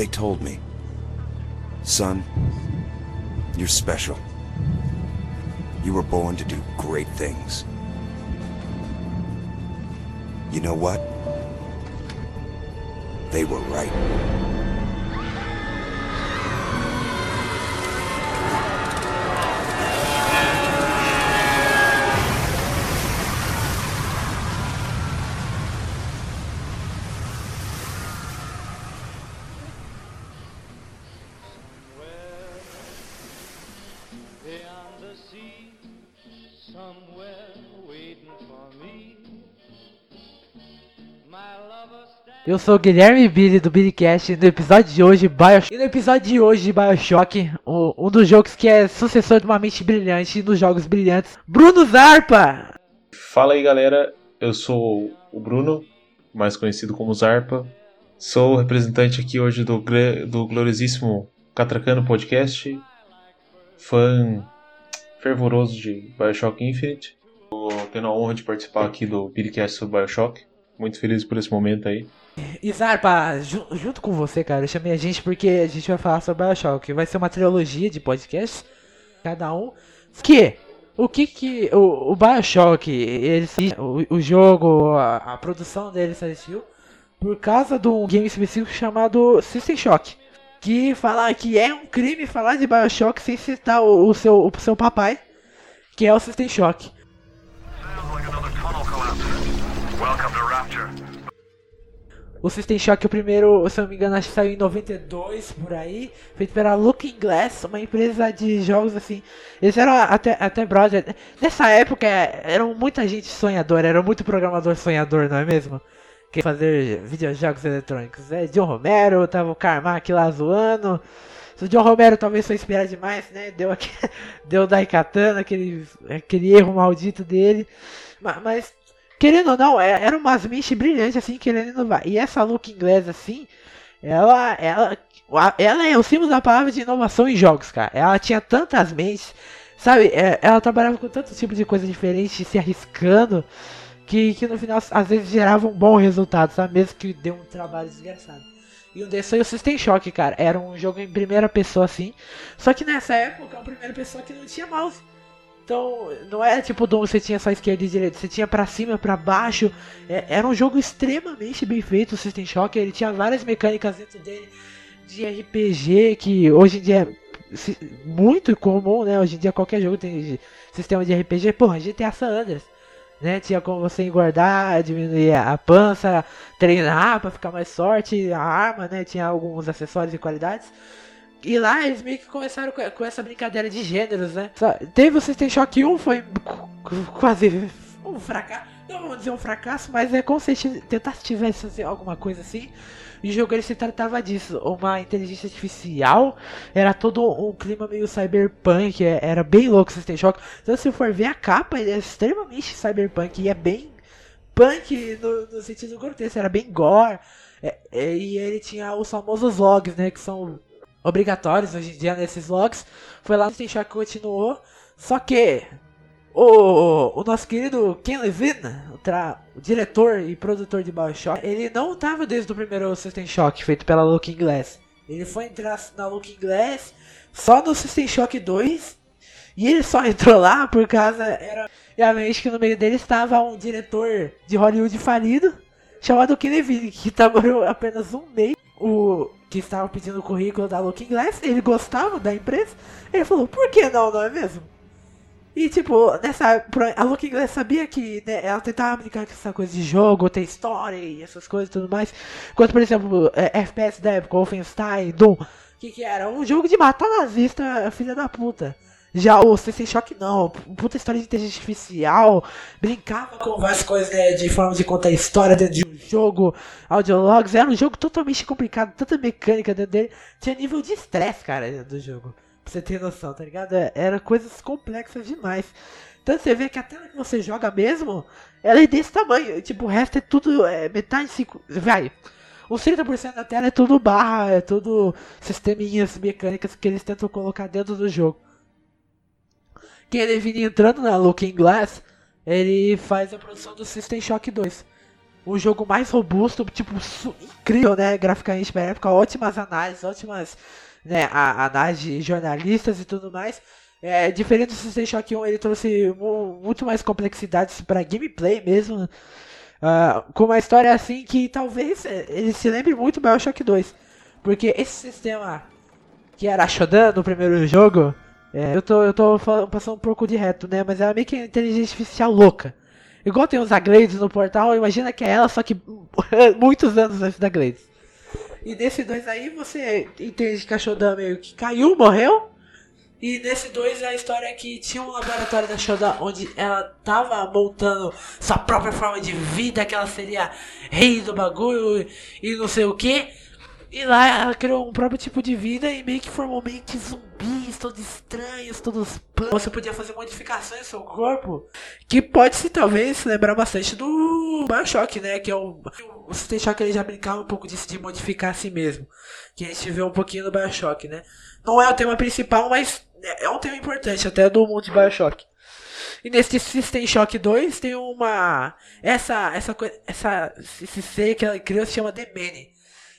They told me, son, you're special. You were born to do great things. You know what? They were right. Eu sou o Guilherme Billy do Billycast e no episódio de hoje, Bioshock. E no episódio de hoje de Bioshock, o- um dos jogos que é sucessor de uma mente brilhante dos jogos brilhantes, Bruno Zarpa! Fala aí galera, eu sou o Bruno, mais conhecido como Zarpa. Sou representante aqui hoje do, do gloriosíssimo Catracano Podcast, fã fervoroso de Bioshock Infinite. Tô tendo a honra de participar aqui do Billycast sobre Bioshock. Muito feliz por esse momento aí. E Zarpa, ju- junto com você, cara, eu chamei a gente porque a gente vai falar sobre Bioshock. Vai ser uma trilogia de podcasts, cada um. Que o que que o, o Bioshock, ele, o, o jogo, a, a produção dele saiu por causa de um game específico chamado System Shock. Que fala que é um crime falar de Bioshock sem citar o, o seu, o seu papai, que é o System Shock. O System Shock, o primeiro, se eu não me engano, acho que saiu em 92 por aí, feito pela Looking Glass, uma empresa de jogos assim. Eles eram até, até brother. Nessa época eram muita gente sonhadora, era muito programador sonhador, não é mesmo? Que fazer videojogos eletrônicos. É, John Romero, tava o Carmack lá zoando. O John Romero talvez foi inspirado demais, né? Deu, aquele, deu Daikatana, aquele, aquele erro maldito dele. Ma- Mas, querendo ou não, é- eram umas mentes brilhantes, assim, querendo inovar. E essa look inglesa, assim, ela, ela, ela é o símbolo da palavra de inovação em jogos, cara. Ela tinha tantas mentes, sabe? É, Ela trabalhava com tanto tipo de coisa diferente, se arriscando, que, que no final, às vezes, gerava um bom resultado, sabe? Mesmo que deu um trabalho desgraçado. E um desses foi o System Shock, cara. Era um jogo em primeira pessoa, assim. Só que nessa época, a primeira pessoa que não tinha mouse. Então, não era tipo Doom, você tinha só esquerda e direita, você tinha pra cima, pra baixo. É- era um jogo extremamente bem feito, o System Shock. Ele tinha várias mecânicas dentro dele de RPG, que hoje em dia é muito comum, né? Hoje em dia qualquer jogo tem sistema de RPG. Porra, GTA San Andreas, né? Tinha como você engordar, diminuir a pança, treinar pra ficar mais forte, a arma, né? Tinha alguns acessórios e qualidades. E lá eles meio que começaram com, essa brincadeira de gêneros, né? Teve o System Shock 1, foi qu- qu- quase um fracasso. Não vamos dizer um fracasso, mas é como se tentasse tivesse fazer alguma coisa assim. E o jogo ele se tratava disso, uma inteligência artificial, era todo um clima meio cyberpunk, é- era bem louco o System Shock. Então se for ver a capa, ele é extremamente cyberpunk e é bem punk no, no sentido grotesco, era bem gore. É- é, e ele tinha os famosos logs, né, que são obrigatórios hoje em dia nesses logs. Foi lá que continuou. Só que o, o nosso querido Ken Levine, o, tra- o diretor e produtor de Bioshock, ele não estava desde o primeiro System Shock feito pela Looking Glass. Ele foi entrar na Looking Glass só no System Shock 2 e ele só entrou lá por causa era realmente que no meio dele estava um diretor de Hollywood falido chamado Ken Levine, que trabalhou apenas um mês. O que estava pedindo o currículo da Looking Glass, ele gostava da empresa. Ele falou: "Por que não, não é mesmo?" E tipo, nessa. A Looking Glass sabia que né, ela tentava brincar com essa coisa de jogo, ter história e essas coisas e tudo mais. Enquanto, por exemplo, é, FPS da época, Wolfenstein, Doom, que que era? Um jogo de matar nazista, filha da puta. Já o System Shock não, puta história de inteligência artificial, brincava com várias coisas né, de forma de contar história dentro de um jogo, audiologs, era um jogo totalmente complicado, tanta mecânica dentro dele, tinha nível de estresse, cara, do jogo. Pra você ter noção, tá ligado? É- Era coisas complexas demais. Então você vê que a tela que você joga mesmo, ela é desse tamanho. Tipo, o resto é tudo é, metade, cinco, vai. Os 30% da tela é tudo barra, é tudo sisteminhas mecânicas que eles tentam colocar dentro do jogo. Quem ele vinha entrando na Looking Glass, ele faz a produção do System Shock 2. um jogo mais robusto, tipo, incrível, né? Graficamente pra época, ótimas análises, ótimas né, a, análise de jornalistas e tudo mais. É, diferente do System Shock 1, ele trouxe mu- muito mais complexidades pra gameplay mesmo. ah, com uma história assim que talvez é, ele se lembre muito do Bioshock 2. Porque esse sistema que era Shodan no primeiro jogo, é, eu tô, eu tô fal- passando um pouco de reto, né? Mas é meio que inteligência artificial louca. Igual tem os Glades no portal, imagina que é ela, só que muitos anos antes da Glades. E nesse 2 aí você entende que a Shodan meio que caiu, morreu. E nesse 2 a história é que tinha um laboratório da Shodan onde ela tava montando sua própria forma de vida, que ela seria rei do bagulho e não sei o que. E lá ela criou um próprio tipo de vida e meio que formou meio que zumbis, todos estranhos, todos pan. Você podia fazer modificações no seu corpo que pode se talvez lembrar bastante do Bioshock, né? Que é o. O System Shock ele já brincava um pouco disso de modificar a si mesmo. Que a gente vê um pouquinho no Bioshock, né? Não é o tema principal, mas é um tema importante até do mundo de Bioshock. E nesse System Shock 2 tem uma. Essa. Essa coisa. Essa. Esse ser que ela criou se chama The Many.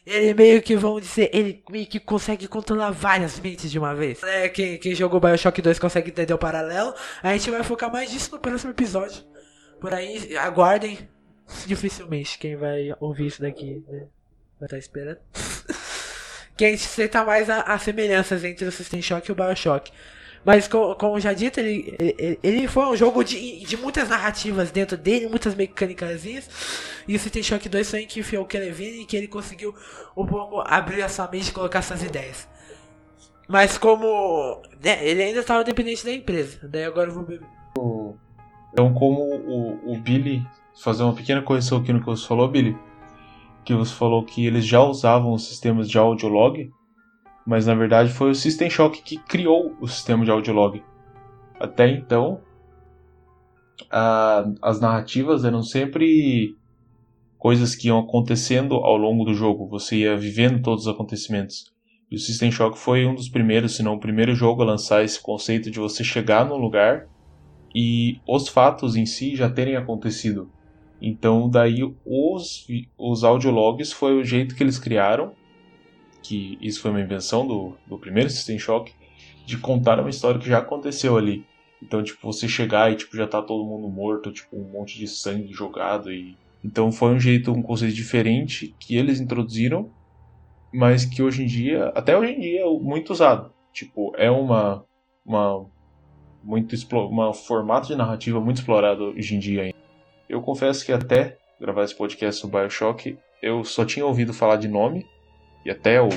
Ele meio que, vamos dizer, ele meio que consegue controlar várias mentes de uma vez. É, quem, quem jogou Bioshock 2 consegue entender o paralelo. A gente vai focar mais disso no próximo episódio. Por aí, aguardem. Dificilmente quem vai ouvir isso daqui, né? Vai estar esperando. que a gente mais as semelhanças entre o System Shock e o Bioshock. Mas co- como já dito, ele, ele, ele foi um jogo de, de muitas narrativas dentro dele, muitas mecânicas. E o System Shock 2 foi em que enfiou o Kelevin e que ele conseguiu um pouco abrir a sua mente e colocar suas ideias. Mas como né, ele ainda estava dependente da empresa. Daí agora eu vou beber. Então, como o, o Billy, fazer uma pequena correção aqui no que você falou, Billy, que você falou que eles já usavam os sistemas de audiolog, mas na verdade foi o System Shock que criou o sistema de audiolog. Até então, a- as narrativas eram sempre coisas que iam acontecendo ao longo do jogo, você ia vivendo todos os acontecimentos. E o System Shock foi um dos primeiros, se não o primeiro jogo a lançar esse conceito de você chegar num lugar e os fatos em si já terem acontecido. Então, daí os, os audiologs foi o jeito que eles criaram, que isso foi uma invenção do, do primeiro System Shock, de contar uma história que já aconteceu ali. Então, tipo, você chegar e tipo, já tá todo mundo morto, tipo, um monte de sangue jogado e então foi um jeito, um conceito diferente que eles introduziram, mas que hoje em dia, até hoje em dia, é muito usado. Tipo, é uma uma muito um formato de narrativa muito explorado hoje em dia ainda. Eu confesso que até gravar esse podcast sobre BioShock, eu só tinha ouvido falar de nome e até eu,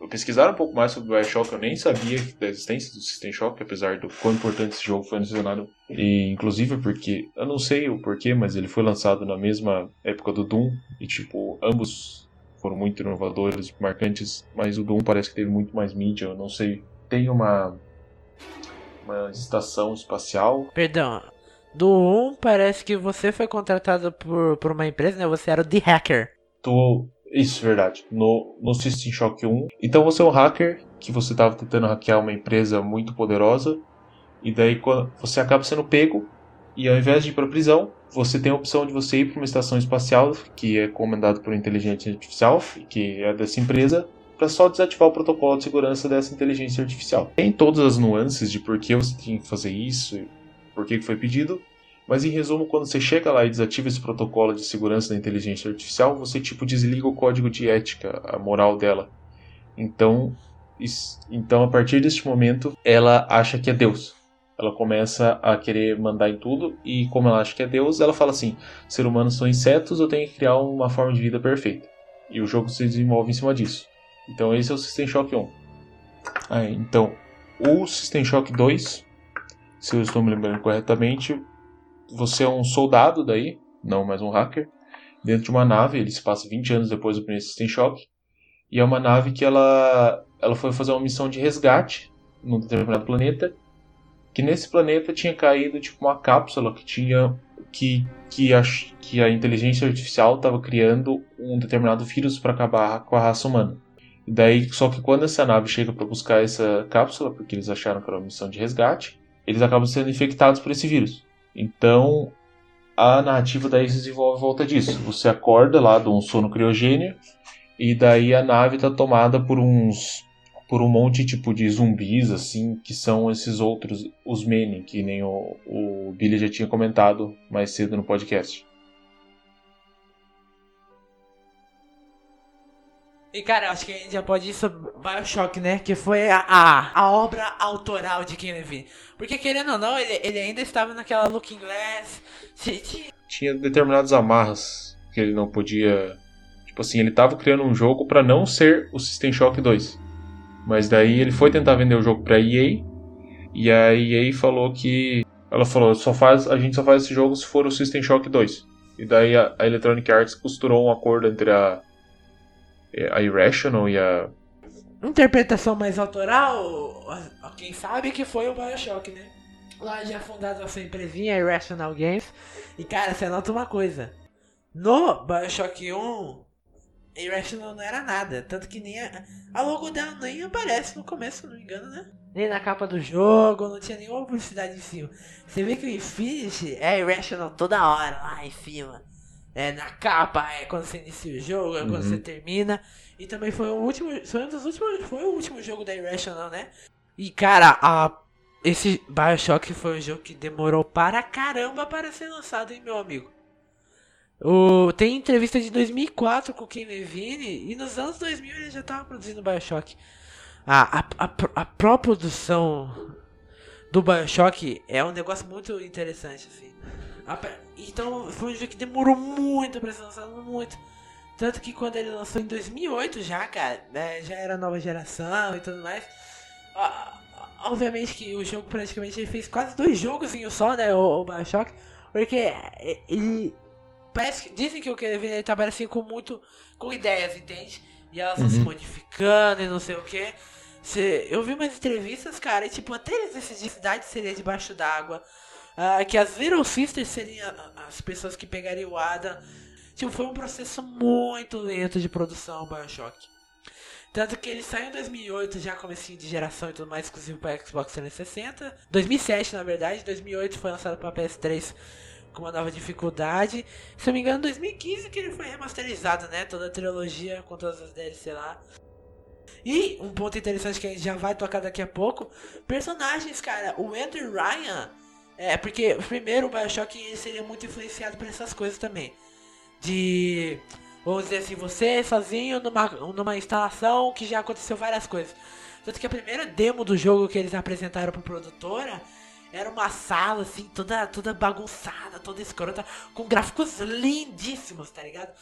eu pesquisar um pouco mais sobre BioShock, eu nem sabia da existência do System Shock, apesar do quão importante esse jogo foi mencionado. E inclusive porque eu não sei o porquê, mas ele foi lançado na mesma época do Doom e tipo, ambos foram muito inovadores, marcantes, mas o Doom parece que teve muito mais mídia, eu não sei. Tem uma uma estação espacial Perdão. Do 1 parece que você foi contratado por, por uma empresa, né? Você era o The Hacker. Tu. Isso, verdade. No, no System Shock 1. Então você é um hacker que você estava tentando hackear uma empresa muito poderosa. E daí você acaba sendo pego. E ao invés de ir para prisão, você tem a opção de você ir para uma estação espacial que é comandada por inteligência artificial, que é dessa empresa, para só desativar o protocolo de segurança dessa inteligência artificial. Tem todas as nuances de por que você tem que fazer isso, por que foi pedido, mas em resumo, quando você chega lá e desativa esse protocolo de segurança da inteligência artificial, você tipo desliga o código de ética, a moral dela. Então, is- então a partir deste momento, ela acha que é Deus. Ela começa a querer mandar em tudo e como ela acha que é Deus, ela fala assim: "Ser humanos são insetos, eu tenho que criar uma forma de vida perfeita". E o jogo se desenvolve em cima disso. Então esse é o System Shock 1. Ah, então, o System Shock 2, se eu estou me lembrando corretamente, você é um soldado daí, não mais um hacker, dentro de uma nave, ele se passa 20 anos depois do primeiro System Shock, e é uma nave que ela, ela foi fazer uma missão de resgate num determinado planeta, que nesse planeta tinha caído tipo uma cápsula que tinha que que a, que a inteligência artificial estava criando um determinado vírus para acabar com a raça humana. E daí, só que quando essa nave chega para buscar essa cápsula, porque eles acharam que era uma missão de resgate, eles acabam sendo infectados por esse vírus. Então, a narrativa daí se desenvolve em volta disso. Você acorda lá de um sono criogênio e daí a nave tá tomada por uns por um monte tipo de zumbis assim, que são esses outros os Mene, que nem o, o Billy já tinha comentado mais cedo no podcast. E cara, acho que a gente já pode ir sobre Bioshock, né? Que foi a, a, a obra autoral de Ken Levine. Porque querendo ou não, ele, ele ainda estava naquela Looking Glass. Tinha determinadas amarras que ele não podia, tipo assim, ele tava criando um jogo pra não ser o System Shock 2. Mas daí ele foi tentar vender o jogo pra EA e a EA falou que ela falou, só faz, a gente só faz esse jogo se for o System Shock 2. E daí a, a Electronic Arts costurou um acordo entre a a Irrational e a interpretação mais autoral, quem sabe que foi o Bioshock, né? Lá já fundada essa empresinha, Irrational Games. E cara, você nota uma coisa. No Bioshock 1, Irrational não era nada. Tanto que nem a, a logo dela nem aparece no começo, se não me engano, né? Nem na capa do jogo, não tinha nenhuma publicidade em cima. Você vê que o Infinity é Irrational toda hora lá em cima. É na capa, é quando você inicia o jogo, é quando Uhum. você termina. E também foi o último. Foi um dos últimos. Foi o último jogo da Irrational, né? E cara, a, esse Bioshock foi um jogo que demorou para caramba para ser lançado, hein, meu amigo. O, tem entrevista de 2004 com o Ken Levine e nos anos 2000 ele já tava produzindo Bioshock. A, a, a, a pró-produção do Bioshock é um negócio muito interessante, assim. Então foi um jogo que demorou muito pra ser lançado, muito. Tanto que quando ele lançou em 2008 já, cara, né, já era nova geração e tudo mais. Obviamente que o jogo praticamente ele fez quase dois jogos em um só, né, o, o Bioshock. Porque é, ele parece que dizem que o Kevin ele trabalha assim com muito com ideias, entende? E elas vão se Uhum. modificando e não sei o que. eu vi umas entrevistas, cara, e tipo, até eles decidiram que a cidade seria debaixo d'água. Ah, que as Little Sisters seriam as pessoas que pegariam o Adam. Tipo, foi um processo muito lento de produção, Bioshock. Tanto que ele saiu em 2008, já comecinho de geração e tudo mais, exclusivo para Xbox 360. 2007, na verdade. 2008 foi lançado para PS3 com uma nova dificuldade. Se eu me engano, 2015 que ele foi remasterizado, né? Toda a trilogia com todas as DLC lá. E um ponto interessante que a gente já vai tocar daqui a pouco. Personagens, cara. O Andrew Ryan... É, porque primeiro o Bioshock seria muito influenciado por essas coisas também. De... Vamos dizer assim, você sozinho numa, numa instalação que já aconteceu várias coisas. Tanto que a primeira demo do jogo que eles apresentaram pra produtora era uma sala assim, toda, toda bagunçada, toda escrota, com gráficos lindíssimos, tá ligado?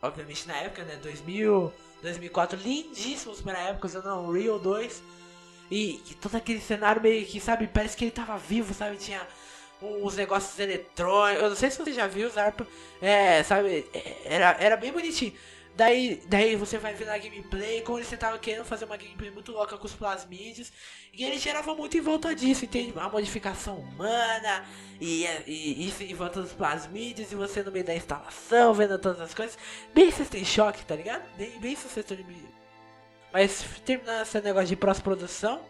Obviamente na época, né? 2000, 2004, lindíssimos pra época, usando o Unreal 2. E, e todo aquele cenário meio que, sabe, parece que ele tava vivo, sabe? Tinha uns negócios eletrônicos. Eu não sei se você já viu, Zarpa. É, sabe? é, Era, era bem bonitinho. Daí, daí você vai ver na gameplay como ele tava querendo fazer uma gameplay muito louca com os plasmídeos. E ele gerava muito em volta disso, entende? A modificação humana e, e isso em volta dos plasmídeos e você no meio da instalação, vendo todas as coisas. Bem System Shock, tá ligado? Bem, bem sucessor de Mas terminando esse negócio de pós-produção.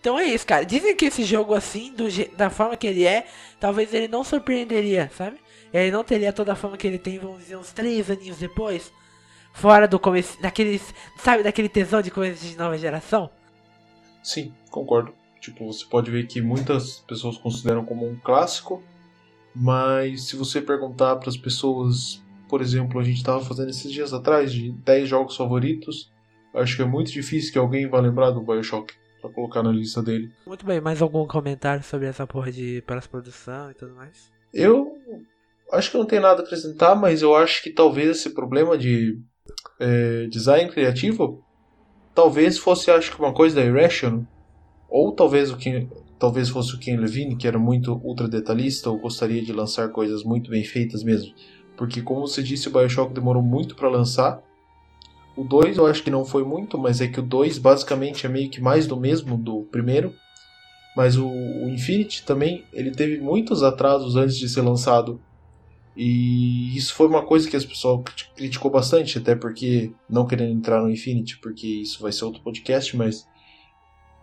Então é isso, cara. Dizem que esse jogo assim, do, da forma que ele é, talvez ele não surpreenderia, sabe? Ele não teria toda a fama que ele tem, vamos dizer, uns três aninhos depois. Fora do começo, daqueles, sabe, daquele tesão de coisas de nova geração? Sim, concordo. Tipo, você pode ver que muitas pessoas consideram como um clássico, mas se você perguntar para as pessoas, por exemplo, a gente estava fazendo esses dias atrás de 10 jogos favoritos, acho que é muito difícil que alguém vá lembrar do BioShock para colocar na lista dele. Muito bem, mais algum comentário sobre essa porra de pós-produção e tudo mais? Eu acho que não tem nada a acrescentar, mas eu acho que talvez esse problema de é, design criativo talvez fosse acho que uma coisa da Irrational ou talvez o Ken, talvez fosse o Ken Levine que era muito ultra detalhista ou gostaria de lançar coisas muito bem feitas mesmo porque como você disse o BioShock demorou muito para lançar o 2 eu acho que não foi muito mas é que o 2 basicamente é meio que mais do mesmo do primeiro mas o, o Infinity também ele teve muitos atrasos antes de ser lançado e isso foi uma coisa que as pessoas crit- criticou bastante, até porque, não querendo entrar no Infinity, porque isso vai ser outro podcast, mas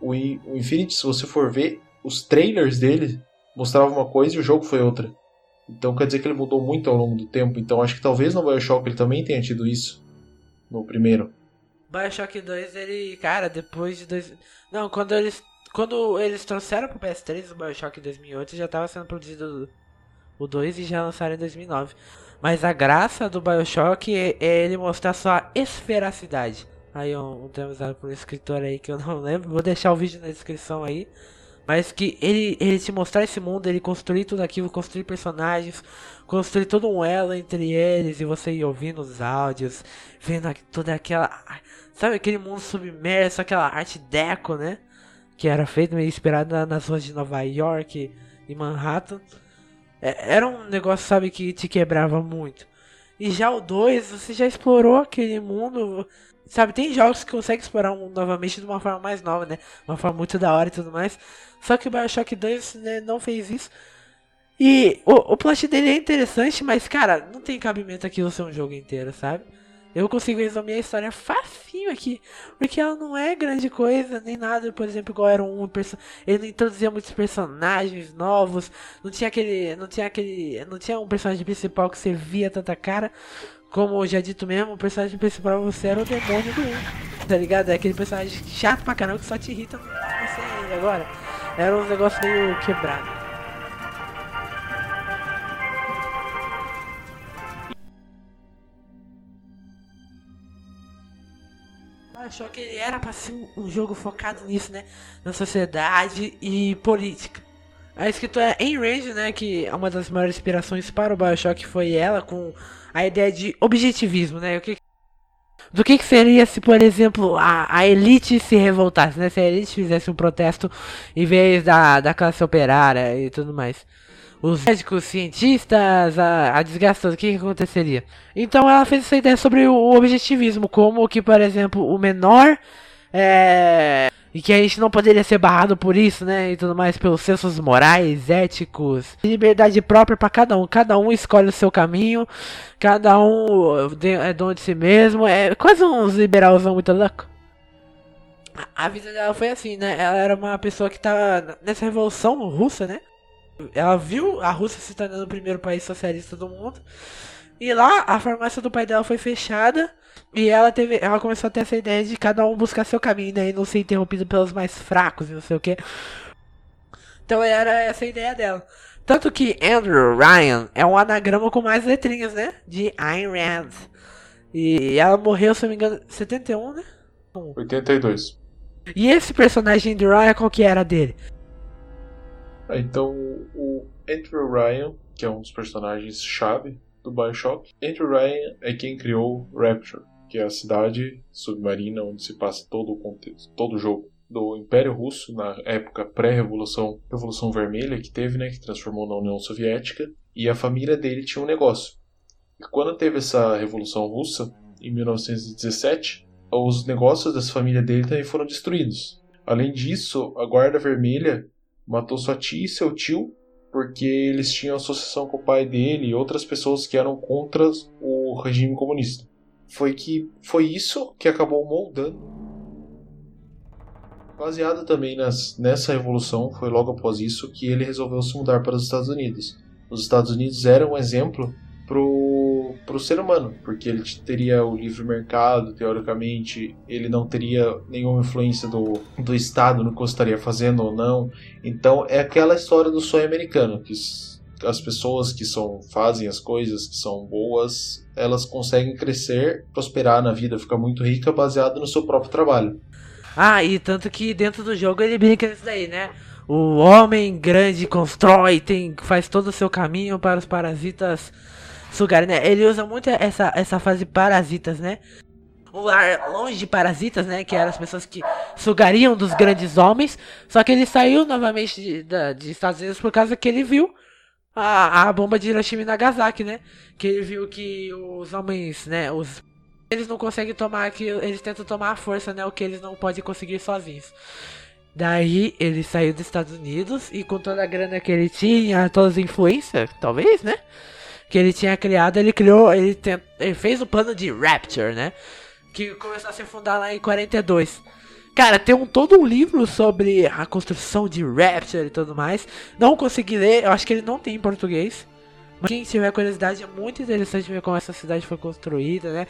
o, o Infinity, se você for ver, os trailers dele mostravam uma coisa e o jogo foi outra. Então quer dizer que ele mudou muito ao longo do tempo. Então acho que talvez no Bioshock ele também tenha tido isso. No primeiro. Bioshock 2, ele, cara, depois de dois... Não, quando eles quando eles trouxeram pro PS3 o Bioshock em 2008, já tava sendo produzido o 2 e já lançaram em 2009. Mas a graça do Bioshock é, é ele mostrar sua esferacidade. Aí um, um termo usado por um escritor aí que eu não lembro, vou deixar o vídeo na descrição aí. Mas que ele, ele te mostrar esse mundo, ele construir tudo aquilo, construir personagens, construir todo um elo entre eles e você ir ouvindo os áudios, vendo toda aquela. Sabe aquele mundo submerso, aquela arte deco, né? Que era feito meio inspirado na, nas ruas de Nova York e Manhattan. É, era um negócio, sabe, que te quebrava muito. E já o 2, você já explorou aquele mundo. Sabe, tem jogos que conseguem explorar um novamente de uma forma mais nova, né? Uma forma muito da hora e tudo mais. Só que o Bioshock 2 né, não fez isso. E o, o plot dele é interessante, mas, cara, não tem cabimento aquilo ser um jogo inteiro, sabe? Eu consigo resumir a história facinho aqui, porque ela não é grande coisa, nem nada, por exemplo, igual era um ele não introduzia muitos personagens novos, não tinha aquele, não tinha aquele, não tinha um personagem principal que servia tanta cara, como já dito mesmo, o personagem principal você era o demônio do 1, tá ligado? É aquele personagem chato pra caramba que só te irrita você agora. Era um negócio meio quebrado. Achou que era pra ser um, jogo focado nisso, né? Na sociedade e política. A escritora Ayn Rand, né, que é uma das maiores inspirações para o Bioshock foi ela com a ideia de objetivismo, né? O que, do que, que seria se, por exemplo, a, a elite se revoltasse, né? Se a elite fizesse um protesto em vez da, da classe operária e tudo mais os médicos, cientistas, a, a desgraça o que, que aconteceria? Então ela fez essa ideia sobre o objetivismo, como que, por exemplo, o menor é, e que a gente não poderia ser barrado por isso, né? E tudo mais, pelos sensos morais, éticos, liberdade própria para cada um. Cada um escolhe o seu caminho, cada um é dono de si mesmo. É quase uns liberalzão muito louco. A vida dela foi assim, né? Ela era uma pessoa que tava nessa revolução russa, né? Ela viu a Rússia se tornando o primeiro país socialista do mundo. E lá a farmácia do pai dela foi fechada. E ela teve. Ela começou a ter essa ideia de cada um buscar seu caminho, né? E não ser interrompido pelos mais fracos e não sei o que. Então era essa a ideia dela. Tanto que Andrew Ryan é um anagrama com mais letrinhas, né? De Ayn Rand. E ela morreu, se não me engano, 71, né? 82. E esse personagem de Ryan, qual que era dele? É, então, o Andrew Ryan, que é um dos personagens-chave do Bioshock, Andrew Ryan é quem criou Rapture, que é a cidade submarina onde se passa todo o contexto, todo o jogo do Império Russo na época pré-revolução, Revolução Vermelha que teve, né, que transformou na União Soviética, e a família dele tinha um negócio. E quando teve essa Revolução Russa em 1917, os negócios dessa família dele também foram destruídos. Além disso, a Guarda Vermelha matou sua tia e seu tio porque eles tinham associação com o pai dele e outras pessoas que eram contra o regime comunista. Foi que foi isso que acabou moldando. Baseado também nas, nessa revolução, foi logo após isso que ele resolveu se mudar para os Estados Unidos. Os Estados Unidos eram um exemplo pro, pro ser humano, porque ele teria o livre mercado, teoricamente, ele não teria nenhuma influência do, do Estado no que estaria fazendo ou não. Então é aquela história do sonho americano, que as pessoas que são fazem as coisas que são boas, elas conseguem crescer, prosperar na vida, ficar muito rica baseado no seu próprio trabalho. Ah, e tanto que dentro do jogo ele brinca nisso daí, né? O homem grande constrói, tem, faz todo o seu caminho para os parasitas sugar, né? Ele usa muito essa, essa fase parasitas, né? Um lar longe de parasitas, né? Que eram as pessoas que sugariam dos grandes homens. Só que ele saiu novamente de, de, de Estados Unidos por causa que ele viu a, a bomba de Hiroshima e Nagasaki, né? Que ele viu que os homens, né? Os eles não conseguem tomar que eles tentam tomar a força, né? O que eles não podem conseguir sozinhos. Daí ele saiu dos Estados Unidos e com toda a grana que ele tinha, todas as influências, talvez, né? Que ele tinha criado, ele criou, ele, ele fez o plano de Rapture, né? Que começou a se fundar lá em 42. Cara, tem um, todo um livro sobre a construção de Rapture e tudo mais. Não consegui ler, eu acho que ele não tem em português. Mas quem tiver curiosidade, é muito interessante ver como essa cidade foi construída, né?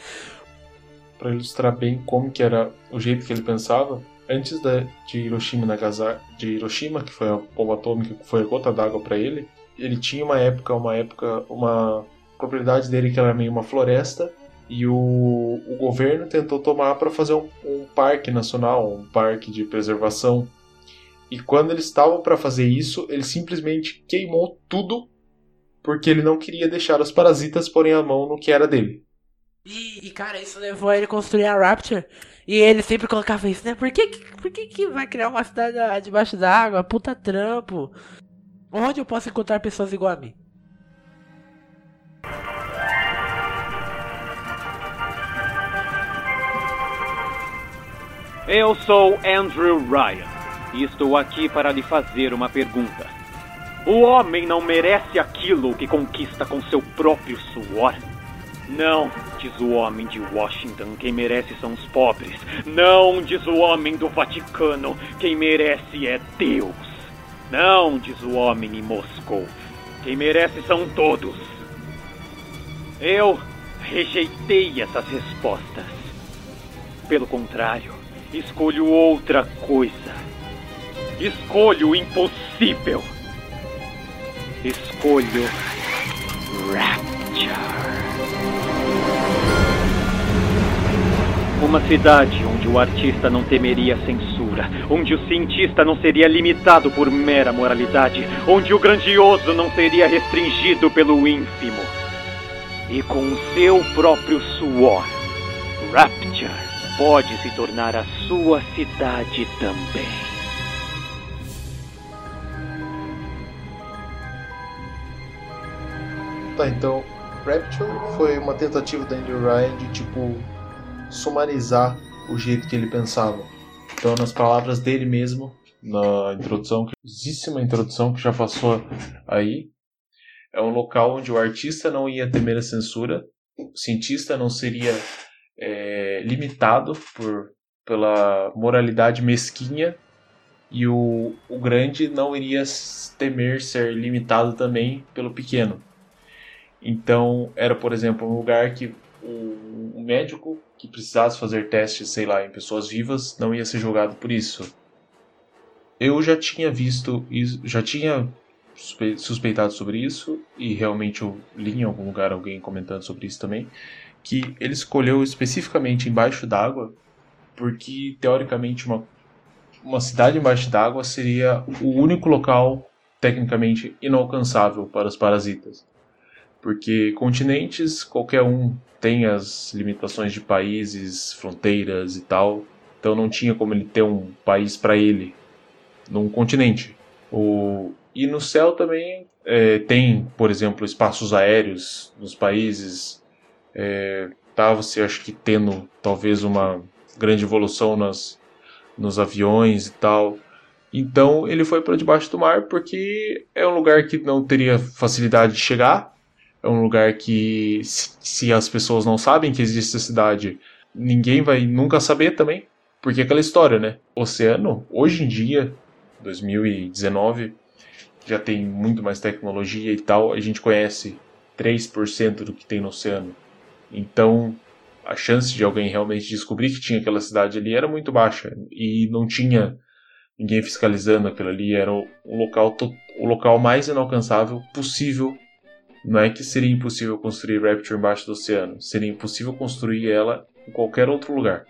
Pra ilustrar bem como que era o jeito que ele pensava, antes de Hiroshima Nagasaki, de Hiroshima, que foi a bomba atômica, que foi a gota d'água para ele, ele tinha uma época, uma época, uma propriedade dele que era meio uma floresta e o, o governo tentou tomar para fazer um, um parque nacional, um parque de preservação. E quando eles estavam para fazer isso, ele simplesmente queimou tudo porque ele não queria deixar os parasitas porem a mão no que era dele. E, e, cara, isso levou ele a construir a Rapture. E ele sempre colocava isso, né? Por que, por que, que vai criar uma cidade debaixo d'água? Puta trampo. Onde eu posso encontrar pessoas igual a mim? Eu sou Andrew Ryan e estou aqui para lhe fazer uma pergunta. O homem não merece aquilo que conquista com seu próprio suor? Não, diz o homem de Washington, quem merece são os pobres. Não, diz o homem do Vaticano, quem merece é Deus. Não, diz o homem em Moscou, quem merece são todos. Eu rejeitei essas respostas. Pelo contrário, escolho outra coisa. Escolho o impossível. Escolho Rapture. Uma cidade onde o artista não temeria censura, onde o cientista não seria limitado por mera moralidade, onde o grandioso não seria restringido pelo ínfimo. E com o seu próprio suor, Rapture pode se tornar a sua cidade também. Tá, então Rapture foi uma tentativa da Andrew Ryan de tipo sumarizar o jeito que ele pensava. Então, nas palavras dele mesmo, na introdução, exíssima introdução que já passou aí, é um local onde o artista não ia temer a censura, o cientista não seria é, limitado por, pela moralidade mesquinha e o, o grande não iria temer ser limitado também pelo pequeno. Então, era, por exemplo, um lugar que o, o médico que precisasse fazer testes, sei lá, em pessoas vivas, não ia ser julgado por isso. Eu já tinha visto, já tinha suspeitado sobre isso, e realmente eu li em algum lugar alguém comentando sobre isso também, que ele escolheu especificamente embaixo d'água, porque teoricamente uma, uma cidade embaixo d'água seria o único local tecnicamente inalcançável para os parasitas. Porque continentes, qualquer um tem as limitações de países, fronteiras e tal. Então não tinha como ele ter um país para ele num continente. O... E no céu também é, tem, por exemplo, espaços aéreos nos países. É, tá acho que tendo talvez uma grande evolução nas, nos aviões e tal. Então ele foi para debaixo do mar porque é um lugar que não teria facilidade de chegar é um lugar que, se as pessoas não sabem que existe essa cidade, ninguém vai nunca saber também. Porque é aquela história, né? Oceano, hoje em dia, 2019, já tem muito mais tecnologia e tal. A gente conhece 3% do que tem no oceano. Então, a chance de alguém realmente descobrir que tinha aquela cidade ali era muito baixa. E não tinha ninguém fiscalizando aquilo ali. Era o, local, o local mais inalcançável possível não é que seria impossível construir Rapture embaixo do oceano, seria impossível construir ela em qualquer outro lugar.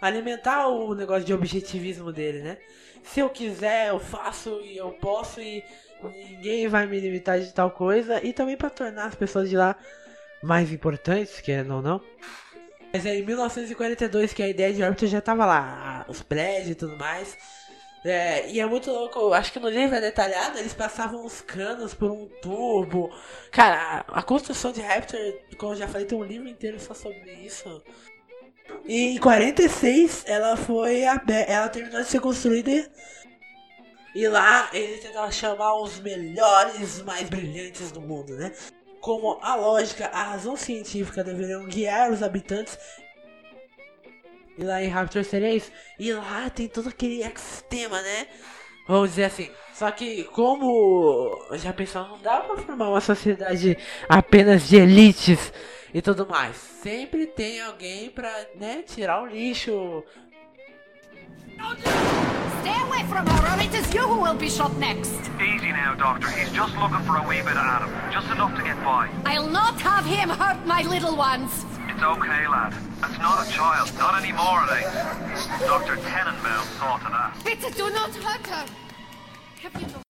Alimentar o negócio de objetivismo dele, né? Se eu quiser, eu faço e eu posso e ninguém vai me limitar de tal coisa. E também para tornar as pessoas de lá mais importantes, querendo ou não. Mas é em 1942 que a ideia de Rapture já tava lá, os prédios e tudo mais. É, e é muito louco, acho que no livro é detalhado, eles passavam os canos por um tubo. Cara, a, construção de Raptor, como eu já falei, tem um livro inteiro só sobre isso. E em 46 ela foi ela terminou de ser construída. E lá eles tentaram chamar os melhores, mais brilhantes do mundo, né? Como a lógica, a razão científica deveriam guiar os habitantes e lá em Raptor seria isso. E lá tem todo aquele ecossistema, né? Vamos dizer assim. Só que como já pensou, não dá pra formar uma sociedade apenas de elites e tudo mais. Sempre tem alguém pra, né, tirar o lixo. Stay away from her, or it is you who will be shot next. Easy now, Doctor. He's just looking for a wee bit of Adam. Just enough to get by. I'll not have him hurt my little ones. It's okay, lad. That's not a child. Not anymore, it ain't. Dr. Tenenbaum saw to that. Bitte do not hurt her. Have you no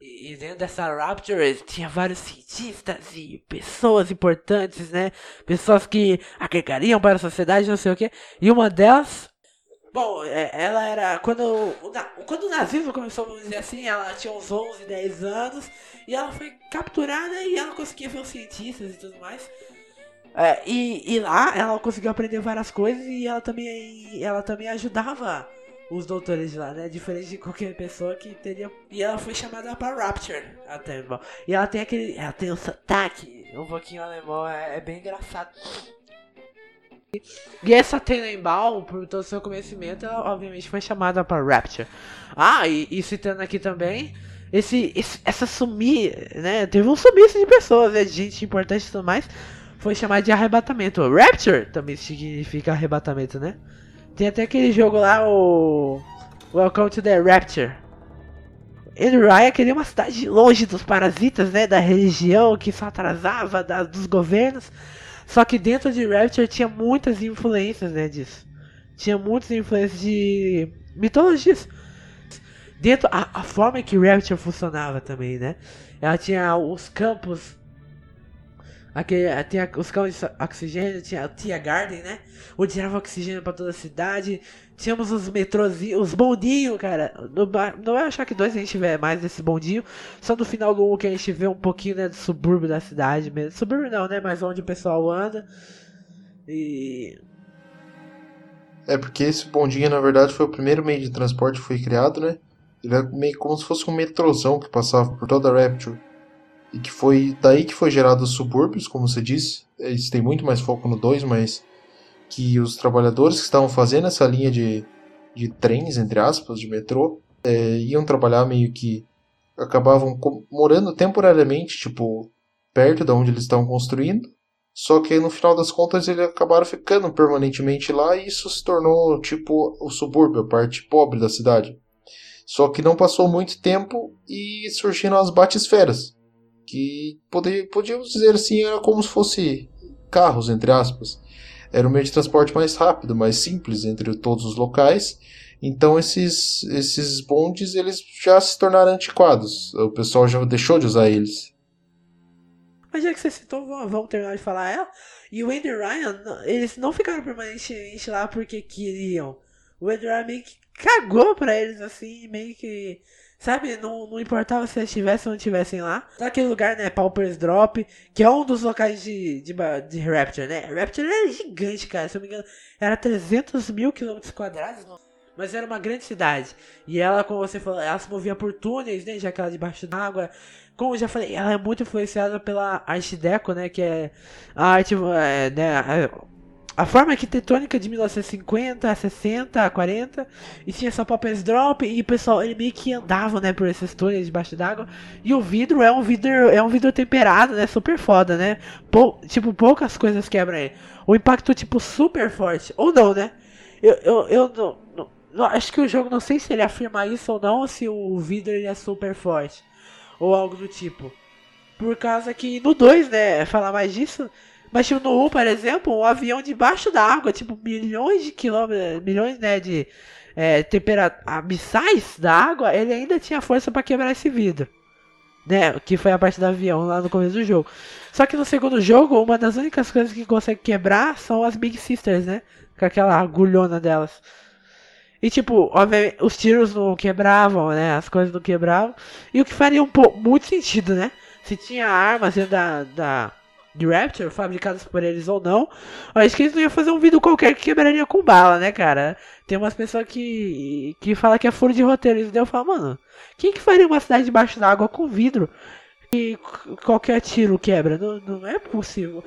E dentro dessa Rapture tinha vários cientistas e pessoas importantes, né? Pessoas que agregariam para a sociedade, não sei o que. E uma delas. Bom, é, ela era. Quando quando o nazismo começou, vamos dizer assim, ela tinha uns 11, 10 anos. E ela foi capturada e ela conseguia ver os cientistas e tudo mais. É, e, e lá ela conseguiu aprender várias coisas e ela também, ela também ajudava os doutores lá, né? Diferente de qualquer pessoa que teria. E ela foi chamada pra Rapture até, bom. E ela tem aquele. Ela tem um sotaque um pouquinho alemão, é, é bem engraçado. E essa Tenenbaum, por todo o seu conhecimento, ela obviamente foi chamada para Rapture. Ah, e, e citando aqui também, esse, esse- essa sumir, né? Teve um sumiço de pessoas, né? De gente importante e tudo mais. Foi chamado de arrebatamento. Rapture também significa arrebatamento, né? Tem até aquele jogo lá, o. Welcome to the Rapture. Raya queria uma cidade longe dos parasitas, né? Da religião que só atrasava, da, dos governos. Só que dentro de Rapture tinha muitas influências, né? Disso. Tinha muitas influências de mitologias. Dentro, a, a forma que Rapture funcionava também, né? Ela tinha os campos Aquele, tinha os campos de oxigênio, tinha, tinha Garden, né? Onde tirava oxigênio pra toda a cidade. Tínhamos os metrozinhos, os bondinhos, cara. No, Ba- no Bioshock 2 a gente vê mais desse bondinho. Só no final do 1 que a gente vê um pouquinho né, do subúrbio da cidade mesmo. Subúrbio não, né? Mas onde o pessoal anda. E. É porque esse bondinho, na verdade, foi o primeiro meio de transporte que foi criado, né? Ele é meio como se fosse um metrozão que passava por toda a Rapture. E que foi daí que foi gerado os subúrbios, como você disse. Eles têm muito mais foco no 2, mas que os trabalhadores que estavam fazendo essa linha de, de trens, entre aspas, de metrô, é, iam trabalhar meio que acabavam morando temporariamente, tipo, perto da onde eles estavam construindo. Só que aí, no final das contas eles acabaram ficando permanentemente lá e isso se tornou tipo o subúrbio, a parte pobre da cidade. Só que não passou muito tempo e surgiram as batisferas, que podíamos dizer assim, era como se fosse carros, entre aspas. Era um meio de transporte mais rápido, mais simples entre todos os locais. Então esses, esses bondes eles já se tornaram antiquados. O pessoal já deixou de usar eles. Mas já que você citou, vamos terminar de falar ela. E o Andy Ryan, eles não ficaram permanentemente lá porque queriam. O Andy Ryan meio que cagou pra eles, assim, meio que. Sabe, não, não importava se eles estivessem ou não estivessem lá. Naquele lugar, né, Pauper's Drop, que é um dos locais de, de, de Rapture, né? Rapture é gigante, cara, se eu não me engano, era 300 mil quilômetros quadrados, mas era uma grande cidade. E ela, como você falou, ela se movia por túneis, né, já que ela é debaixo d'água. Como eu já falei, ela é muito influenciada pela arte deco, né, que é a arte, é, né, a, a forma arquitetônica de 1950, 60, 40, e tinha só papéis drop, e o pessoal, ele meio que andava, né, por esses túneis debaixo d'água, e o vidro é um vidro, é um vidro temperado, né, super foda, né, Pou, tipo, poucas coisas quebram ele, o impacto, tipo, super forte, ou não, né, eu, eu, eu não, não- não- acho que o jogo, não sei se ele afirma isso ou não, ou se o vidro ele é super forte, ou algo do tipo, por causa que no 2, né, falar mais disso, mas tipo, no 1, por exemplo, um avião debaixo da água, tipo, milhões de quilômetros, milhões, né, de é, temperatura, abissais da água, ele ainda tinha força pra quebrar esse vidro. Né, que foi a parte do avião lá no começo do jogo. Só que no segundo jogo, uma das únicas coisas que consegue quebrar são as Big Sisters, né? Com aquela agulhona delas. E tipo, os tiros não quebravam, né? As coisas não quebravam. E o que faria um pouco muito sentido, né? Se tinha armas dentro da, da de Rapture, fabricadas por eles ou não, eu acho que eles não iam fazer um vídeo qualquer que quebraria com bala, né, cara? Tem umas pessoas que que fala que é furo de roteiro, e eu falo, mano, quem que faria uma cidade debaixo d'água com vidro e qualquer tiro quebra? Não, não é possível.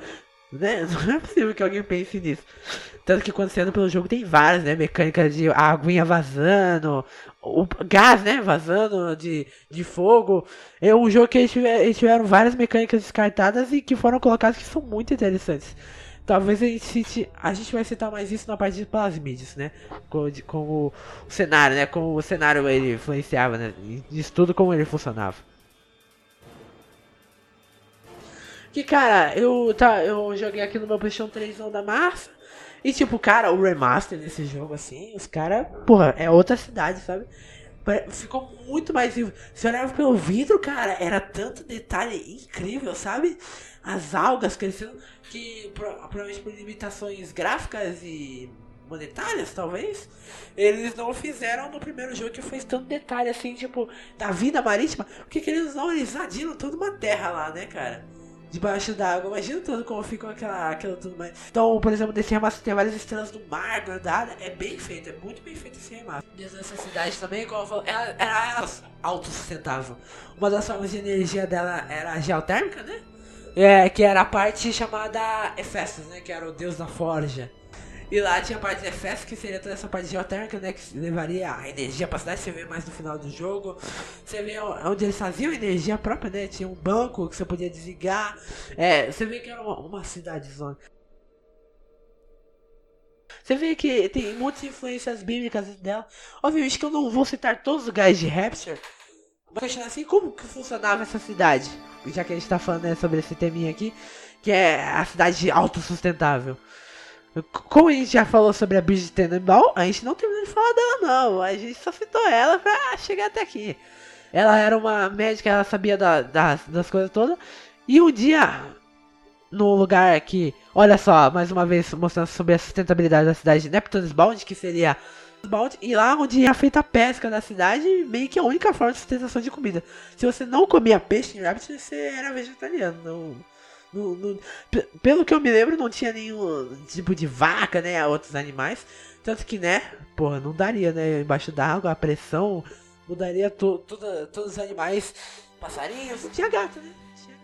Né? Não é possível que alguém pense nisso. Tanto que quando você anda pelo jogo tem várias, né? Mecânicas de aguinha vazando, o gás, né, vazando de, de fogo. É um jogo que eles tiver- eles tiveram várias mecânicas descartadas e que foram colocadas que são muito interessantes. Talvez a gente, cite- a gente vai citar mais isso na parte de plasmídios, né? Como, o cenário, né? Como o cenário ele influenciava, né? Disso tudo como ele funcionava. Que cara, eu, tá, eu joguei aqui no meu PlayStation 3 da massa. E tipo, cara, o remaster desse jogo, assim, os caras, porra, é outra cidade, sabe? Ficou muito mais vivo. Se olhava pelo vidro, cara, era tanto detalhe incrível, sabe? As algas crescendo, que pro- provavelmente por limitações gráficas e monetárias, talvez, eles não fizeram no primeiro jogo que fez tanto detalhe assim, tipo, da vida marítima. Porque que eles não, eles invadiram toda uma terra lá, né, cara? Debaixo d'água. Imagina tudo como ficou aquela, aquela tudo mais. Então, por exemplo, desse remaster tem várias estrelas do mar guardadas. É bem feito, é muito bem feito esse remaster. Dessa cidade também, como eu falo, ela era autossustentável. Uma das formas de energia dela era a geotérmica, né? É, que era a parte chamada Hephaestus, né? Que era o deus da forja. E lá tinha a parte de Hephaestus, que seria toda essa parte geotérmica, né? Que levaria a energia pra cidade. Você vê mais no final do jogo. Você vê onde eles faziam energia própria, né? Tinha um banco que você podia desligar. É, você vê que era uma, uma cidade zona. Você vê que tem muitas influências bíblicas dela. Obviamente que eu não vou citar todos os lugares de Rapture. Mas questionar assim, como que funcionava essa cidade? Já que a gente tá falando né, sobre esse teminha aqui, que é a cidade autossustentável. Como a gente já falou sobre a Bridget Tenenbaum, a gente não terminou de falar dela não. A gente só citou ela pra chegar até aqui. Ela era uma médica, ela sabia da- das, das coisas todas. E um dia, num lugar que, olha só, mais uma vez mostrando sobre a sustentabilidade da cidade de Neptune's Bound, que seria e lá onde era feita a pesca da cidade, meio que a única forma de sustentação de comida. Se você não comia peixe em Rapture, você era vegetariano. Não, não- pe- pelo que eu me lembro, não tinha nenhum tipo de vaca, né? Outros animais. Tanto que, né? Porra, não daria, né? Embaixo d'água, a pressão mudaria to, toda- todos os animais. Passarinhos, tinha gato, né? Tinha.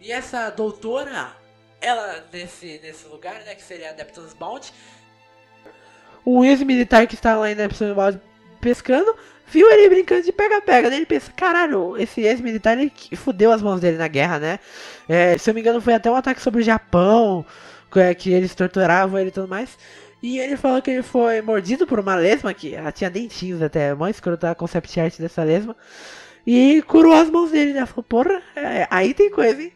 E essa doutora, ela nesse, nesse lugar, né? Que seria a Neptune's Bound. Um ex-militar que estava lá em Neptune's Bound pescando, viu ele brincando de pega-pega. Daí ele pensa, caralho, esse ex-militar ele fudeu as mãos dele na guerra, né? É, se eu me engano, foi até um ataque sobre o Japão, que, é, que eles torturavam ele e tudo mais. E ele falou que ele foi mordido por uma lesma, que ela tinha dentinhos até, mó escroto a concept art dessa lesma. E curou as mãos dele, né? Falou, porra, é, aí tem coisa, hein?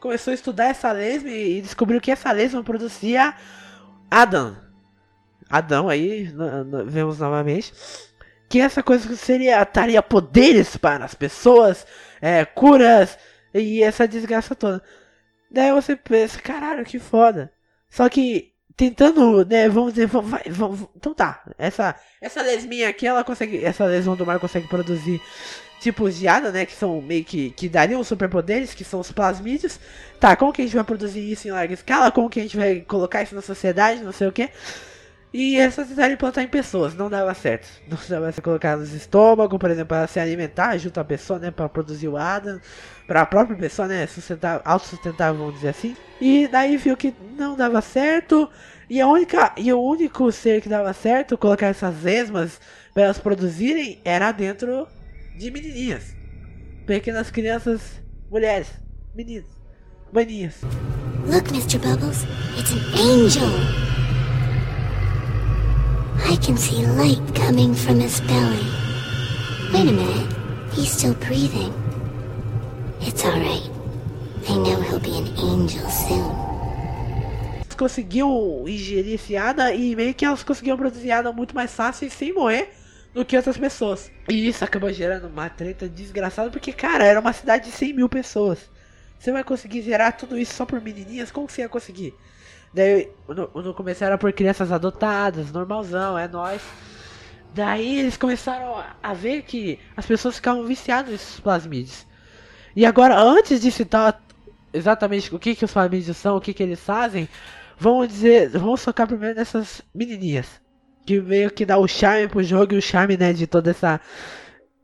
Começou a estudar essa lesma e descobriu que essa lesma produzia Adam. Adão aí, vemos novamente. Que essa coisa seria, daria poderes para as pessoas, é, curas e essa desgraça toda. Daí você pensa, caralho, que foda. Só que tentando, né, vamos dizer, vamos, vai, vamos, então tá, essa essa lesminha aqui, ela consegue, essa lesma do mar consegue produzir tipos de Ada, né, que são meio que, que dariam superpoderes, que são os plasmídeos. Tá, como que a gente vai produzir isso em larga escala? Como que a gente vai colocar isso na sociedade, não sei o que. E essa tentaram implantar em pessoas, não dava certo. Não dava certo colocar nos estômagos, por exemplo, para se alimentar junto à pessoa, né, para produzir o Adam, para a própria pessoa, né, sustentar, autossustentável, vamos dizer assim. E daí viu que não dava certo. E a única e o único ser que dava certo colocar essas esmas para elas produzirem era dentro de menininhas. Pequenas crianças, mulheres, meninas, maninhas. Look, Mr. Bubbles, it's an angel. I can see light coming from his belly. Wait a minute, he's still breathing. It's alright. I know he'll be an angel soon. Elas conseguiam ingerir esse ADA e meio que elas conseguiam produzir ADA muito mais fácil e sem morrer do que outras pessoas. E isso acabou gerando uma treta desgraçada porque, cara, era uma cidade de 100 mil pessoas. Você vai conseguir gerar tudo isso só por menininhas? Como você ia conseguir? Daí, no, no começo era por crianças adotadas, normalzão, é nóis. Daí eles começaram a- ver que as pessoas ficavam viciadas nesses plasmídeos. E agora, antes de citar exatamente o que, que os plasmídeos são, o que, que eles fazem, vamos dizer, vamos focar primeiro nessas menininhas. Que meio que dá o charme pro jogo e o charme, né, de toda essa.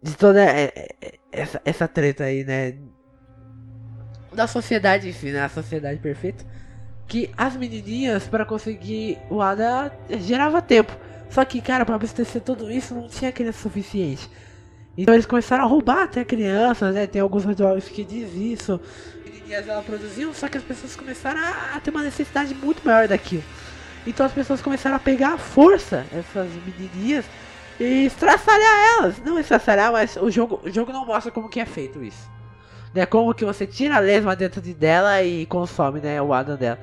De toda é, é, essa, essa treta aí, né? Da sociedade si, né? A sociedade perfeita. Que as menininhas, para conseguir o ADA, gerava tempo. Só que, cara, pra abastecer tudo isso não tinha criança suficiente. Então eles começaram a roubar até crianças, né? Tem alguns rituais que diz isso. Menininhas ela produziam, só que as pessoas começaram a, ter uma necessidade muito maior daquilo. Então as pessoas começaram a pegar força essas menininhas e estraçalhar elas. Não estraçalhar, mas o jogo, o jogo não mostra como que é feito isso. Né? Como que você tira a lesma dentro de dela e consome, né, o Adam dela.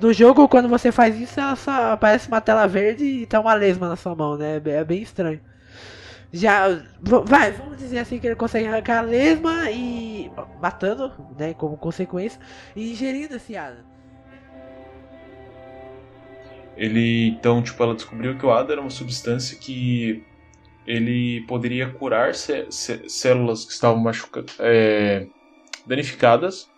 No jogo, quando você faz isso, ela só aparece uma tela verde e tá uma lesma na sua mão, né? É bem estranho. Já, vai, vamos dizer assim que ele consegue arrancar a lesma e matando, né, como consequência, e ingerindo esse Adam. Ele, então, tipo, ela descobriu que o ADA era uma substância que ele poderia curar cé- cé- células que estavam machuca é, danificadas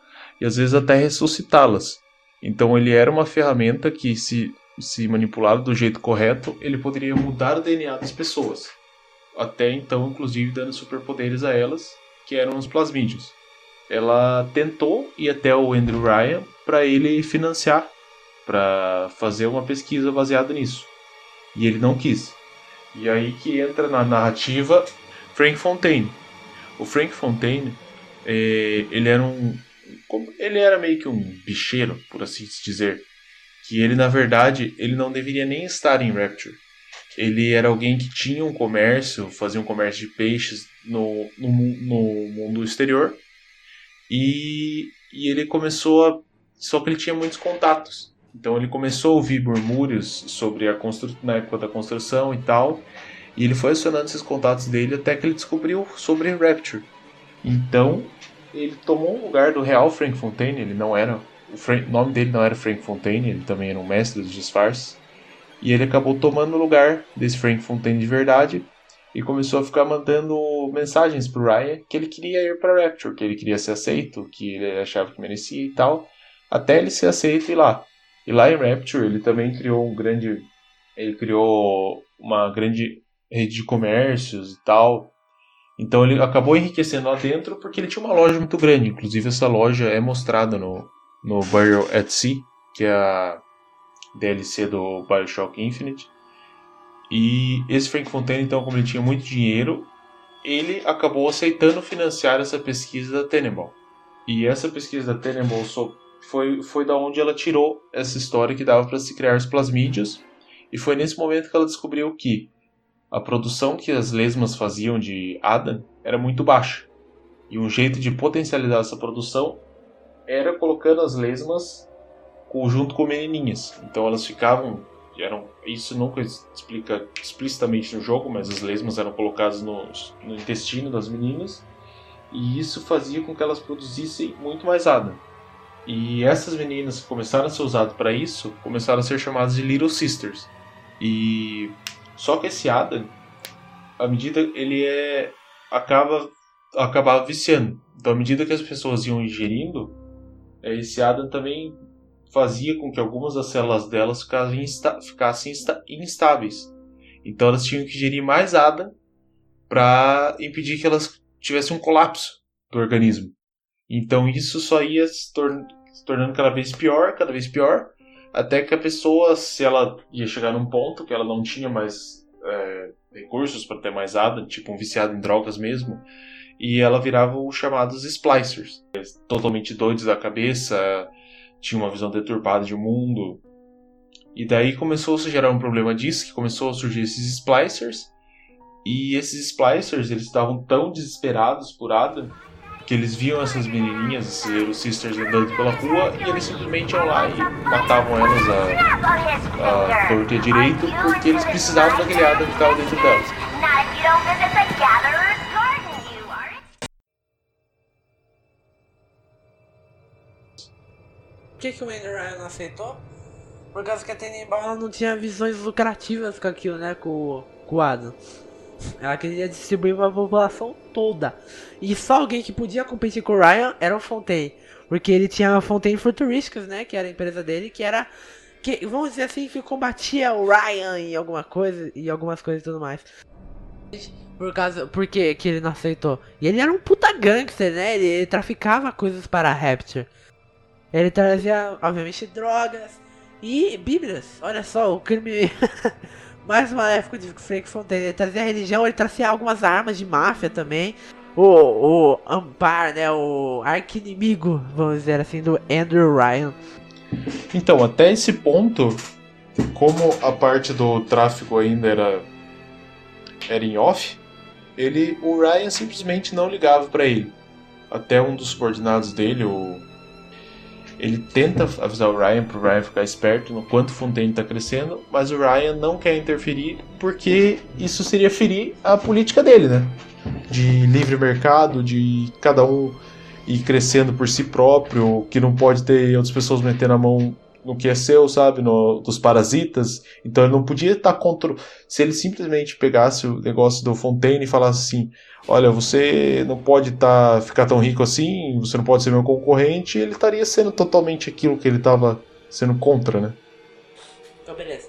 e às vezes até ressuscitá-las. Então ele era uma ferramenta que, se, se manipulada do jeito correto, ele poderia mudar o DNA das pessoas. Até então, inclusive, dando superpoderes a elas, que eram os plasmídeos. Ela tentou ir até o Andrew Ryan para ele financiar para fazer uma pesquisa baseada nisso. E ele não quis. E aí que entra na narrativa Frank Fontaine. O Frank Fontaine, ele era um ele era meio que um bicheiro, por assim dizer, que ele na verdade ele não deveria nem estar em Rapture. Ele era alguém que tinha um comércio, fazia um comércio de peixes no, no, no mundo exterior e, e ele começou a. Só que ele tinha muitos contatos. Então ele começou a ouvir murmúrios sobre a constru... na época da construção e tal. E ele foi acionando esses contatos dele até que ele descobriu sobre Rapture. Então ele tomou o lugar do real Frank Fontaine. Ele não era. O Frank- nome dele não era Frank Fontaine, ele também era um mestre dos disfarces. E ele acabou tomando o lugar desse Frank Fontaine de verdade e começou a ficar mandando mensagens pro Ryan que ele queria ir para Rapture, que ele queria ser aceito, que ele achava que merecia e tal, até ele ser aceito e lá. E lá em Rapture ele também criou um grande, ele criou uma grande rede de comércios e tal. Então ele acabou enriquecendo lá dentro porque ele tinha uma loja muito grande. Inclusive essa loja é mostrada no no Burial at Sea, que é a DLC do BioShock Infinite. E esse Frank Fontaine, então, como ele tinha muito dinheiro, ele acabou aceitando financiar essa pesquisa da Tenenbaum. E essa pesquisa da Tenenbaum foi, foi da onde ela tirou essa história que dava para se criar os plasmídeos. E foi nesse momento que ela descobriu que a produção que as lesmas faziam de Adam era muito baixa. E um jeito de potencializar essa produção era colocando as lesmas junto com menininhas. Então elas ficavam eram isso nunca explica explicitamente no jogo, mas as lesmas eram colocadas no, no intestino das meninas e isso fazia com que elas produzissem muito mais Adam. E essas meninas que começaram a ser usadas para isso começaram a ser chamadas de Little Sisters. E só que esse Adam, à medida ele é acaba acabava viciando. Então à medida que as pessoas iam ingerindo, eh, esse Adam também fazia com que algumas das células delas ficassem, insta ficassem insta instáveis. Então elas tinham que gerir mais ADA para impedir que elas tivessem um colapso do organismo. Então isso só ia se, tor se tornando cada vez pior, cada vez pior, até que a pessoa, se ela ia chegar num ponto que ela não tinha mais é, recursos para ter mais ADA, tipo um viciado em drogas mesmo, e ela virava os chamados splicers, totalmente doidos da cabeça, tinha uma visão deturpada de mundo. E daí começou a se gerar um problema disso, que começou a surgir esses splicers. E esses splicers, eles estavam tão desesperados por Ada, que eles viam essas menininhas, Little Sisters andando pela rua, e eles simplesmente iam lá e matavam elas a, a torta direito, porque eles precisavam daquele Ada que estava dentro delas. Por que, que o Andrew Ryan aceitou? Por causa que a Tenenbaum não tinha visões lucrativas com aquilo, né? Com, com o Adam. Ela queria distribuir para a população toda. E só alguém que podia competir com o Ryan era o Fontaine. Porque ele tinha a Fontaine Futurísticas, né? Que era a empresa dele, que era. Que, vamos dizer assim, que combatia o Ryan em alguma coisa. E algumas coisas e tudo mais. Por causa. Por que ele não aceitou? E ele era um puta gangster, né? Ele, ele traficava coisas para a Rapture. Ele trazia, obviamente, drogas e bíblias. Olha só, o crime. mais maléfico de Frank Fontaine. Ele trazia religião, ele trazia algumas armas de máfia também. O, o Ampar, né? O arqui-inimigo, vamos dizer assim, do Andrew Ryan. Então, até esse ponto, como a parte do tráfico ainda era, era em off, ele, o Ryan simplesmente não ligava para ele. Até um dos subordinados dele, o, ele tenta avisar o Ryan pro Ryan ficar esperto no quanto Fontaine está crescendo, mas o Ryan não quer interferir porque isso seria ferir a política dele, né? De livre mercado, de cada um ir crescendo por si próprio, que não pode ter outras pessoas metendo a mão no que é seu, sabe? No, dos parasitas. Então ele não podia estar contra. Se ele simplesmente pegasse o negócio do Fontaine e falasse assim: Olha, você não pode tá, ficar tão rico assim, você não pode ser meu concorrente, ele estaria sendo totalmente aquilo que ele estava sendo contra, né? Então, beleza.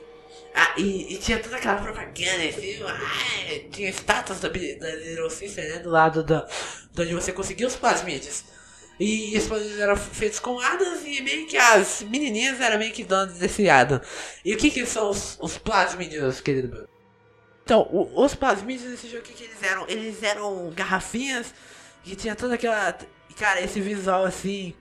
Ah, e, e tinha toda aquela propaganda, ah, tinha estátuas da, da Little Sister, né? Do lado da, de onde você conseguiu os plasmídeos. E esses plasmídeos eram feitos com Adams e meio que as menininhas eram meio que donas desse Adam. E o que que são os, os plasmídeos, querido meu? Então, o, os plasmídeos desse jogo, o que que eles eram? Eles eram garrafinhas que tinha toda aquela... Cara, esse visual assim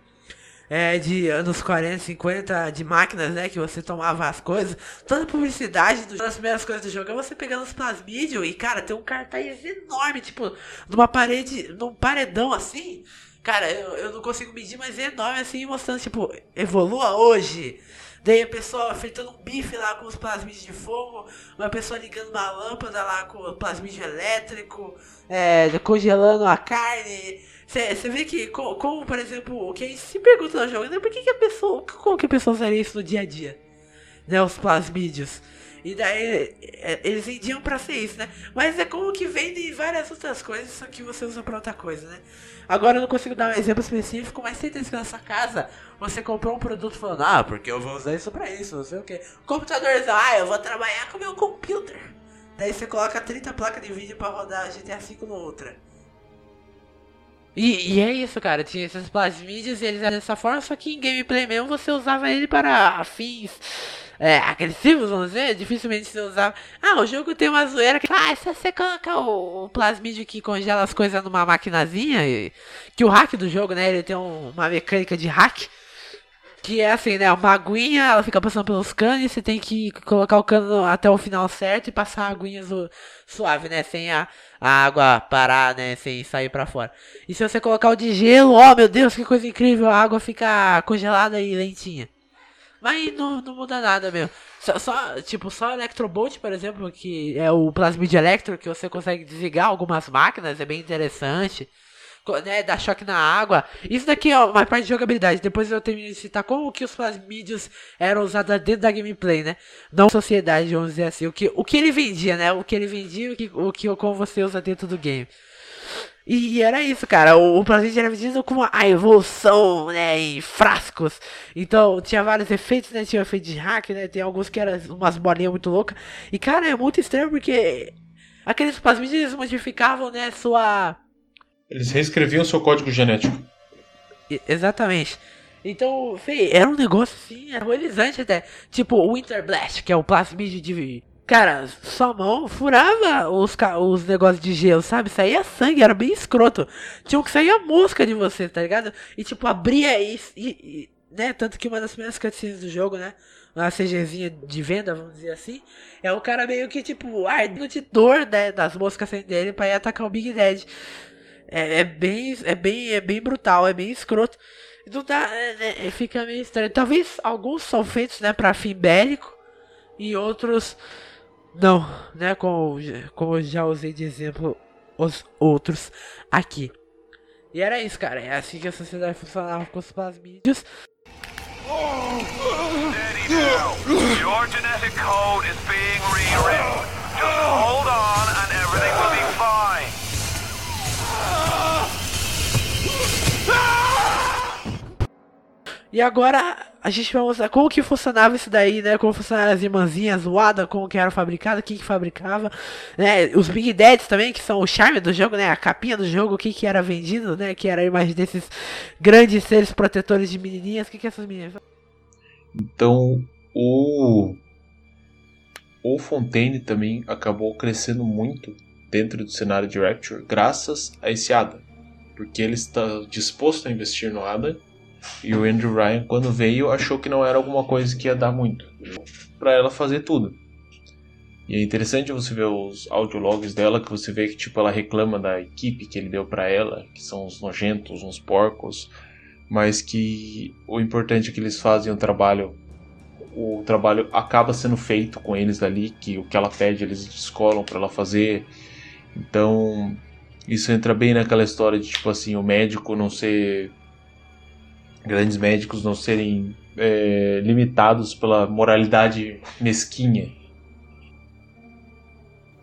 é, de anos 40, 50, de máquinas, né? Que você tomava as coisas. Toda a publicidade do, das primeiras coisas do jogo é você pegando os plasmídeos e, cara, tem um cartaz enorme, tipo, numa parede, num paredão assim. Cara, eu, eu não consigo medir, mas é enorme assim, mostrando, tipo, evolua hoje. Daí a pessoa fritando um bife lá com os plasmídeos de fogo, uma pessoa ligando uma lâmpada lá com o plasmídio elétrico, é, congelando a carne. Você vê que, como, como, por exemplo, o que a gente se pergunta no jogo, né? Por que, que a pessoa. Como que a pessoa usaria isso no dia a dia? Né? Os plasmídeos. E daí é, eles vendiam pra ser isso, né? Mas é como que vendem várias outras coisas, só que você usa pra outra coisa, né? Agora eu não consigo dar um exemplo específico, mas certeza que na sua casa você comprou um produto falando, ah, porque eu vou usar isso pra isso, não sei o que. Computadorzão, ah, eu vou trabalhar com meu computer. Daí você coloca 30 placas de vídeo pra rodar GTA V no Ultra. E, e, é isso, cara. Tinha esses plasmídeos e eles eram dessa forma, só que em gameplay mesmo você usava ele para fins é, agressivos, vamos dizer. Dificilmente você usava. Ah, o jogo tem uma zoeira que. Ah, se você coloca o, o plasmídio que congela as coisas numa maquinazinha. E, que o hack do jogo, né? Ele tem um, uma mecânica de hack. Que é assim, né? Uma aguinha, ela fica passando pelos canos e você tem que colocar o cano até o final certo e passar a aguinha suave, né? Sem a, a água parar, né? Sem sair para fora. E se você colocar o de gelo, ó oh, meu Deus, que coisa incrível, a água fica congelada e lentinha. Mas não, não muda nada mesmo. Só, só, tipo, só Electrobolt, por exemplo, que é o Plasmid Electro, que você consegue desligar algumas máquinas, é bem interessante né, dar choque na água. Isso daqui é uma parte de jogabilidade. Depois eu termino de citar como que os plasmídeos eram usados dentro da gameplay, né? Não sociedade, vamos dizer assim. O que, o que ele vendia, né? O que ele vendia o que, o que como você usa dentro do game. E, e era isso, cara. O, o plasmídio era vendido como a evolução, né? Em frascos. Então tinha vários efeitos, né? Tinha efeito de hack, né? Tem alguns que eram umas bolinhas muito loucas. E, cara, é muito estranho porque aqueles plasmídeos modificavam, né? Sua eles reescreviam seu código genético. Exatamente. Então, fei, era um negócio assim, aterrorizante até. Tipo, o Winter Blast, que é o plasmídio de. Cara, sua mão furava os, os negócios de gelo, sabe? Saía sangue, era bem escroto. Tinha que sair a mosca de você, tá ligado? E tipo, abria isso. E, e, né? Tanto que uma das primeiras cutscenes do jogo, né? Uma CGzinha de venda, vamos dizer assim. É o cara meio que, tipo, ardendo de dor, né? Das moscas dele pra ir atacar o Big Dead. É, é, bem, é, bem, é bem brutal, é bem escroto. Não dá, é, é, fica meio estranho. Talvez alguns são feitos né, para fim bélico e outros não, né? Como, como já usei de exemplo os outros aqui. E era isso, cara. É assim que a sociedade funcionava com os plasmídeos. Your genetic code is being rewritten. Just hold on and everything will be fine. E agora a gente vai mostrar como que funcionava isso daí, né? Como funcionavam as irmãzinhas, o Ada, como que era fabricado, quem que fabricava, né? Os Big Dads também, que são o charme do jogo, né? A capinha do jogo, o que que era vendido, né? Que era a imagem desses grandes seres protetores de menininhas. O que que essas meninas... Então, o... o Fontaine também acabou crescendo muito dentro do cenário de Rapture graças a esse Adam. Porque ele está disposto a investir no Adam e o Andrew Ryan, quando veio, achou que não era alguma coisa que ia dar muito para ela fazer tudo. E é interessante você ver os audiologs dela, que você vê que tipo ela reclama da equipe que ele deu para ela, que são uns nojentos, uns porcos, mas que o importante é que eles fazem o trabalho o trabalho acaba sendo feito com eles ali, que o que ela pede eles descolam para ela fazer. Então, isso entra bem naquela história de tipo assim, o médico não ser grandes médicos não serem é, limitados pela moralidade mesquinha.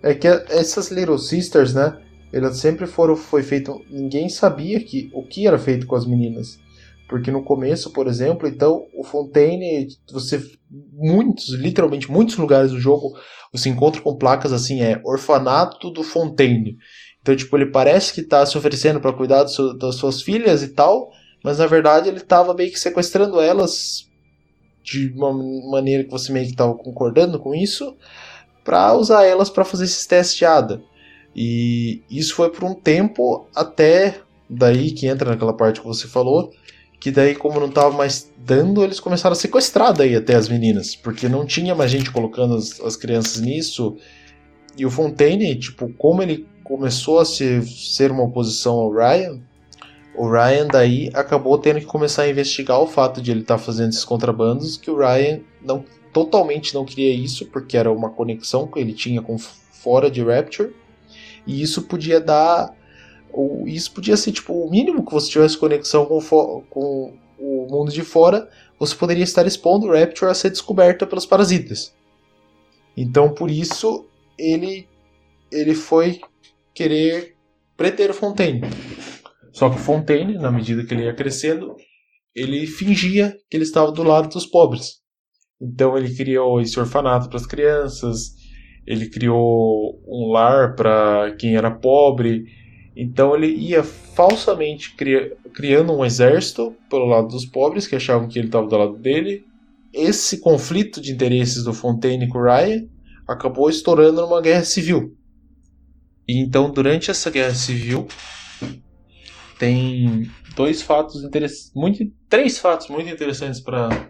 É que essas Little Sisters, né? Elas sempre foram foi feito. Ninguém sabia que o que era feito com as meninas. Porque no começo, por exemplo, então o Fontaine, você muitos, literalmente muitos lugares do jogo, você encontra com placas assim, é orfanato do Fontaine. Então, tipo, ele parece que está se oferecendo para cuidar seu, das suas filhas e tal, mas na verdade ele estava meio que sequestrando elas de uma maneira que você meio que estava concordando com isso, para usar elas para fazer esses testes de ADA. E isso foi por um tempo até daí que entra naquela parte que você falou, que daí, como não tava mais dando, eles começaram a sequestrar daí até as meninas, porque não tinha mais gente colocando as, as crianças nisso. E o Fontaine, tipo, como ele começou a ser, ser uma oposição ao Ryan, o Ryan daí acabou tendo que começar a investigar o fato de ele estar tá fazendo esses contrabandos, que o Ryan não totalmente não queria isso, porque era uma conexão que ele tinha com fora de Rapture, e isso podia dar ou isso podia ser tipo o mínimo que você tivesse conexão com, com o mundo de fora, você poderia estar expondo o Rapture a ser descoberta pelos parasitas. Então por isso ele ele foi querer preter Fontaine. Só que o Fontaine, na medida que ele ia crescendo, ele fingia que ele estava do lado dos pobres. Então ele criou esse orfanato para as crianças, ele criou um lar para quem era pobre, então ele ia falsamente cria, criando um exército pelo lado dos pobres que achavam que ele estava do lado dele. Esse conflito de interesses do Fontaine com Ryan acabou estourando numa guerra civil. E então durante essa guerra civil tem dois fatos interessantes, muito, três fatos muito interessantes para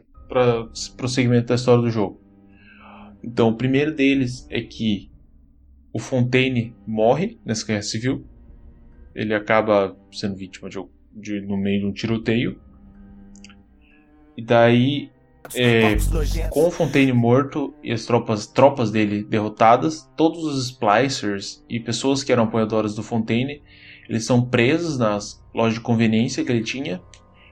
o segmento da história do jogo. Então o primeiro deles é que o Fontaine morre nessa guerra civil ele acaba sendo vítima de, de no meio de um tiroteio. E daí, é, com o Fontaine morto e as tropas, tropas dele derrotadas, todos os Splicers e pessoas que eram apoiadoras do Fontaine, eles são presos nas lojas de conveniência que ele tinha.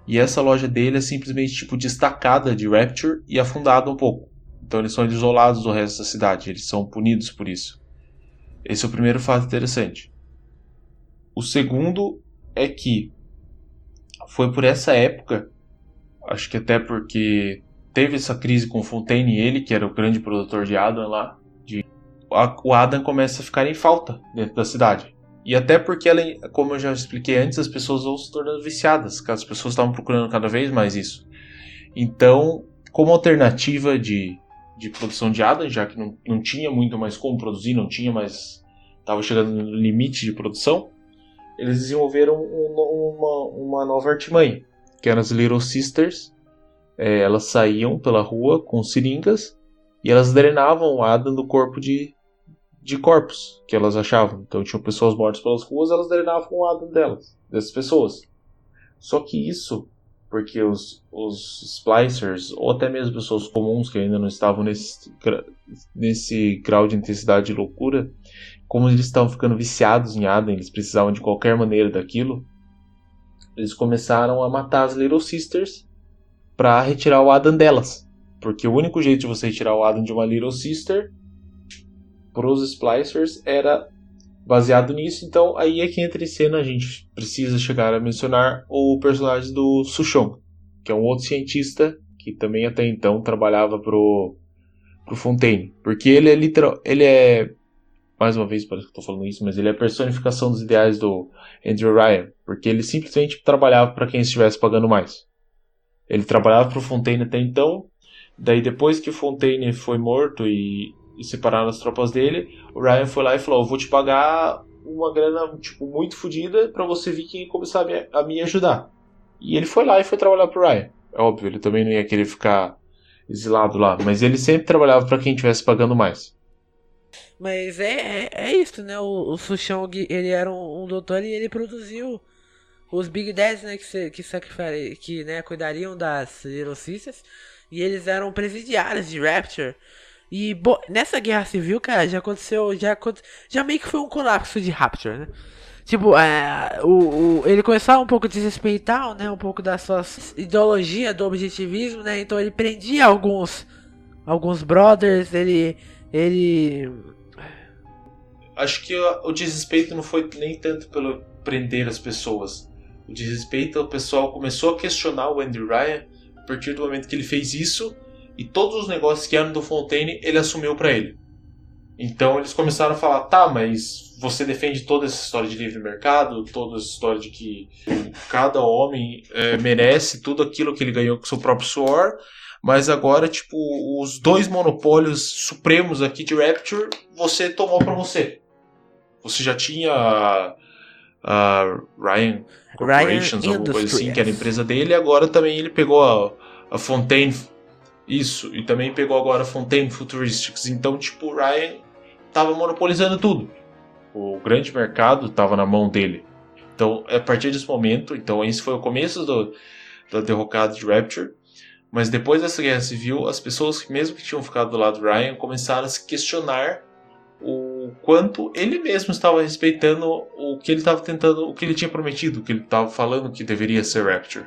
E essa loja dele é simplesmente tipo destacada de Rapture e afundada um pouco. Então eles são isolados do resto da cidade, eles são punidos por isso. Esse é o primeiro fato interessante. O segundo é que foi por essa época, acho que até porque teve essa crise com Fontaine e ele, que era o grande produtor de Adam lá, de, o Adam começa a ficar em falta dentro da cidade. E até porque, ela, como eu já expliquei antes, as pessoas vão se tornando viciadas, as pessoas estavam procurando cada vez mais isso. Então, como alternativa de, de produção de Adam, já que não, não tinha muito mais como produzir, não tinha mais. estava chegando no limite de produção, eles desenvolveram uma, uma nova artimanha, que eram as Little Sisters. É, elas saíam pela rua com seringas e elas drenavam o Adam do corpo de, de corpos que elas achavam. Então tinham pessoas mortas pelas ruas, elas drenavam o Adam delas, dessas pessoas. Só que isso, porque os, os splicers, ou até mesmo pessoas comuns que ainda não estavam nesse, nesse grau de intensidade de loucura, como eles estavam ficando viciados em Adam, eles precisavam de qualquer maneira daquilo, eles começaram a matar as Little Sisters para retirar o Adam delas. Porque o único jeito de você retirar o Adam de uma Little Sister para os Splicers era baseado nisso. Então aí é que entra em cena a gente precisa chegar a mencionar o personagem do Sushong, que é um outro cientista que também até então trabalhava pro pro Fontaine, porque ele é literal, ele é mais uma vez parece que estou falando isso, mas ele é a personificação dos ideais do Andrew Ryan, porque ele simplesmente trabalhava para quem estivesse pagando mais. Ele trabalhava para o Fontaine até então, daí depois que Fontaine foi morto e e separaram as tropas dele, o Ryan foi lá e falou: "Eu vou te pagar uma grana tipo muito fodida para você vir aqui e começar a me, a me ajudar". E ele foi lá e foi trabalhar pro Ryan. É óbvio, ele também não ia querer ficar exilado lá, mas ele sempre trabalhava para quem estivesse pagando mais. Mas é, é, é isso, né? O, o Sushong, ele era um, um, doutor e ele produziu os Big Dads, né? Que, que, que né, cuidariam das Little Sisters. E eles eram presidiários de Rapture. E nessa guerra civil, cara, já aconteceu. Já, já meio que foi um colapso de Rapture, né? Tipo, é, o, o, ele começava um pouco desrespeitar, né? Um pouco da sua ideologia, do objetivismo, né? Então ele prendia alguns. Alguns brothers, ele. Ele. Acho que o, o desrespeito não foi nem tanto pelo prender as pessoas. O desrespeito, o pessoal começou a questionar o Andy Ryan a partir do momento que ele fez isso e todos os negócios que eram do Fontaine ele assumiu para ele. Então eles começaram a falar, tá, mas você defende toda essa história de livre mercado, toda essa história de que cada homem é, merece tudo aquilo que ele ganhou com seu próprio suor, mas agora, tipo, os dois monopólios supremos aqui de Rapture, você tomou para você. Você já tinha a, a Ryan Corporations, Ryan alguma coisa assim, que era a empresa dele, e agora também ele pegou a, a Fontaine isso, e também pegou agora Fontaine Futuristics. Então, tipo, o Ryan estava monopolizando tudo. O grande mercado estava na mão dele. Então, a partir desse momento, então esse foi o começo do, da derrocada de Rapture. Mas depois dessa guerra civil, as pessoas, mesmo que tinham ficado do lado do Ryan, começaram a se questionar o quanto ele mesmo estava respeitando o que ele estava tentando, o que ele tinha prometido, o que ele estava falando que deveria ser Rapture.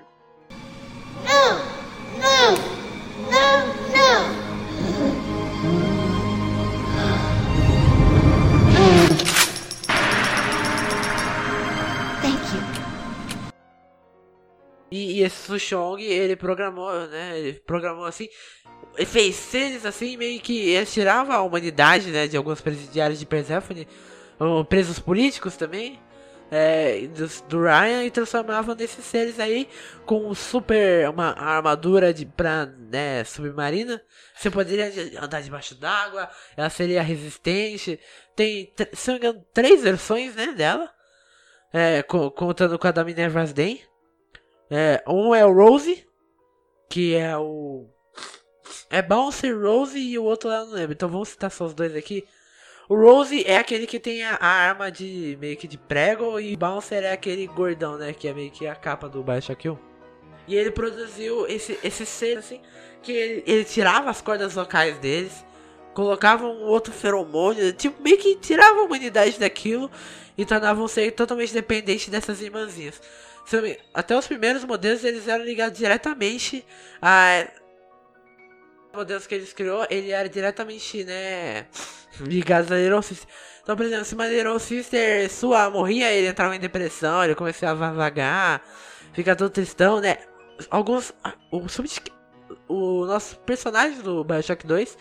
E, esse Sushong, ele programou, né? Ele programou assim. Ele fez seres assim, meio que tirava a humanidade, né? De alguns presidiários de Persephone, presos políticos também. É, do, do, Ryan e transformava nesses seres aí com super uma armadura de pra, né, submarina. Você poderia andar debaixo d'água, ela seria resistente. Tem, se não me engano, três versões né, dela. É, contando com a da Minerva's Day. É, um é o Rose, que é o. É Bouncer Rose e o outro eu não lembro. Então vamos citar só os dois aqui. O Rose é aquele que tem a, a arma de meio que de prego e Bouncer é aquele gordão, né? Que é meio que a capa do Bioshock 1. E ele produziu esse, esse ser assim, que ele, ele tirava as cordas vocais deles, colocava um outro feromônio, tipo, meio que tirava a humanidade daquilo e tornava um ser totalmente dependente dessas irmãzinhas até os primeiros modelos eles eram ligados diretamente a modelos que eles criou, ele era diretamente, né, ligados a Little Sister. Então, por exemplo, se uma Little Sister sua morria, ele entrava em depressão, ele começava a vagar, fica todo tristão, né? Alguns o, o nosso personagem do BioShock 2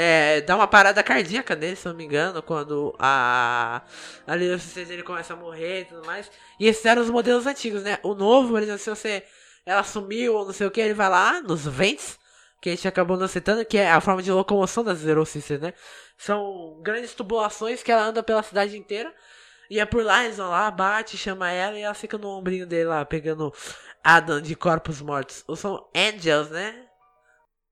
é, dá uma parada cardíaca nele, se não me engano, quando a, a Little ele começa a morrer e tudo mais. E esses eram os modelos antigos, né? O novo, por exemplo, se você ela sumiu ou não sei o que, ele vai lá nos vents, que a gente acabou não citando, que é a forma de locomoção das Zero Sisters, né? São grandes tubulações que ela anda pela cidade inteira. E é por lá, eles vão lá, bate, chama ela e ela fica no ombrinho dele lá, pegando Adam de corpos mortos. Ou são angels, né?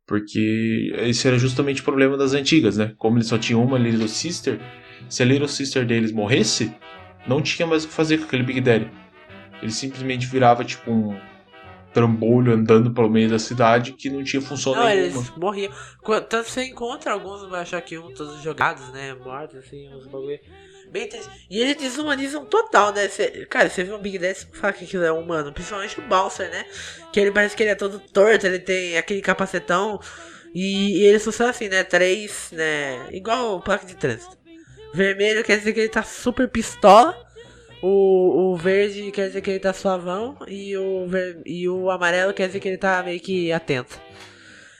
Porque esse era justamente o problema das antigas, né? Como eles só tinham uma Little Sister, se a Little Sister deles morresse, não tinha mais o que fazer com aquele Big Daddy. Ele simplesmente virava tipo um trambolho andando pelo meio da cidade que não tinha função não, nenhuma. eles morriam. Tanto você encontra alguns no Bioshock 1 todos jogados, né? Mortos, assim, uns bagulho. Bem E eles desumanizam total, né? Cê, cara, você vê um Big Daddy e fala que aquilo é humano. Principalmente o Bouncer, né? Que ele parece que ele é todo torto, ele tem aquele capacetão. E, e eles são assim, né? Três, né? Igual placa de trânsito. Vermelho quer dizer que ele tá super pistola. O, o verde quer dizer que ele tá suavão. E o, ver, e o amarelo quer dizer que ele tá meio que atento.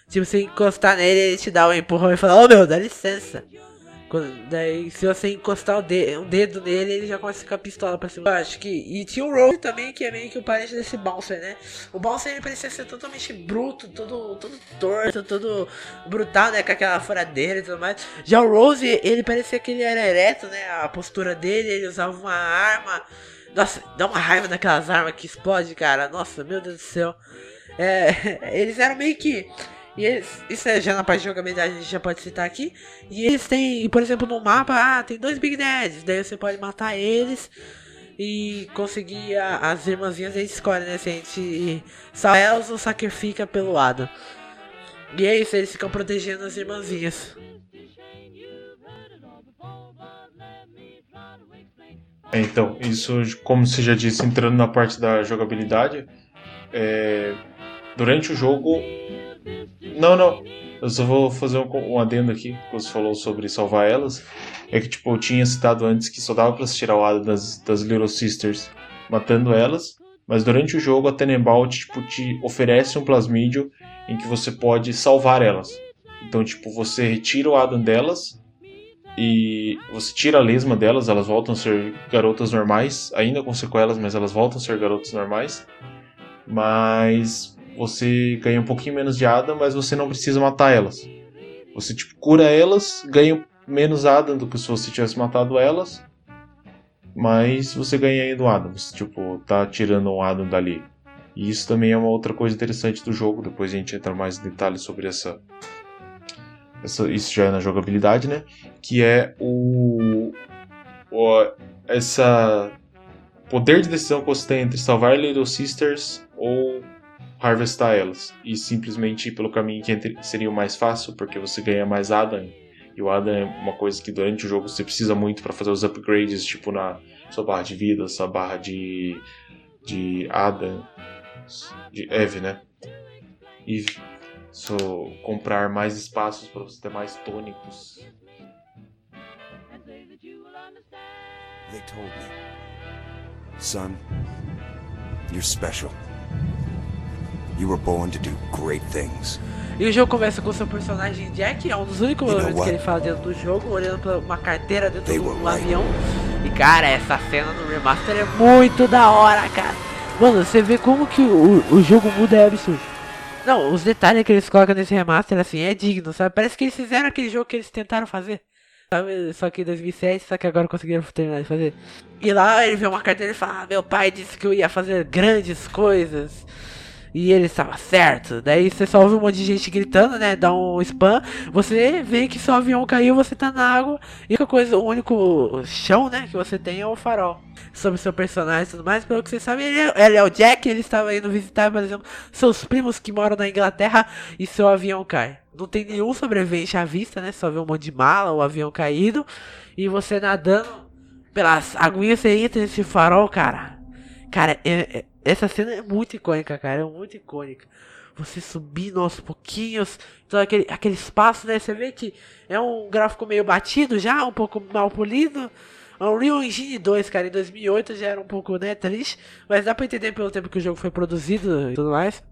Tipo, se encostar nele, ele te dá um empurrão e fala: Ô oh, meu, dá licença. Daí, se você encostar dedo, um dedo nele, ele já começa a ficar pistola pra cima. Eu acho que. E tinha o Rose também, que é meio que o parente desse Bouncer, né? O Bouncer ele parecia ser totalmente bruto, todo, todo torto, todo brutal, né? Com aquela furadeira e tudo mais. Já o Rose, ele parecia que ele era ereto, né? A postura dele, ele usava uma arma. Nossa, dá uma raiva daquelas armas que explode, cara. Nossa, meu Deus do céu. É, eles eram meio que. E eles, isso é já na parte de jogabilidade a gente já pode citar aqui. E eles têm, por exemplo, no mapa, ah, tem dois Big Dads. Daí você pode matar eles e conseguir a- as irmãzinhas. A gente escolhe, né? Se a gente salva elas ou sacrifica pelo lado. E é isso, eles ficam protegendo as irmãzinhas. É, então, isso, como você já disse, entrando na parte da jogabilidade, é, durante o jogo. Não, não. Eu só vou fazer um, um adendo aqui, que você falou sobre salvar elas. É que, tipo, eu tinha citado antes que só dava pra se tirar o Ada das, das Little Sisters matando elas. Mas durante o jogo, a Tenenbaum, tipo, te oferece um plasmídio em que você pode salvar elas. Então, tipo, você retira o Adam delas e você tira a lesma delas, elas voltam a ser garotas normais, ainda com sequelas, mas elas voltam a ser garotas normais. Mas você ganha um pouquinho menos de ADA, mas você não precisa matar elas. Você tipo cura elas, ganha menos ADA do que se você tivesse matado elas. Mas você ganha ainda o ADA, você tipo tá tirando um ADA dali. E isso também é uma outra coisa interessante do jogo, depois a gente entra mais em detalhes sobre essa essa, isso já é na jogabilidade, né? Que é o, o essa poder de decisão que você tem entre salvar Little Sisters ou harvestar elas e simplesmente ir pelo caminho que entre- seria o mais fácil, porque você ganha mais Adam. E o Adam é uma coisa que durante o jogo você precisa muito para fazer os upgrades, tipo na sua barra de vida, sua barra de de Adam, de Eve, né? E so, comprar mais espaços para você ter mais tônicos. They told me. Son, you're special. You were born to do great things. E o jogo começa com o seu personagem Jack, é um dos únicos momentos que ele fala dentro do jogo, olhando pra uma carteira dentro de were um avião. E cara, essa cena no remaster é muito da hora, cara. Mano, você vê como que o, o jogo muda é absurdo. Não, os detalhes que eles colocam nesse remaster, assim, é digno, sabe? Parece que eles fizeram aquele jogo que eles tentaram fazer. Sabe? Só que em 2007, só que agora conseguiram terminar de fazer. E lá ele vê uma carteira e fala: ah, Meu pai disse que eu ia fazer grandes coisas. E ele estava certo. Daí você só ouve um monte de gente gritando, né? Dá um spam. Você vê que seu avião caiu, você tá na água. E a coisa, o único chão, né? Que você tem é o farol. Sobre seu personagem e tudo mais. Pelo que você sabe, ele é, ele é o Jack. Ele estava indo visitar, por exemplo, seus primos que moram na Inglaterra. E seu avião cai. Não tem nenhum sobrevivente à vista, né? Só vê um monte de mala, o avião caído. E você nadando pelas aguinhas, você entra nesse farol, cara. Cara, é- é- essa cena é muito icônica, cara. É muito icônica. Você subindo aos pouquinhos, todo aquele, aquele espaço, né? Você vê que é um gráfico meio batido já, um pouco mal polido. Unreal Engine 2, cara, em 2008 já era um pouco, né, triste. Mas dá pra entender pelo tempo que o jogo foi produzido e tudo mais.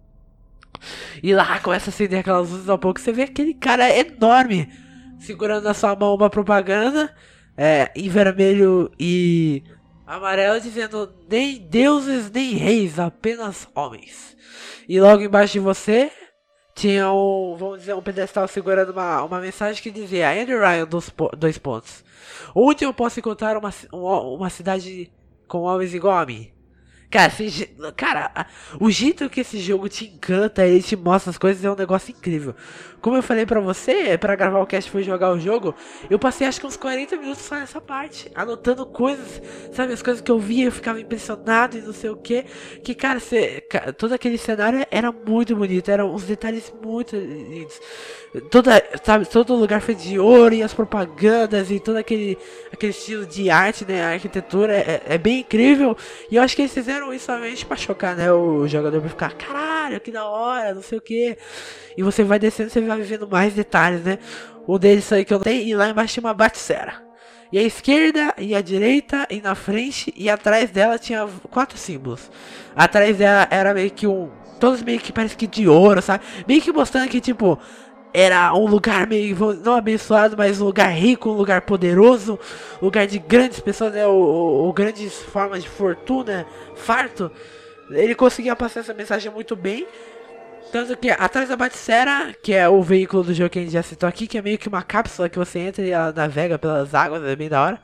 E lá começa a acender aquelas luzes ao pouco. Você vê aquele cara enorme segurando na sua mão uma propaganda é, em vermelho e amarelo dizendo nem deuses nem reis, apenas homens. E logo embaixo de você tinha um, vamos dizer, um pedestal segurando uma, uma mensagem que dizia Andy Ryan, dos dois pontos. Onde eu posso encontrar uma, uma, uma cidade com homens igual a mim? Cara, esse cara, o jeito que esse jogo te encanta, ele te mostra as coisas, é um negócio incrível. Como eu falei pra você, pra gravar o cast e jogar o jogo, eu passei acho que uns 40 minutos só nessa parte, anotando coisas, sabe, as coisas que eu via, eu ficava impressionado e não sei o que. Que, cara, cê, ca- todo aquele cenário era muito bonito, eram uns detalhes muito lindos. Toda, sabe, todo lugar feito de ouro e as propagandas e todo aquele, aquele estilo de arte, né, a arquitetura é, é bem incrível. E eu acho que eles isso somente pra chocar, né, o jogador pra ficar, caralho, que da hora, não sei o que. E você vai descendo, você vai vendo mais detalhes, né. Um deles aí que eu tenho, e lá embaixo tinha uma Batsera. E à esquerda, e à direita, e na frente, e atrás dela tinha quatro símbolos. Atrás dela era meio que um. Todos meio que parece que de ouro, sabe? Meio que mostrando que, tipo, era um lugar meio, não abençoado, mas um lugar rico, um lugar poderoso, lugar de grandes pessoas, né? Ou, grandes formas de fortuna, farto. Ele conseguia passar essa mensagem muito bem. Tanto que atrás da Baticera, que é o veículo do jogo que a gente já citou aqui, que é meio que uma cápsula que você entra e ela navega pelas águas, é bem da hora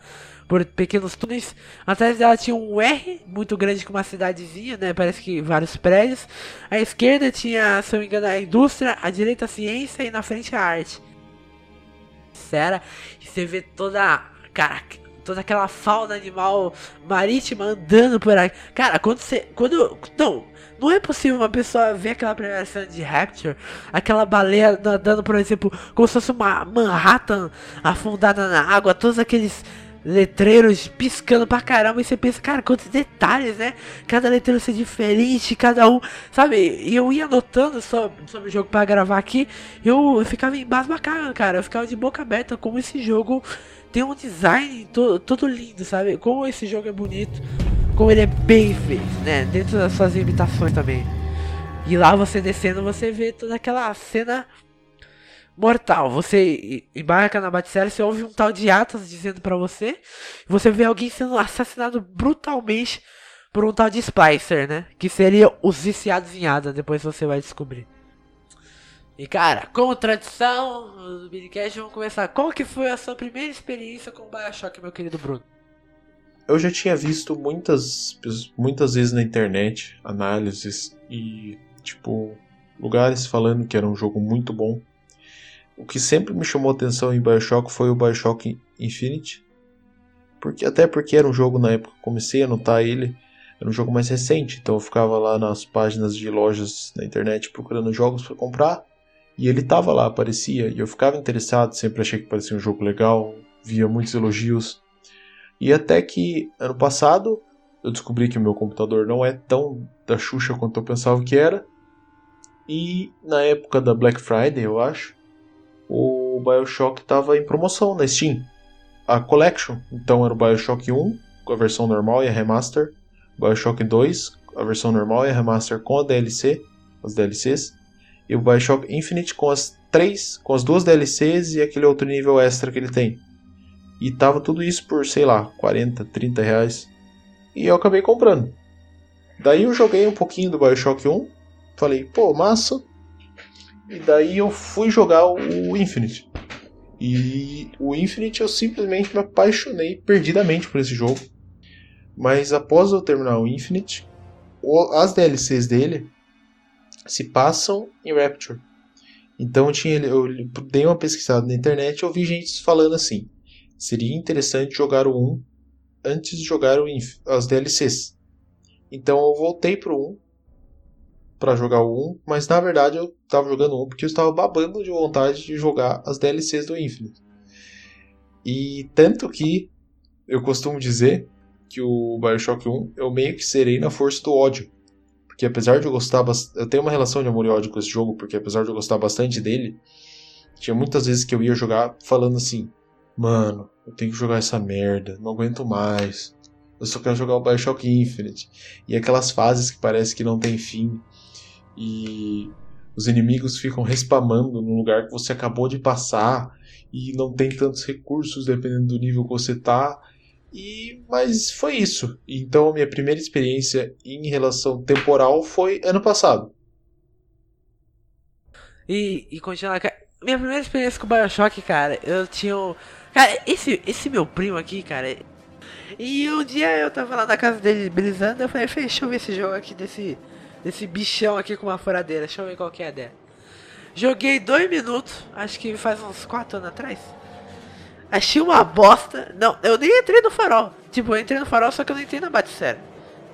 por pequenos túneis. Atrás dela tinha um R muito grande com uma cidadezinha, né? Parece que vários prédios. À esquerda tinha, se eu me engano, a indústria, à direita a ciência e na frente a arte. Será? E você vê toda, cara, toda aquela fauna animal marítima andando por aí. Cara, quando você, quando não, não é possível uma pessoa ver aquela primeira cena de Rapture, aquela baleia nadando, por exemplo, como se fosse uma Manhattan afundada na água, todos aqueles letreiros piscando pra caramba e você pensa, cara, quantos detalhes, né? Cada letreiro ser diferente, cada um, sabe? E eu ia anotando sobre, sobre o jogo para gravar aqui, eu, ficava embasbacado, cara, eu ficava de boca aberta como esse jogo tem um design todo lindo, sabe? Como esse jogo é bonito, como ele é bem feito, né? Dentro das suas imitações também. E lá você descendo, você vê toda aquela cena mortal. Você embarca na Baticela, você ouve um tal de Atos dizendo para você, você vê alguém sendo assassinado brutalmente por um tal de Splicer, né? Que seria os viciados em Ada, depois você vai descobrir. E cara, como tradição do Minicast, vamos começar. Qual que foi a sua primeira experiência com o Bioshock, meu querido Bruno? Eu já tinha visto muitas, muitas vezes na internet análises e, tipo, lugares falando que era um jogo muito bom. O que sempre me chamou atenção em Bioshock foi o Bioshock Infinite. Porque, até porque era um jogo na época que comecei a notar ele, era um jogo mais recente, então eu ficava lá nas páginas de lojas na internet procurando jogos para comprar, e ele tava lá, aparecia, e eu ficava interessado, sempre achei que parecia um jogo legal, via muitos elogios. E até que ano passado eu descobri que o meu computador não é tão da Xuxa quanto eu pensava que era. E na época da Black Friday, eu acho, o BioShock estava em promoção na Steam. A Collection, então era o BioShock 1, com a versão normal e a remaster, BioShock 2, a versão normal e a remaster com a DLC, as DLCs, e o BioShock Infinite com as três, com as duas DLCs e aquele outro nível extra que ele tem. E tava tudo isso por, sei lá, 40, 30 reais. E eu acabei comprando. Daí eu joguei um pouquinho do Bioshock 1. Falei, pô, massa. E daí eu fui jogar o Infinite. E o Infinite eu simplesmente me apaixonei perdidamente por esse jogo. Mas após eu terminar o Infinite, as DLCs dele se passam em Rapture. Então eu, tinha, eu dei uma pesquisada na internet e ouvi gente falando assim: seria interessante jogar o 1 antes de jogar o as DLCs. Então eu voltei pro 1 para jogar o 1, mas na verdade eu tava jogando o 1 porque eu estava babando de vontade de jogar as DLCs do Infinite. E tanto que eu costumo dizer que o BioShock 1 eu meio que serei na força do ódio. Porque apesar de eu gostar eu tenho uma relação de amor e ódio com esse jogo, porque apesar de eu gostar bastante dele, tinha muitas vezes que eu ia jogar falando assim: "Mano, eu tenho que jogar essa merda, não aguento mais. Eu só quero jogar o BioShock Infinite". E aquelas fases que parece que não tem fim e os inimigos ficam respamando no lugar que você acabou de passar e não tem tantos recursos dependendo do nível que você tá. E mas foi isso. Então minha primeira experiência em relação temporal foi ano passado. E, e continuar, minha primeira experiência com BioShock, cara, eu tinha um... Cara, esse, esse meu primo aqui, cara. E um dia eu tava lá na casa dele, belizando, eu falei, ver esse jogo aqui desse desse bichão aqui com uma furadeira. Deixa eu ver qual que é a dela. Joguei dois minutos, acho que faz uns quatro anos atrás. Achei uma bosta. Não, eu nem entrei no farol. Tipo, eu entrei no farol, só que eu não entrei na Baticera.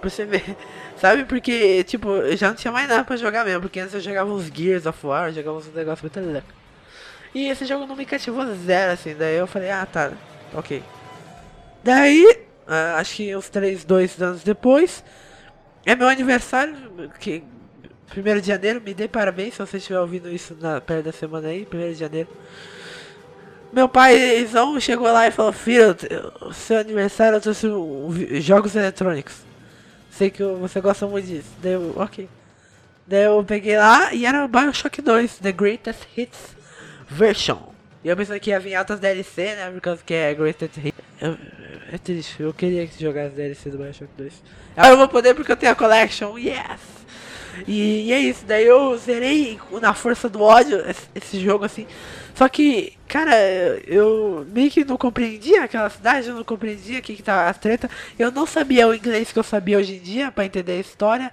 Pra você ver. Sabe? Porque, tipo, eu já não tinha mais nada pra jogar mesmo. Porque antes eu jogava uns Gears of War, jogava uns negócios muito loucos. E esse jogo não me cativou zero, assim. Daí eu falei, ah, tá, ok. Daí, uh, acho que uns 3, 2 anos depois, é meu aniversário, que primeiro de janeiro, me dê parabéns se você estiver ouvindo isso na perto da semana aí, primeiro de janeiro. Meu paizão chegou lá e falou, filho, seu aniversário eu trouxe jogos eletrônicos. Sei que você gosta muito disso. Daí eu, ok. Daí eu peguei lá e era o Bioshock 2, The Greatest Hits Version. E eu pensei que ia vir altas DLC, né? Por causa que é Greatest Hit. Eu- É triste, eu queria que jogasse DLC do Bioshock 2. Agora eu vou poder porque eu tenho a Collection, yes! E, e é isso, daí eu zerei na força do ódio esse, esse jogo assim. Só que, cara, eu meio que não compreendia aquela cidade, eu não compreendia o que, que tava as treta. Eu não sabia o inglês que eu sabia hoje em dia pra entender a história.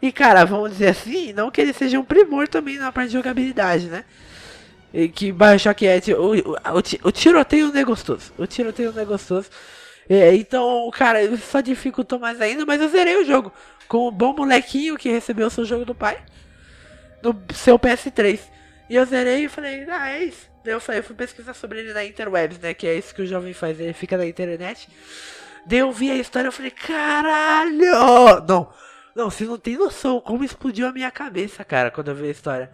E cara, vamos dizer assim, não que ele seja um primor também na parte de jogabilidade, né? Que Bioshock é tipo, o, o, o, ti- o tiroteio não é gostoso. O tiroteio não é gostoso. É, então, cara, isso só dificultou mais ainda, mas eu zerei o jogo com o bom molequinho que recebeu o seu jogo do pai no seu PS3. E eu zerei e falei, ah, é isso. Eu falei, eu fui pesquisar sobre ele na interwebs, né? Que é isso que o jovem faz, ele fica na internet. Daí eu vi a história e falei, caralho! Não, não, você não tem noção como explodiu a minha cabeça, cara, quando eu vi a história.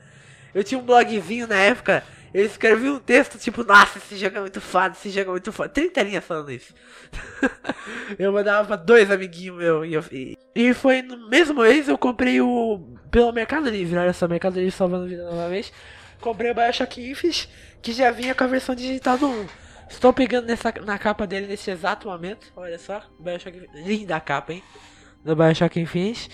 Eu tinha um blogzinho na época, eu escrevi um texto tipo, nossa, esse jogo é muito foda, esse jogo é muito foda. 30 linhas falando isso. eu mandava pra dois amiguinhos meus. E, eu- e- e foi no mesmo mês eu comprei o. Pelo Mercado Livre, olha só, Mercado Livre salvando vida novamente. Comprei o Bioshock Infinite, que já vinha com a versão digital do 1. Estou pegando nessa, na capa dele nesse exato momento. Olha só, Bioshock. Linda a capa, hein? Do Bioshock Infinite.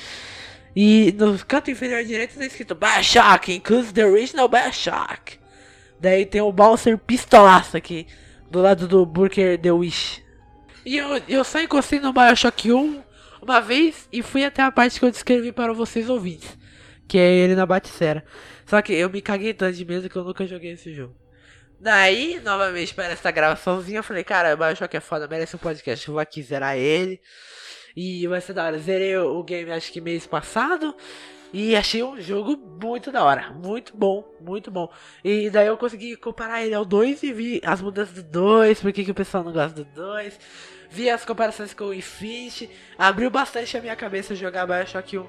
E no canto inferior direito tá escrito Bioshock, includes the original Bioshock. Daí tem o Bouncer pistolaço aqui, do lado do Burger The Wish. E eu, eu só encostei no Bioshock 1 uma vez e fui até a parte que eu descrevi para vocês ouvintes. Que é ele na Baticera. Só que eu me caguei tanto de medo que eu nunca joguei esse jogo. Daí, novamente, para essa gravaçãozinha, eu falei, cara, Bioshock é foda, merece um podcast. Eu vou aqui zerar ele. E vai ser da hora. Zerei o game acho que mês passado. E achei um jogo muito da hora. Muito bom, muito bom. E daí eu consegui comparar ele ao 2 e vi as mudanças do 2, por que, que o pessoal não gosta do 2. Vi as comparações com o Infinity. Abriu bastante a minha cabeça jogar Bioshock 1.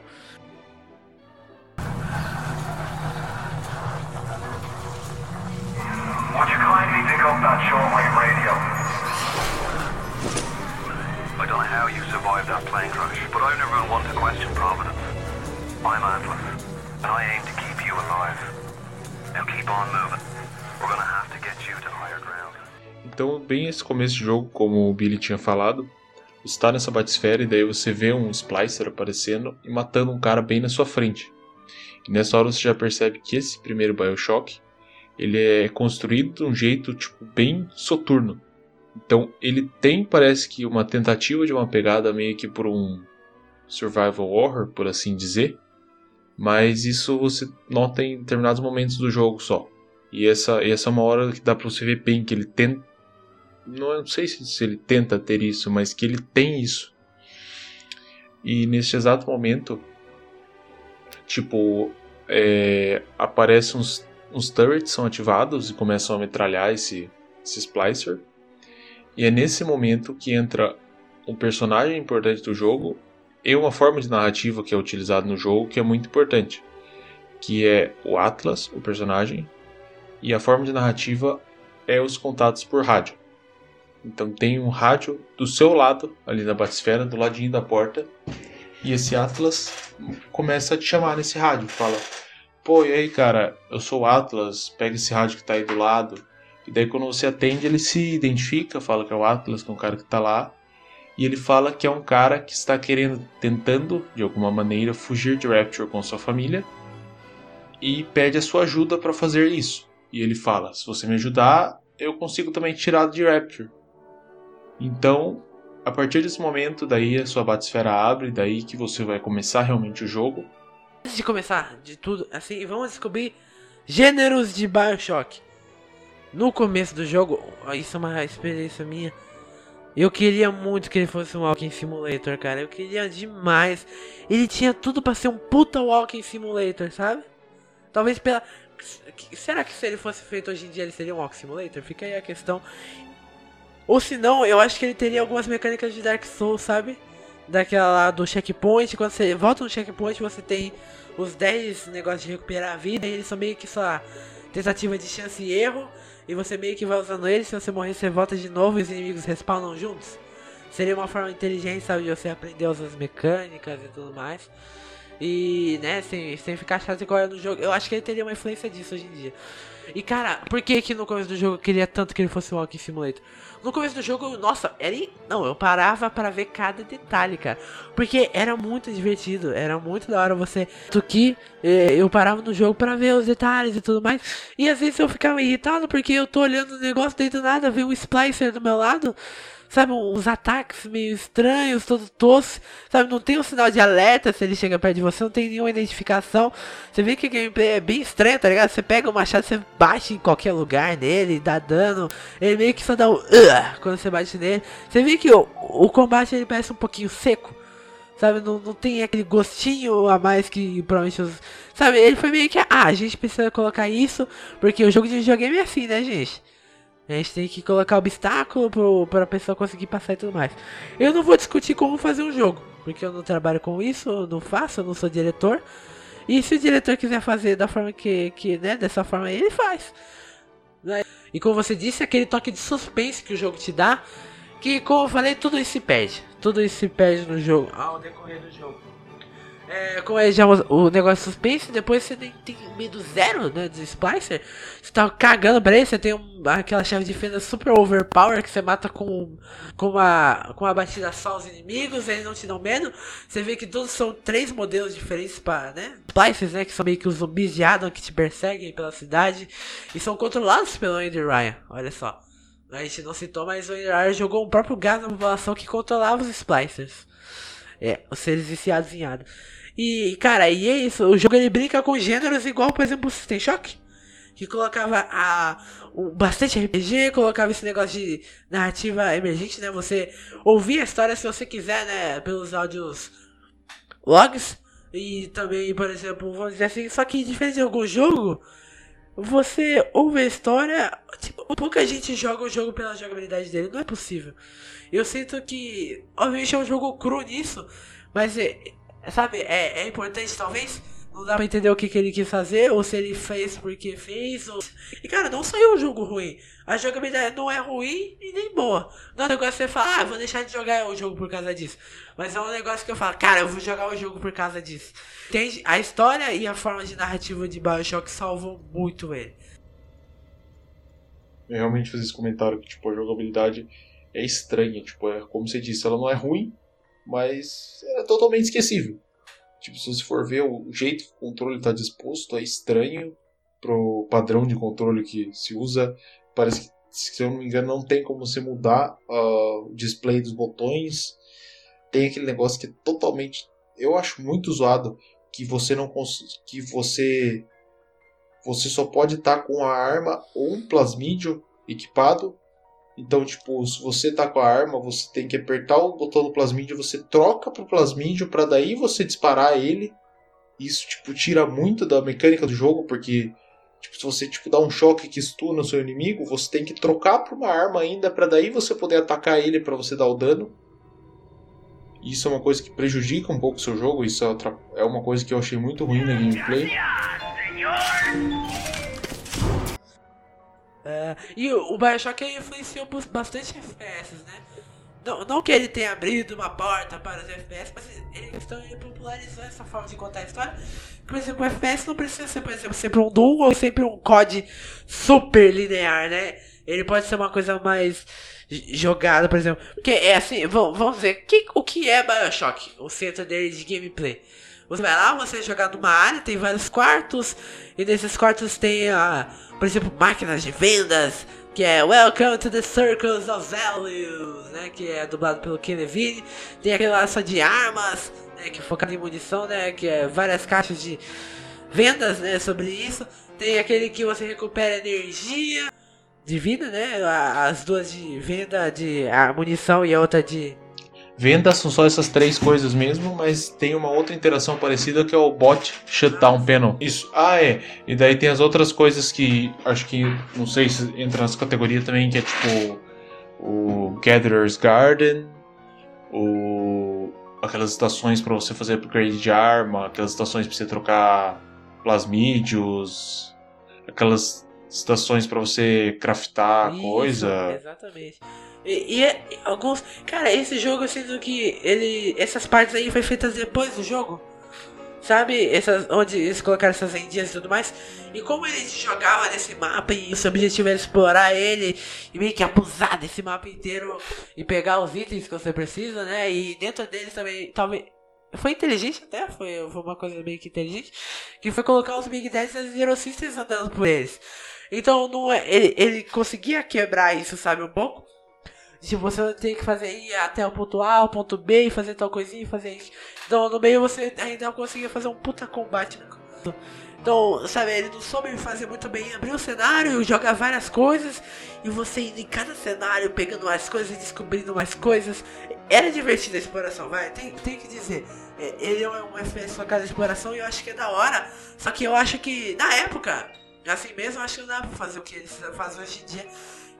Bem esse começo de jogo, como o Billy tinha falado, você está nessa batisfera e daí você vê um Splicer aparecendo e matando um cara bem na sua frente. E nessa hora você já percebe que esse primeiro Bioshock ele é construído de um jeito tipo bem soturno. Então ele tem, parece que uma tentativa de uma pegada meio que por um survival horror, por assim dizer, mas isso você nota em determinados momentos do jogo só. E essa, e essa é uma hora que dá pra você ver bem que ele tenta. Não, sei se, se ele tenta ter isso, mas que ele tem isso. E nesse exato momento, tipo, é, aparecem uns, uns turrets são ativados e começam a metralhar esse, esse splicer. E é nesse momento que entra um personagem importante do jogo e uma forma de narrativa que é utilizada no jogo que é muito importante, que é o Atlas, o personagem, e a forma de narrativa é os contatos por rádio. Então tem um rádio do seu lado, ali na batisfera, do ladinho da porta, e esse Atlas começa a te chamar nesse rádio, fala: "Pô, e aí, cara, eu sou o Atlas, pega esse rádio que tá aí do lado". E daí quando você atende, ele se identifica, fala que é o Atlas, que é um cara que tá lá, e ele fala que é um cara que está querendo, tentando de alguma maneira fugir de Rapture com sua família e pede a sua ajuda para fazer isso. E ele fala: se você me ajudar, eu consigo também tirar de Rapture. Então, a partir desse momento, daí a sua batisfera abre, daí que você vai começar realmente o jogo. Antes de começar, de tudo, assim, vamos descobrir gêneros de Bioshock. No começo do jogo, isso é uma experiência minha. Eu queria muito que ele fosse um Walking Simulator, cara. Eu queria demais. Ele tinha tudo pra ser um puta Walking Simulator, sabe? Talvez pela. Será que se ele fosse feito hoje em dia ele seria um Walking Simulator? Fica aí a questão. Ou se não, eu acho que ele teria algumas mecânicas de Dark Souls, sabe? Daquela lá do checkpoint. Quando você volta no checkpoint, você tem os 10 negócios de recuperar a vida. E eles são meio que só tentativa de chance e erro. E você meio que vai usando eles. Se você morrer, você volta de novo e os inimigos respawnam juntos. Seria uma forma inteligente, sabe? De você aprender as mecânicas e tudo mais. E, né, sem, sem ficar chato igual é no jogo. Eu acho que ele teria uma influência disso hoje em dia. E cara, por que que no começo do jogo eu queria tanto que ele fosse um Walking Simulator? No começo do jogo, nossa, era. in- Não, eu parava para ver cada detalhe, cara. Porque era muito divertido, era muito da hora você. Tu que eh, eu parava no jogo para ver os detalhes e tudo mais. E às vezes eu ficava irritado porque eu tô olhando o negócio daí do nada, vem um splicer do meu lado. Sabe, uns ataques meio estranhos, todo tosco. Sabe, não tem um sinal de alerta se ele chega perto de você, não tem nenhuma identificação. Você vê que a gameplay é bem estranha, tá ligado? Você pega o machado, você bate em qualquer lugar nele, dá dano. Ele meio que só dá um "Ugh" quando você bate nele. Você vê que o, o combate ele parece um pouquinho seco. Sabe, não, não tem aquele gostinho a mais que provavelmente os. Sabe, ele foi meio que. Ah, a gente precisa colocar isso, porque o jogo de videogame é assim, né, gente? A gente tem que colocar obstáculo pro, pra pessoa conseguir passar e tudo mais. Eu não vou discutir como fazer um jogo, porque eu não trabalho com isso, eu não faço, eu não sou diretor. E se o diretor quiser fazer da forma que, que né, dessa forma ele faz. Né? E como você disse, aquele toque de suspense que o jogo te dá, que como eu falei, tudo isso se perde. Tudo isso se perde no jogo, ao decorrer do jogo. É, como é já o, o negócio de suspense, depois você tem, tem medo zero, né, de Splicer. Você tá cagando pra ele, você tem um- aquela chave de fenda super overpower que você mata com, com, uma, com uma batida só os inimigos, eles não te dão medo. Você vê que todos são três modelos diferentes para, né, Splicers, né, que são meio que os zumbis de Adam que te perseguem pela cidade e são controlados pelo Andy Ryan, olha só. A gente não citou, mas o Andy Ryan jogou um próprio gás na população que controlava os Splicers. É, os seres viciados em Adam. E, cara, e é isso. O jogo ele brinca com gêneros igual, por exemplo, o System Shock. Que colocava a, bastante RPG, colocava esse negócio de narrativa emergente, né? Você ouvir a história se você quiser, né? Pelos áudios logs. E também, por exemplo, vamos dizer assim, só que diferente de algum jogo, você ouve a história. Tipo, pouca gente joga o jogo pela jogabilidade dele, não é possível. Eu sinto que, obviamente, é um jogo cru nisso, mas sabe, é, é importante talvez. Não dá pra entender o que, que ele quis fazer, ou se ele fez porque fez, ou... E cara, não saiu um jogo ruim. A jogabilidade não é ruim e nem boa. Não é um negócio que você fala, ah, vou deixar de jogar o jogo por causa disso. Mas é um negócio que eu falo, cara, eu vou jogar o jogo por causa disso. Entende? A história e a forma de narrativa de Bioshock salvam muito ele. Eu realmente fiz esse comentário que tipo, a jogabilidade é estranha. Tipo, é, como você disse, ela não é ruim, mas é totalmente esquecível. Tipo, se você for ver o jeito que o controle está disposto, é estranho pro padrão de controle que se usa. Parece que, se eu não me engano, não tem como você mudar ah, o display dos botões. Tem aquele negócio que é totalmente. Eu acho muito zoado que você não que você você só pode estar com a arma ou um plasmídio equipado. Então, tipo, se você tá com a arma, você tem que apertar o botão do plasmídio, você troca pro plasmídio para daí você disparar ele. Isso, tipo, tira muito da mecânica do jogo, porque tipo, se você tipo dá um choque que stuna o seu inimigo, você tem que trocar para uma arma ainda para daí você poder atacar ele para você dar o dano. Isso é uma coisa que prejudica um pouco o seu jogo, isso é, é uma coisa que eu achei muito ruim na gameplay. É, e o, Bioshock influenciou bastante FPS, né? Não, não que ele tenha abrido uma porta para os FPS, mas ele, ele popularizou essa forma de contar a história. Por exemplo, o FPS não precisa ser, por exemplo, sempre um Doom ou sempre um COD super linear, né? Ele pode ser uma coisa mais jogada, por exemplo. Porque é assim, vamos, vamos ver, que, o que é Bioshock? O centro dele de gameplay. Você vai lá, você jogar numa área, tem vários quartos, e nesses quartos tem, a, por exemplo, máquinas de vendas, que é Welcome to the Circles of Values, né, que é dublado pelo Ken Levine. Tem aquele lá só de armas, né, que é focado em munição, né, que é várias caixas de vendas, né, sobre isso. Tem aquele que você recupera energia de vida, né, as duas de venda de munição e a outra de Vendas são só essas três coisas mesmo, mas tem uma outra interação parecida que é o bot shutdown panel. Isso. Ah, é. E daí tem as outras coisas que acho que não sei se entra nessa categoria também, que é tipo o Gatherer's Garden, o aquelas estações para você fazer upgrade de arma, aquelas estações para você trocar plasmídios, aquelas estações para você craftar Isso, coisa. Exatamente. E, e é- alguns. Cara, esse jogo eu sinto que ele. Essas partes aí foi feitas depois do jogo. Sabe? Essas, onde eles colocaram essas endinhas e tudo mais. E como ele jogava nesse mapa e o seu objetivo era explorar ele e meio que abusar desse mapa inteiro e pegar os itens que você precisa, né? E dentro deles também, talvez. Foi inteligente até, foi, foi uma coisa meio que inteligente. Que foi colocar os Big Daddies e as Zero Sisters andando por eles. Então não é, ele, ele conseguia quebrar isso, sabe, um pouco. Se você tem que fazer ir até o ponto A, o ponto B fazer tal coisinha fazer isso. Então no meio você ainda conseguia fazer um puta combate. Então, sabe, ele não soube fazer muito bem abrir o cenário, jogar várias coisas e você indo em cada cenário pegando mais coisas e descobrindo mais coisas. Era divertida a exploração, vai, tem, tem que dizer. É, ele é um FPS focado em exploração e eu acho que é da hora. Só que eu acho que na época, assim mesmo, acho que não dá pra fazer o que eles fazem hoje em dia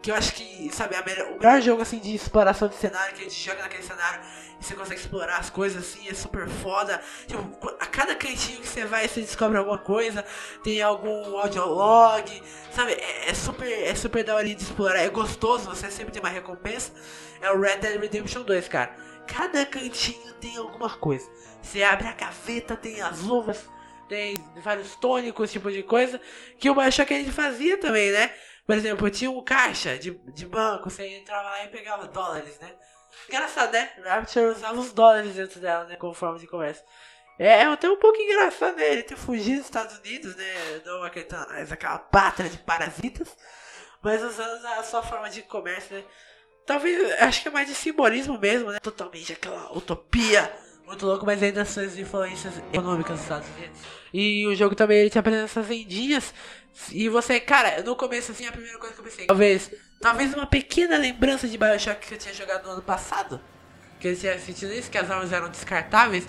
que eu acho que, sabe, melhor, o melhor jogo assim de exploração de cenário, que a gente joga naquele cenário e você consegue explorar as coisas assim, é super foda. Tipo, a cada cantinho que você vai, você descobre alguma coisa, tem algum audiolog, sabe? É, é super, é super da hora de explorar, é gostoso, você sempre tem uma recompensa. É o Red Dead Redemption 2, cara. Cada cantinho tem alguma coisa. Você abre a gaveta, tem as luvas, tem vários tônicos, tipo de coisa, que o Bioshock a gente fazia também, né? Por exemplo, tinha um caixa de, de banco, você entrava lá e pegava dólares, né? Engraçado, né? Rapture usava os dólares dentro dela, né? Como forma de comércio. É, é até um pouco engraçado, né? Ele ter fugido dos Estados Unidos, né? Não acreditando aquela pátria de parasitas. Mas usando a sua forma de comércio, né? Talvez, acho que é mais de simbolismo mesmo, né? Totalmente aquela utopia muito louco, mas ainda são as influências econômicas dos Estados Unidos. E o jogo também ele te apresenta essas vendinhas e você, cara, no começo assim, a primeira coisa que eu pensei, talvez, talvez uma pequena lembrança de Bioshock que eu tinha jogado no ano passado, que eu tinha sentido isso, que as armas eram descartáveis.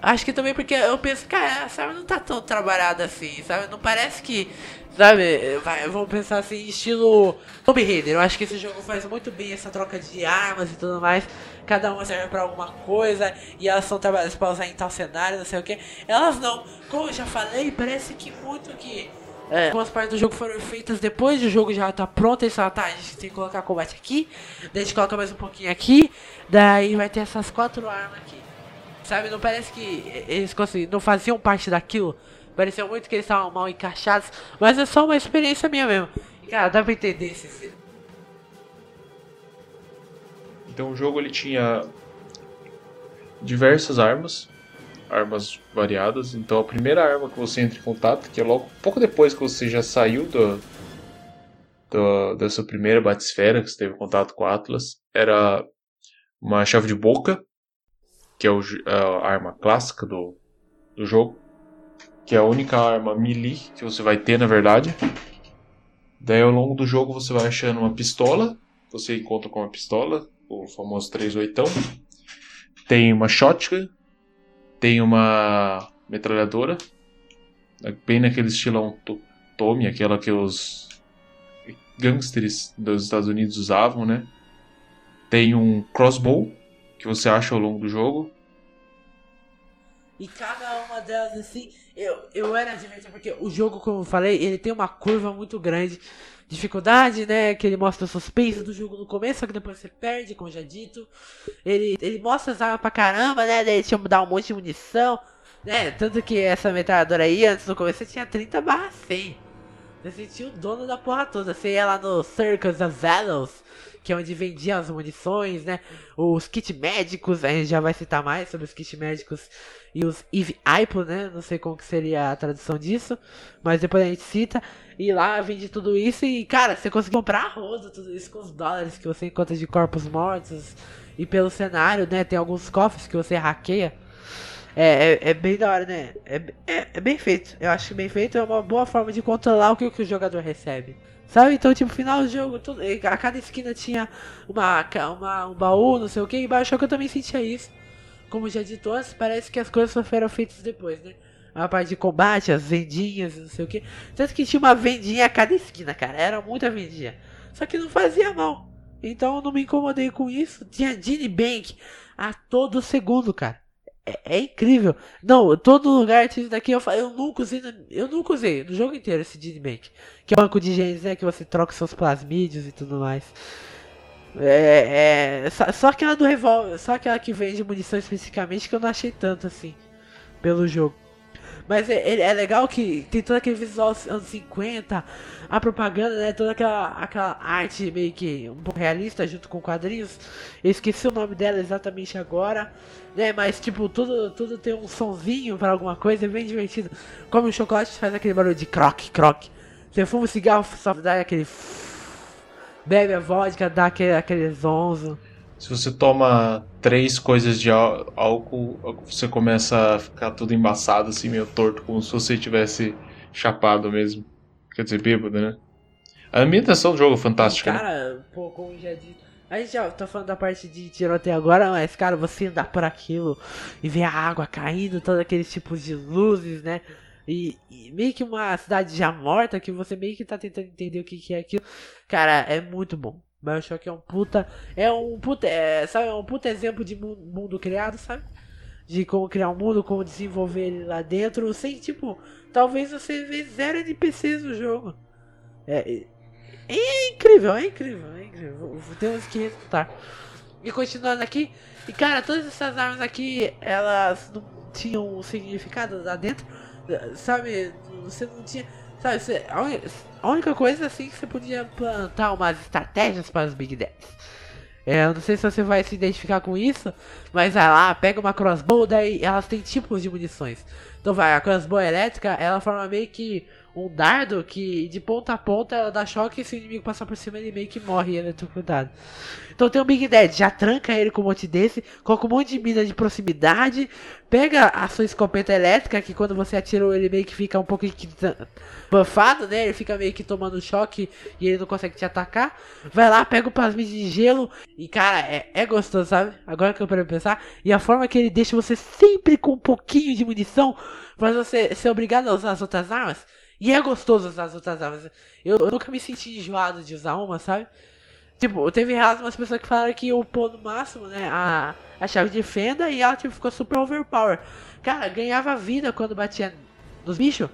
Acho que também porque eu penso, cara, essa arma não tá tão trabalhada assim, sabe? Não parece que, sabe, vai, vamos pensar assim, estilo Tomb Raider. Eu acho que esse jogo faz muito bem essa troca de armas e tudo mais. Cada uma serve para alguma coisa e elas são trabalhadas para usar em tal cenário, não sei o que. Elas não, como eu já falei, parece que muito que é. Algumas partes do jogo foram feitas depois do jogo já tá pronto. Eles falaram, tá, a gente tem que colocar combate aqui. Daí a gente coloca mais um pouquinho aqui. Daí vai ter essas quatro armas aqui. Sabe, não parece que eles não faziam parte daquilo. Pareceu muito que eles estavam mal encaixados. Mas é só uma experiência minha mesmo. E, cara, dá pra entender esse. Então o jogo ele tinha diversas armas armas variadas. Então a primeira arma que você entra em contato, que é logo pouco depois que você já saiu do, do, da sua primeira batisfera, que você teve contato com Atlas, era uma chave de boca, que é o, a arma clássica do, do jogo, que é a única arma melee que você vai ter na verdade. Daí ao longo do jogo você vai achando uma pistola, você encontra com uma pistola, o famoso 38. Tem uma shotgun, tem uma metralhadora, bem naquele estilão Tommy, aquela que os gangsters dos Estados Unidos usavam, né? Tem um crossbow que você acha ao longo do jogo. E cada uma delas assim, eu, eu era divertido porque o jogo, como eu falei, ele tem uma curva muito grande dificuldade, né? Que ele mostra o suspense do jogo no começo, só que depois você perde, como já dito. Ele, ele mostra as armas pra caramba, né? Daí tinha que dar um monte de munição, né? Tanto que essa metralhadora aí, antes no começo, tinha 30 barra 100. Você sentia o dono da porra toda. Você ia lá no Circus of Valors, que é onde vendiam as munições, né? Os kits médicos, a gente já vai citar mais sobre os kits médicos e os Eve Ipo, né? Não sei como que seria a tradução disso, mas depois a gente cita. E lá vende tudo isso e, cara, você consegue comprar a roda, tudo isso com os dólares que você encontra de corpos mortos. E pelo cenário, né? Tem alguns cofres que você hackeia. É, é, é bem da hora, né? É, é, é, bem feito. Eu acho que bem feito é uma boa forma de controlar o que, o, que o jogador recebe. Sabe? Então, tipo, final do jogo, tudo, a cada esquina tinha uma, uma, um baú, não sei o que. E baixou que eu também sentia isso. Como já dito antes, parece que as coisas foram feitas depois, né? A parte de combate, as vendinhas, não sei o que. Tanto que tinha uma vendinha a cada esquina, cara. Era muita vendinha. Só que não fazia mal. Então eu não me incomodei com isso. Tinha Genie Bank a todo segundo, cara. É, é, incrível. Não, todo lugar isso daqui. Eu, eu nunca usei. Eu nunca usei no jogo inteiro esse Genie Bank. Que é o banco de genes, né? Que você troca seus plasmídios e tudo mais. É, é, só, só aquela do revólver. Só aquela que vende munição especificamente que eu não achei tanto assim. Pelo jogo. Mas é, é, é legal que tem todo aquele visual anos 50, a propaganda, né? Toda aquela, aquela arte meio que um pouco realista junto com quadrinhos. Eu esqueci o nome dela exatamente agora, né? Mas tipo, tudo, tudo tem um sonzinho para alguma coisa, é bem divertido. Como o chocolate faz aquele barulho de croque, croque. Você fuma um cigarro, só dá aquele. Bebe a vodka, dá aquele, aquele zonzo. Se você toma três coisas de álcool, você começa a ficar tudo embaçado, assim, meio torto, como se você tivesse chapado mesmo. Quer dizer, bêbado, né? A ambientação do jogo é fantástica. Né? Cara, né? pô, como já disse. A gente já tá falando da parte de tiroteio agora, mas, cara, você andar por aquilo e ver a água caindo, todos aqueles tipos de luzes, né? E, e, meio que uma cidade já morta que você meio que tá tentando entender o que, que é aquilo. Cara, é muito bom. Bioshock é um puta. É um puta. É, sabe, é um puta exemplo de mundo criado, sabe? De como criar um mundo, como desenvolver ele lá dentro. Sem, tipo, talvez você vê zero NPCs no jogo. É, é, é incrível, é incrível, é incrível. Temos que resultar. E continuando aqui. E cara, todas essas armas aqui, elas não tinham significado lá dentro. Sabe? Você não tinha Sabe, você, a única coisa assim que você podia plantar umas estratégias para os Big Daddies. É, eu não sei se você vai se identificar com isso, mas vai lá, pega uma crossbow, daí elas têm tipos de munições. Então vai, a crossbow elétrica, ela forma meio que um dardo que de ponta a ponta dá choque e se o inimigo passar por cima ele meio que morre eletrocutado. Então tem o Big Dead, já tranca ele com um monte desse, coloca um monte de mina de proximidade, pega a sua escopeta elétrica, que quando você atirou ele meio que fica um pouco buffado, né? Ele fica meio que tomando choque e ele não consegue te atacar. Vai lá, pega o plasmid de gelo e cara, é, é gostoso, sabe? Agora que eu parei pensar. E a forma que ele deixa você sempre com um pouquinho de munição, faz você ser obrigado a usar as outras armas. E é gostoso usar as outras armas. Eu, eu nunca me senti enjoado de usar uma, sabe? Tipo, teve umas pessoas que falaram que upou no máximo, né? A, a chave de fenda e ela tipo, ficou super overpower. Cara, ganhava vida quando batia nos bichos.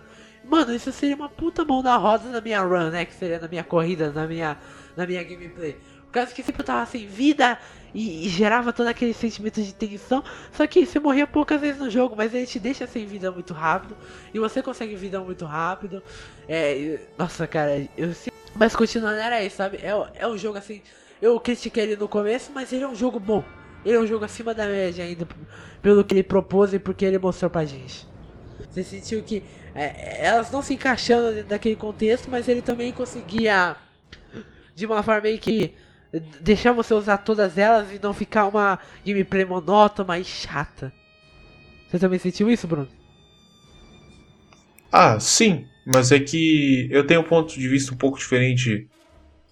Mano, isso seria uma puta mão na roda na minha run, né? Que seria na minha corrida, na minha, na minha gameplay. Por causa que sempre tava sem vida e, e, gerava todo aquele sentimento de tensão. Só que você morria poucas vezes no jogo, mas ele te deixa sem vida muito rápido. E você consegue vida muito rápido. É, nossa, cara, eu Mas continuando, era isso, sabe? É, é um jogo assim. Eu critiquei ele no começo, mas ele é um jogo bom. Ele é um jogo acima da média ainda, pelo que ele propôs e porque ele mostrou pra gente. Você sentiu que é, elas não se encaixando dentro daquele contexto, mas ele também conseguia, de uma forma meio que deixar você usar todas elas e não ficar uma gameplay monótona e chata. Você também sentiu isso, Bruno? Ah, sim, mas é que eu tenho um ponto de vista um pouco diferente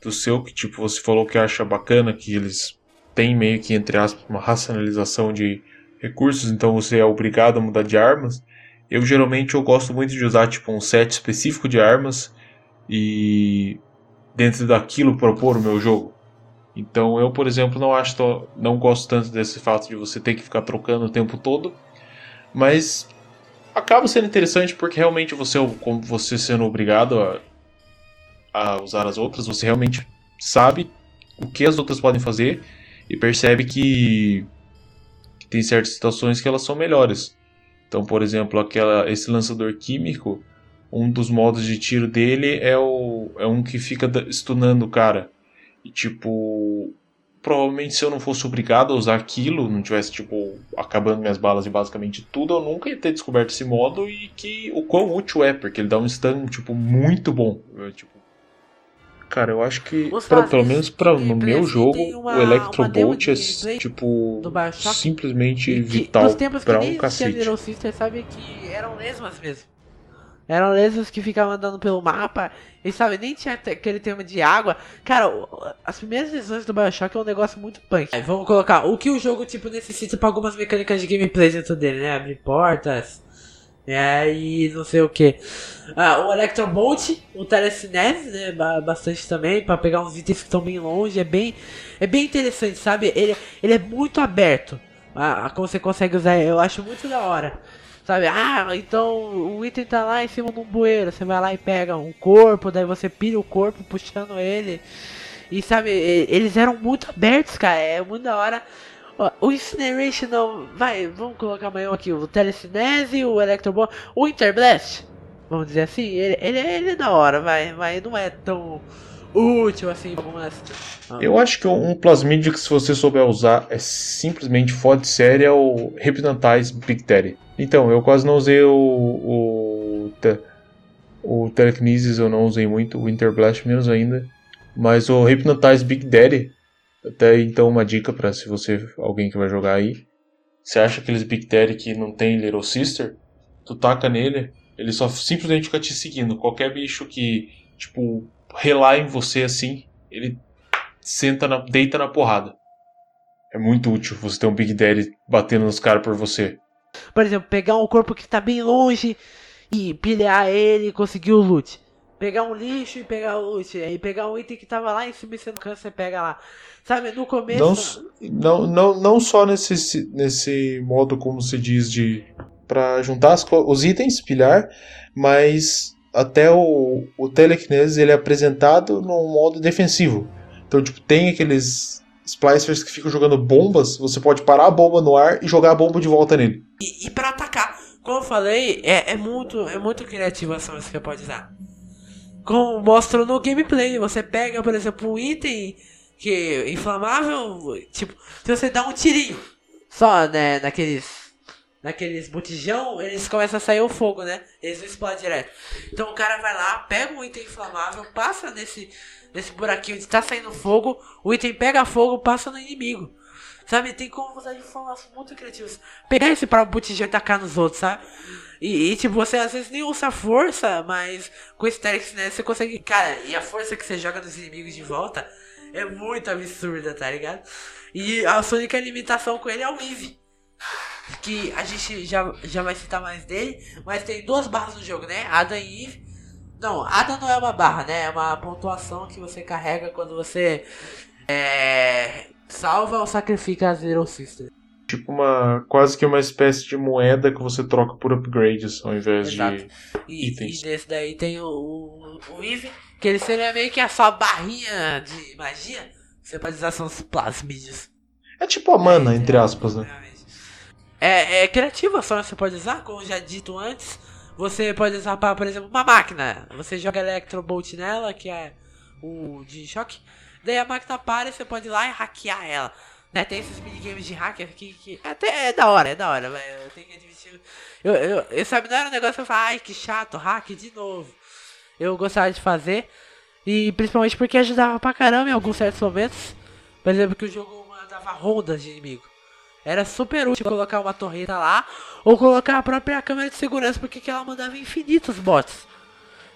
do seu, que tipo, você falou que acha bacana que eles têm meio que, entre aspas, uma racionalização de recursos, então você é obrigado a mudar de armas. Eu geralmente eu gosto muito de usar tipo um set específico de armas e dentro daquilo propor o meu jogo. Então eu, por exemplo, não acho não gosto tanto desse fato de você ter que ficar trocando o tempo todo, mas acaba sendo interessante porque realmente você, como você sendo obrigado a, a usar as outras, você realmente sabe o que as outras podem fazer e percebe que, que tem certas situações que elas são melhores. Então, por exemplo, aquela, esse lançador químico, um dos modos de tiro dele é, o, é um que fica stunando o cara. E tipo, provavelmente se eu não fosse obrigado a usar aquilo, não tivesse tipo acabando minhas balas e basicamente tudo, eu nunca ia ter descoberto esse modo e que o quão útil é, porque ele dá um stun tipo muito bom. Eu, tipo, cara, eu acho que pra, pelo menos para no meu jogo, uma, o Electrobolt é tipo simplesmente vital para um cacete. Little Sister sabe que eram lesmas mesmo. Eram lesmas que ficavam andando pelo mapa e sabe, nem tinha aquele tema de água. Cara, as primeiras visões do Bioshock é um negócio muito punk. Aí, vamos colocar o que o jogo tipo necessita para algumas mecânicas de gameplay dentro dele, né? Abrir portas. É, e não sei o que. Ah, o Electrobolt, o Telecinese, né? Bastante também, para pegar uns itens que estão bem longe. É bem, é bem interessante, sabe? Ele, ele é muito aberto. Ah, como você consegue usar, eu acho muito da hora. Sabe? Ah, então o item tá lá em cima de um bueiro. Você vai lá e pega um corpo, daí você pira o corpo puxando ele. E sabe, eles eram muito abertos, cara. É muito da hora. O Incineration não. Vai, vamos colocar amanhã aqui o Telecinese, o Electro o Interblast. Vamos dizer assim, ele, ele, ele é da hora, vai, mas não é tão útil assim algumas. Eu acho que um plasmídio que se você souber usar é simplesmente foda de série é o Hypnotize Big Daddy. Então, eu quase não usei o. o, o Telekinesis eu não usei muito, o Interblast menos ainda. Mas o Hypnotize Big Daddy, até então uma dica para se você, alguém que vai jogar aí. Você acha aqueles Big Daddy que não tem Little Sister? Tu taca nele, ele só simplesmente fica te seguindo. Qualquer bicho que, tipo, relar em você assim, ele senta na, deita na porrada. É muito útil você ter um Big Daddy batendo nos caras por você. Por exemplo, pegar um corpo que está bem longe e pilhar ele e conseguir o loot. Pegar um lixo e pegar o loot. Aí pegar um item que tava lá em cima e você não cansa, você pega lá. Sabe, no começo. Não, não, não, não só nesse, nesse modo, como se diz, de. para juntar as, os itens, pilhar, mas até o, o Telekinesis ele é apresentado num modo defensivo. Então, tipo, tem aqueles splicers que ficam jogando bombas, você pode parar a bomba no ar e jogar a bomba de volta nele. E, e para atacar, como eu falei, é, é muito é muito criativa que você pode usar. Como mostra no gameplay, você pega, por exemplo, um item que é inflamável, tipo, se você dá um tirinho só, né, naqueles naqueles botijão, eles começam a sair o fogo, né? Eles não explodem direto. Então o cara vai lá, pega um item inflamável, passa nesse, nesse buraquinho onde tá saindo fogo, o item pega fogo, passa no inimigo. Sabe? Tem como usar de formas muito criativas. Pegar esse próprio botijão e tacar nos outros, sabe? E, e, tipo, você às vezes nem usa força, mas com Terex, né, você consegue. Cara, e a força que você joga nos inimigos de volta é muito absurda, tá ligado? E a sua única limitação com ele é o Eevee que a gente já, já vai citar mais dele, mas tem duas barras no jogo, né? Adam e Eve. Não, Adam não é uma barra, né? É uma pontuação que você carrega quando você é, salva ou sacrifica as Little Sisters. Tipo uma. quase que uma espécie de moeda que você troca por upgrades ao invés Exato. de e, itens. E nesse daí tem o, o, o Eve, que ele seria meio que a sua barrinha de magia. Você pode usar seus plasmídeos. É tipo a mana, é, entre aspas, né? É, é criativa só você pode usar, como já dito antes. Você pode usar para, por exemplo, uma máquina. Você joga Electrobolt nela, que é o de choque. Daí a máquina para e você pode ir lá e hackear ela. Né? Tem esses minigames de hacker aqui que até é da hora, é da hora, mas eu tenho que admitir. Eu, eu, eu sabe, não era um negócio que eu falava, ai que chato, hack de novo. Eu gostava de fazer. E principalmente porque ajudava pra caramba em alguns certos momentos. Por exemplo, que o jogo mandava rondas de inimigo. Era super útil colocar uma torreta lá ou colocar a própria câmera de segurança, porque ela mandava infinitos bots.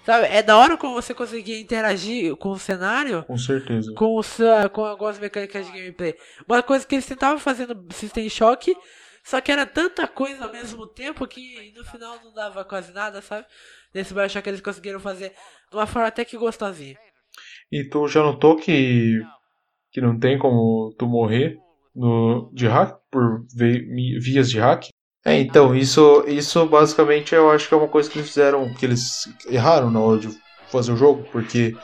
Sabe? É da hora como você conseguia interagir com o cenário. Com certeza. Com, o, com algumas mecânicas de gameplay. Uma coisa que eles tentavam fazer no System Shock, só que era tanta coisa ao mesmo tempo que no final não dava quase nada, sabe? Nesse Bioshock eles conseguiram fazer de uma forma até que gostosinha. E tu já notou que, que não tem como tu morrer no, de hack, por vias de hack. É, então, isso, isso basicamente eu acho que é uma coisa que eles fizeram, que eles erraram na hora de fazer o jogo, porque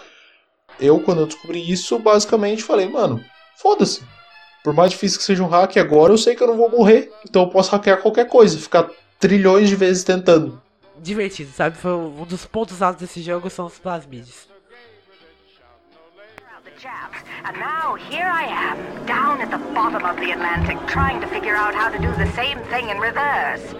eu, quando eu descobri isso, basicamente falei, mano, foda-se. Por mais difícil que seja um hack, agora eu sei que eu não vou morrer, então eu posso hackear qualquer coisa, ficar trilhões de vezes tentando. Divertido, sabe? Foi um dos pontos altos desse jogo são os plasmides. Chaps. And now here I am, down at the bottom of the Atlantic, trying to figure out how to do the same thing in reverse.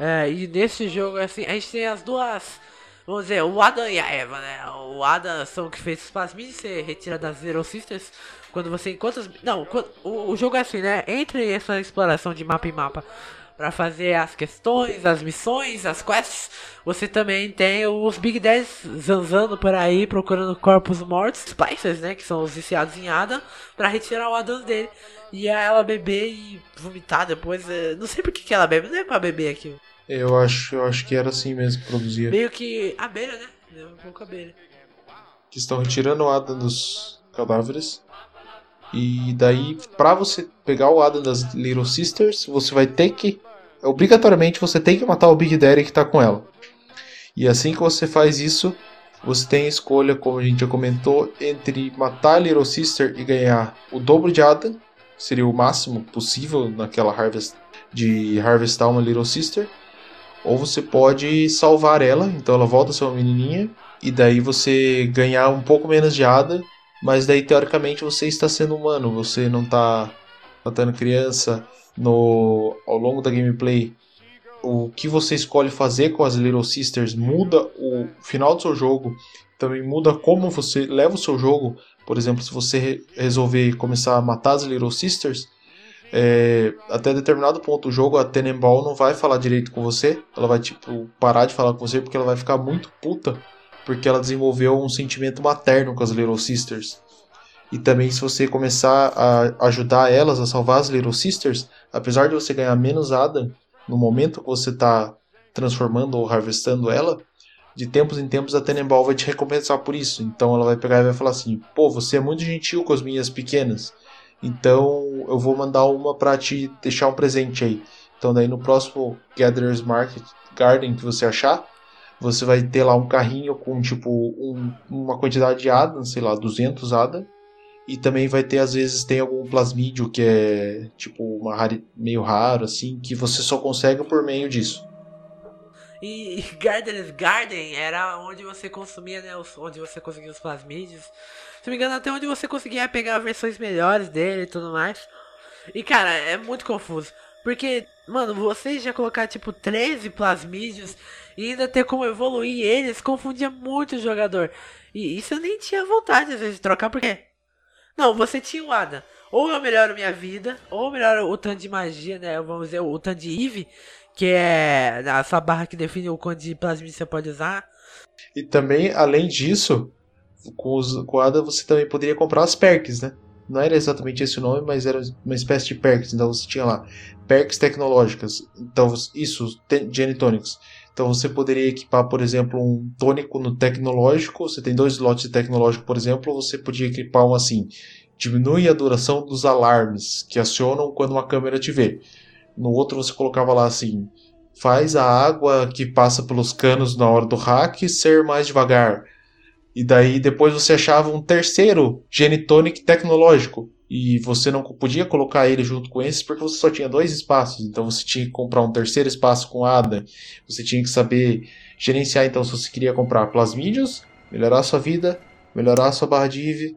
É, e nesse jogo, assim, a gente tem as duas. Vamos dizer, o Adam e a Eva, né? O Adam são que fez os plasmides, você retira das Zero Sisters. Quando você encontra. Não, o, o jogo é assim, né? Entre essa exploração de mapa em mapa para fazer as questões, as missões, as quests. Você também tem os Big Dads zanzando por aí procurando corpos mortos, Spicers, né, que são os viciados em Adam, para retirar o Adam dele. E ela beber e vomitar depois. É, não sei por que, que ela bebe, não é pra beber aquilo. Eu acho, eu acho que era assim mesmo que produzia. Meio que abelha, né? Um pouco abelha. Que estão retirando o Adam dos cadáveres e daí, para você pegar o Adam das Little Sisters, você vai ter que. Obrigatoriamente você tem que matar o Big Daddy que tá com ela. E assim que você faz isso, você tem a escolha, como a gente já comentou, entre matar a Little Sister e ganhar o dobro de Adam, seria o máximo possível naquela harvest de harvestar uma Little Sister, ou você pode salvar ela, então ela volta a ser uma menininha e daí você ganhar um pouco menos de Ada, mas daí teoricamente você está sendo humano, você não está matando criança. No ao longo da gameplay, o que você escolhe fazer com as Little Sisters muda o final do seu jogo, também muda como você leva o seu jogo. Por exemplo, se você resolver começar a matar as Little Sisters, é, até determinado ponto do jogo a Tenenbaum não vai falar direito com você, ela vai tipo parar de falar com você porque ela vai ficar muito puta porque ela desenvolveu um sentimento materno com as Little Sisters. E também se você começar a ajudar elas a salvar as Little Sisters, apesar de você ganhar menos Ada no momento que você está transformando ou harvestando ela, de tempos em tempos a Tenenbaum vai te recompensar por isso. Então ela vai pegar e vai falar assim: "Pô, você é muito gentil com as minhas pequenas. Então eu vou mandar uma para te deixar um presente aí". Então daí no próximo Gatherers Market Garden que você achar, você vai ter lá um carrinho com tipo um, uma quantidade de ADA, sei lá, 200 ADA. E também vai ter, às vezes, tem algum plasmídio que é tipo uma rari, meio raro, assim, que você só consegue por meio disso. E Garden's Garden era onde você consumia, né? Onde você conseguia os plasmídios. Se não me engano, até onde você conseguia pegar versões melhores dele e tudo mais. E cara, é muito confuso. Porque, mano, você já colocar tipo 13 plasmídios e ainda ter como evoluir eles confundia muito o jogador. E isso eu nem tinha vontade às vezes de trocar, porque. Não, você tinha o Ada. Ou eu melhoro minha vida, ou eu melhoro o tanto de magia, né? Vamos dizer, o tanto de Eve, que é a sua barra que define o quanto de plasmídio você pode usar. E também, além disso, com, os, com o Ada você também poderia comprar as perks, né? Não era exatamente esse o nome, mas era uma espécie de perks. Então você tinha lá perks tecnológicas. Então, isso, Genitonics. Então você poderia equipar, por exemplo, um tônico no tecnológico. Você tem dois slots de tecnológico, por exemplo. Você podia equipar um assim: diminui a duração dos alarmes que acionam quando uma câmera te vê. No outro você colocava lá assim: faz a água que passa pelos canos na hora do hack ser mais devagar. E daí depois você achava um terceiro Genitonic tecnológico e você não podia colocar ele junto com esses porque você só tinha dois espaços, então você tinha que comprar um terceiro espaço com ADA, você tinha que saber gerenciar, então se você queria comprar plasmídios, melhorar a sua vida, melhorar a sua barra de IV,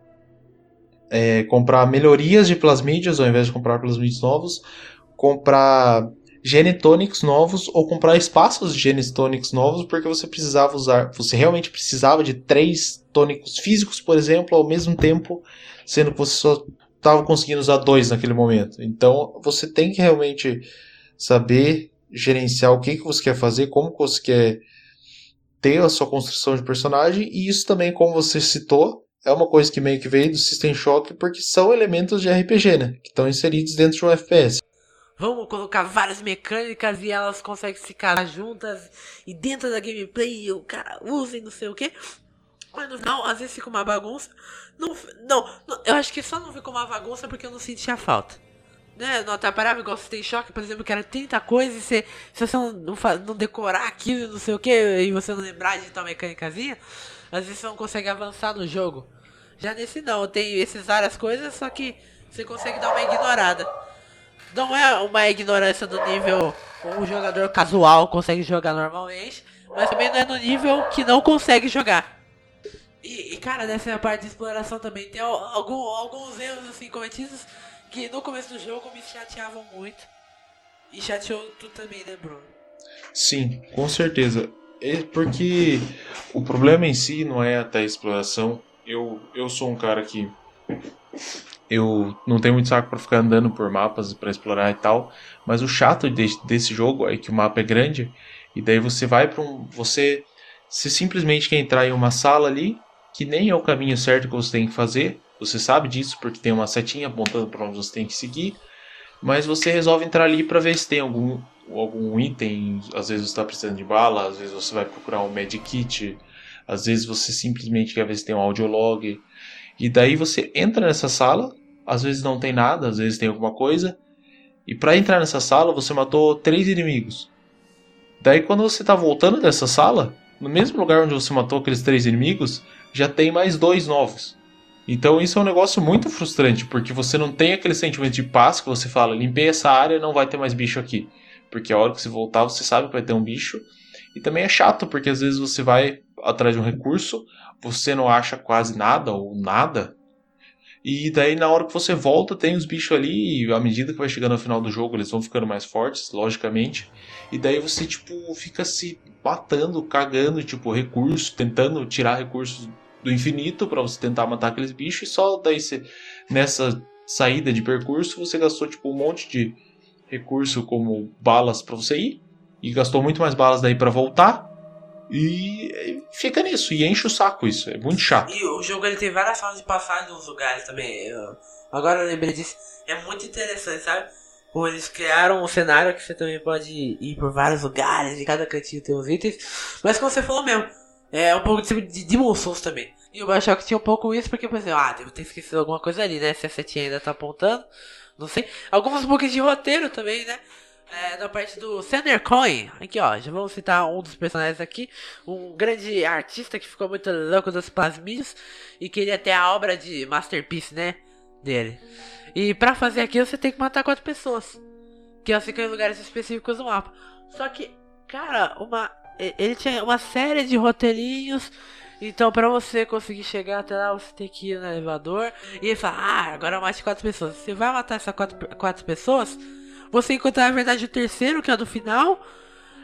é, comprar melhorias de plasmídios ao invés de comprar plasmídios novos, comprar genetonics novos ou comprar espaços de genetonics novos porque você precisava usar, você realmente precisava de três tônicos físicos, por exemplo, ao mesmo tempo, sendo que você só estava conseguindo usar dois naquele momento. Então você tem que realmente saber gerenciar o que, que você quer fazer, como que você quer ter a sua construção de personagem, e isso também, como você citou, é uma coisa que meio que veio do System Shock, porque são elementos de RPG, né? Que estão inseridos dentro de um FPS. Vamos colocar várias mecânicas e elas conseguem ficar juntas e dentro da gameplay o cara usa e não sei o que. Mas no final, às vezes fica uma bagunça. Não, não, não, eu acho que só não ficou uma bagunça porque eu não sentia falta. Né? Não atrapalhava igual você tem choque, por exemplo, que era 30 coisas e você, se você não, não, não decorar aquilo, não sei o que, e você não lembrar de tal mecânicazinha, às vezes você não consegue avançar no jogo. Já nesse não, tem esses várias coisas, só que você consegue dar uma ignorada. Não é uma ignorância do nível um jogador casual consegue jogar normalmente, mas também não é no nível que não consegue jogar. E, e, cara, nessa parte de exploração também tem algum, alguns erros assim cometidos que no começo do jogo me chateavam muito. E chateou tu também, né, Bruno? Sim, com certeza. É porque o problema em si não é até a exploração. Eu, eu sou um cara que eu não tenho muito saco para ficar andando por mapas para explorar e tal, mas o chato de, desse jogo é que o mapa é grande e daí você vai para um você se simplesmente quer entrar em uma sala ali que nem é o caminho certo que você tem que fazer. Você sabe disso porque tem uma setinha apontando para onde você tem que seguir. Mas você resolve entrar ali para ver se tem algum, algum item. Às vezes você está precisando de bala, às vezes você vai procurar um medkit, às vezes você simplesmente quer ver se tem um audiolog. E daí você entra nessa sala, às vezes não tem nada, às vezes tem alguma coisa. E para entrar nessa sala você matou três inimigos. Daí quando você está voltando dessa sala, no mesmo lugar onde você matou aqueles três inimigos, já tem mais dois novos. Então isso é um negócio muito frustrante, porque você não tem aquele sentimento de paz que você fala, limpei essa área, não vai ter mais bicho aqui. Porque a hora que você voltar, você sabe que vai ter um bicho. E também é chato, porque às vezes você vai atrás de um recurso, você não acha quase nada ou nada. E daí na hora que você volta, tem os bichos ali, e à medida que vai chegando ao final do jogo, eles vão ficando mais fortes, logicamente. E daí você, tipo, fica se matando, cagando, tipo, recurso, tentando tirar recursos do infinito para você tentar matar aqueles bichos. E só daí você, nessa saída de percurso, você gastou, tipo, um monte de recurso como balas para você ir. E gastou muito mais balas daí para voltar. E fica nisso, e enche o saco isso, é muito chato. E o jogo ele tem várias formas de passar nos lugares também. Eu, agora eu lembrei disso, é muito interessante, sabe? Eles criaram um cenário que você também pode ir por vários lugares, e cada cantinho tem uns itens. Mas como você falou mesmo, é um pouco de, de Demon Souls também. E o Bioshock tinha um pouco isso, porque, por exemplo, ah, devo ter esquecido alguma coisa ali, né? Se a setinha ainda tá apontando, não sei. Algumas books de roteiro também, né? é, da parte do Sander Coin. Aqui, ó, já vamos citar um dos personagens aqui. Um grande artista que ficou muito louco dos plasmídios e queria ter a obra de Masterpiece, né? Dele. E pra fazer aquilo você tem que matar quatro pessoas. Que elas ficam em lugares específicos do mapa. Só que, cara, uma. Ele tinha uma série de roteirinhos. Então, pra você conseguir chegar até lá, você tem que ir no elevador. E ele fala: Ah, agora mate quatro pessoas. Você vai matar essas quatro, quatro pessoas você encontra na verdade o terceiro, que é do final.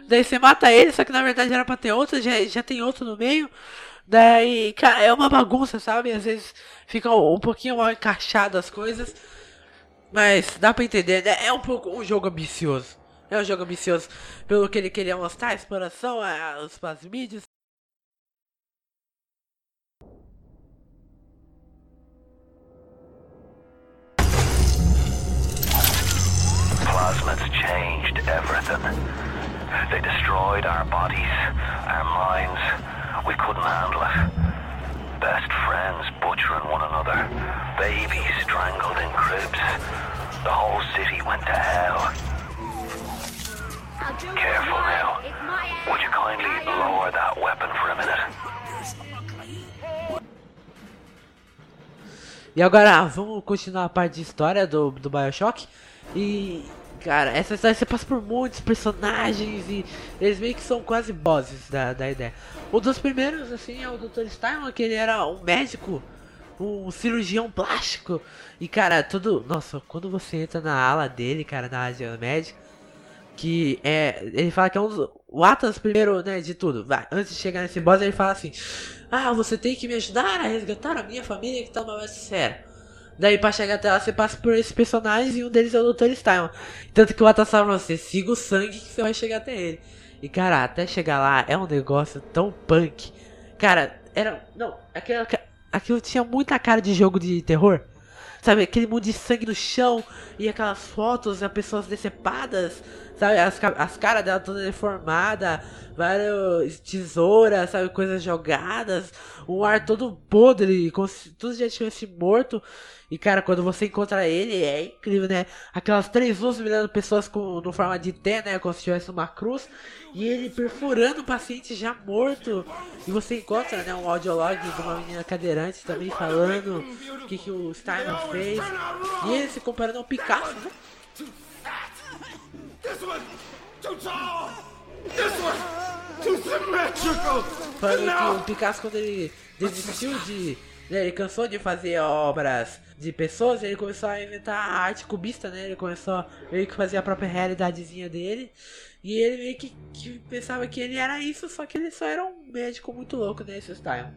Daí você mata ele, só que na verdade era pra ter outro, já, já tem outro no meio. Daí, cara, é uma bagunça, sabe? Às vezes fica um, um pouquinho mal encaixado as coisas. Mas dá pra entender, né? É um pouco um jogo ambicioso. É um jogo ambicioso pelo que ele queria mostrar, a exploração, os plasmídios. Plasmids changed everything. They destroyed our bodies, our minds. We couldn't handle it. Best friends butchering one another. Babies strangled in cribs. The whole city went to hell. Careful now. Would you kindly lower that weapon for a minute? E agora vamos continuar a parte de história do, do Bioshock. E, cara, essa história você passa por muitos personagens e eles meio que são quase bosses da, da ideia. Um dos primeiros, assim, é o Dr. Steinman, que ele era um médico, um cirurgião plástico. E, cara, tudo. Nossa, quando você entra na ala dele, cara, na área médica, que é. Ele fala que é um dos. O Atlas, primeiro, né, de tudo. Vai, antes de chegar nesse boss, ele fala assim: Ah, você tem que me ajudar a resgatar a minha família que tá numa séria. Daí pra chegar até lá você passa por esses personagens e um deles é o Dr. Steinman. Tanto que o fala pra você, siga o sangue que você vai chegar até ele. E cara, até chegar lá é um negócio tão punk. Cara, era. Não, aquilo, aquilo tinha muita cara de jogo de terror. Sabe, aquele mundo de sangue no chão e aquelas fotos de pessoas decepadas, sabe, as, as caras dela toda deformada, várias tesouras, sabe, coisas jogadas, um ar todo podre, como se tudo já tivesse morto. E cara, quando você encontra ele, é incrível, né? Aquelas três luzes mirando pessoas com, no forma de T, né? Como se tivesse uma cruz. E ele perfurando o paciente já morto. E você encontra, né? Um audiolog de uma menina cadeirante também falando o que, que o Steiner fez. E ele se comparando ao Picasso, né? Falando que o Picasso, quando ele desistiu de. Né, ele cansou de fazer obras de pessoas, ele começou a inventar a arte cubista, né? Ele começou a meio que fazer a própria realidadezinha dele. E ele meio que, que, pensava que ele era isso, só que ele só era um médico muito louco nesse style.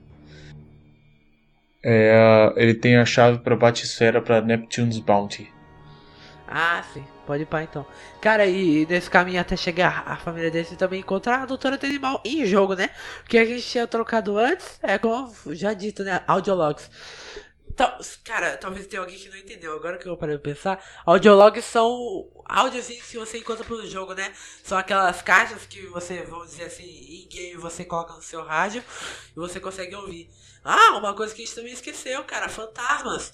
É, ele tem a chave para Batisfera para Neptune's Bounty. Ah, sim. Pode ir pra então. Cara, e nesse caminho até chegar a família dele, você também encontra a doutora Animal em jogo, né? Porque a gente tinha trocado antes, é como já dito, né? Audiologs. Então, cara, talvez tenha alguém que não entendeu. Agora que eu parei de pensar, audiologs são áudios que você encontra pelo jogo, né? São aquelas caixas que você, vamos dizer assim, em game você coloca no seu rádio e você consegue ouvir. Ah, uma coisa que a gente também esqueceu, cara, fantasmas.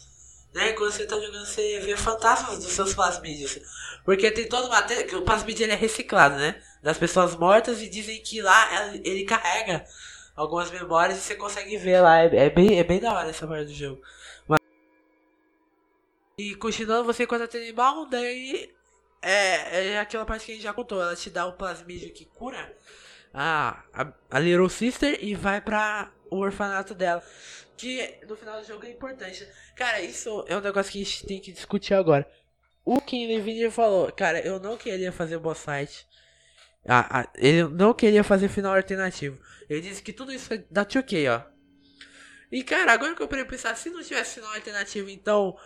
Né? Quando você tá jogando, você vê fantasmas dos seus plasmídeos. Porque tem toda uma. O plasmídio ele é reciclado, né? Das pessoas mortas e dizem que lá ele carrega algumas memórias e você consegue ver lá. É, é bem, é bem da hora essa parte do jogo. E continuando, você encontra Tenenbaum, daí é, é aquela parte que a gente já contou. Ela te dá o plasmídio que cura a, a, a Little Sister e vai pra o orfanato dela. Que no final do jogo é importante. Cara, isso é um negócio que a gente tem que discutir agora. O King Levine falou, cara, eu não queria fazer boss fight. Ah, ah, ele não queria fazer final alternativo. Ele disse que tudo isso é da 2K, ó. E cara, agora que eu parei pensar, se não tivesse final alternativo, então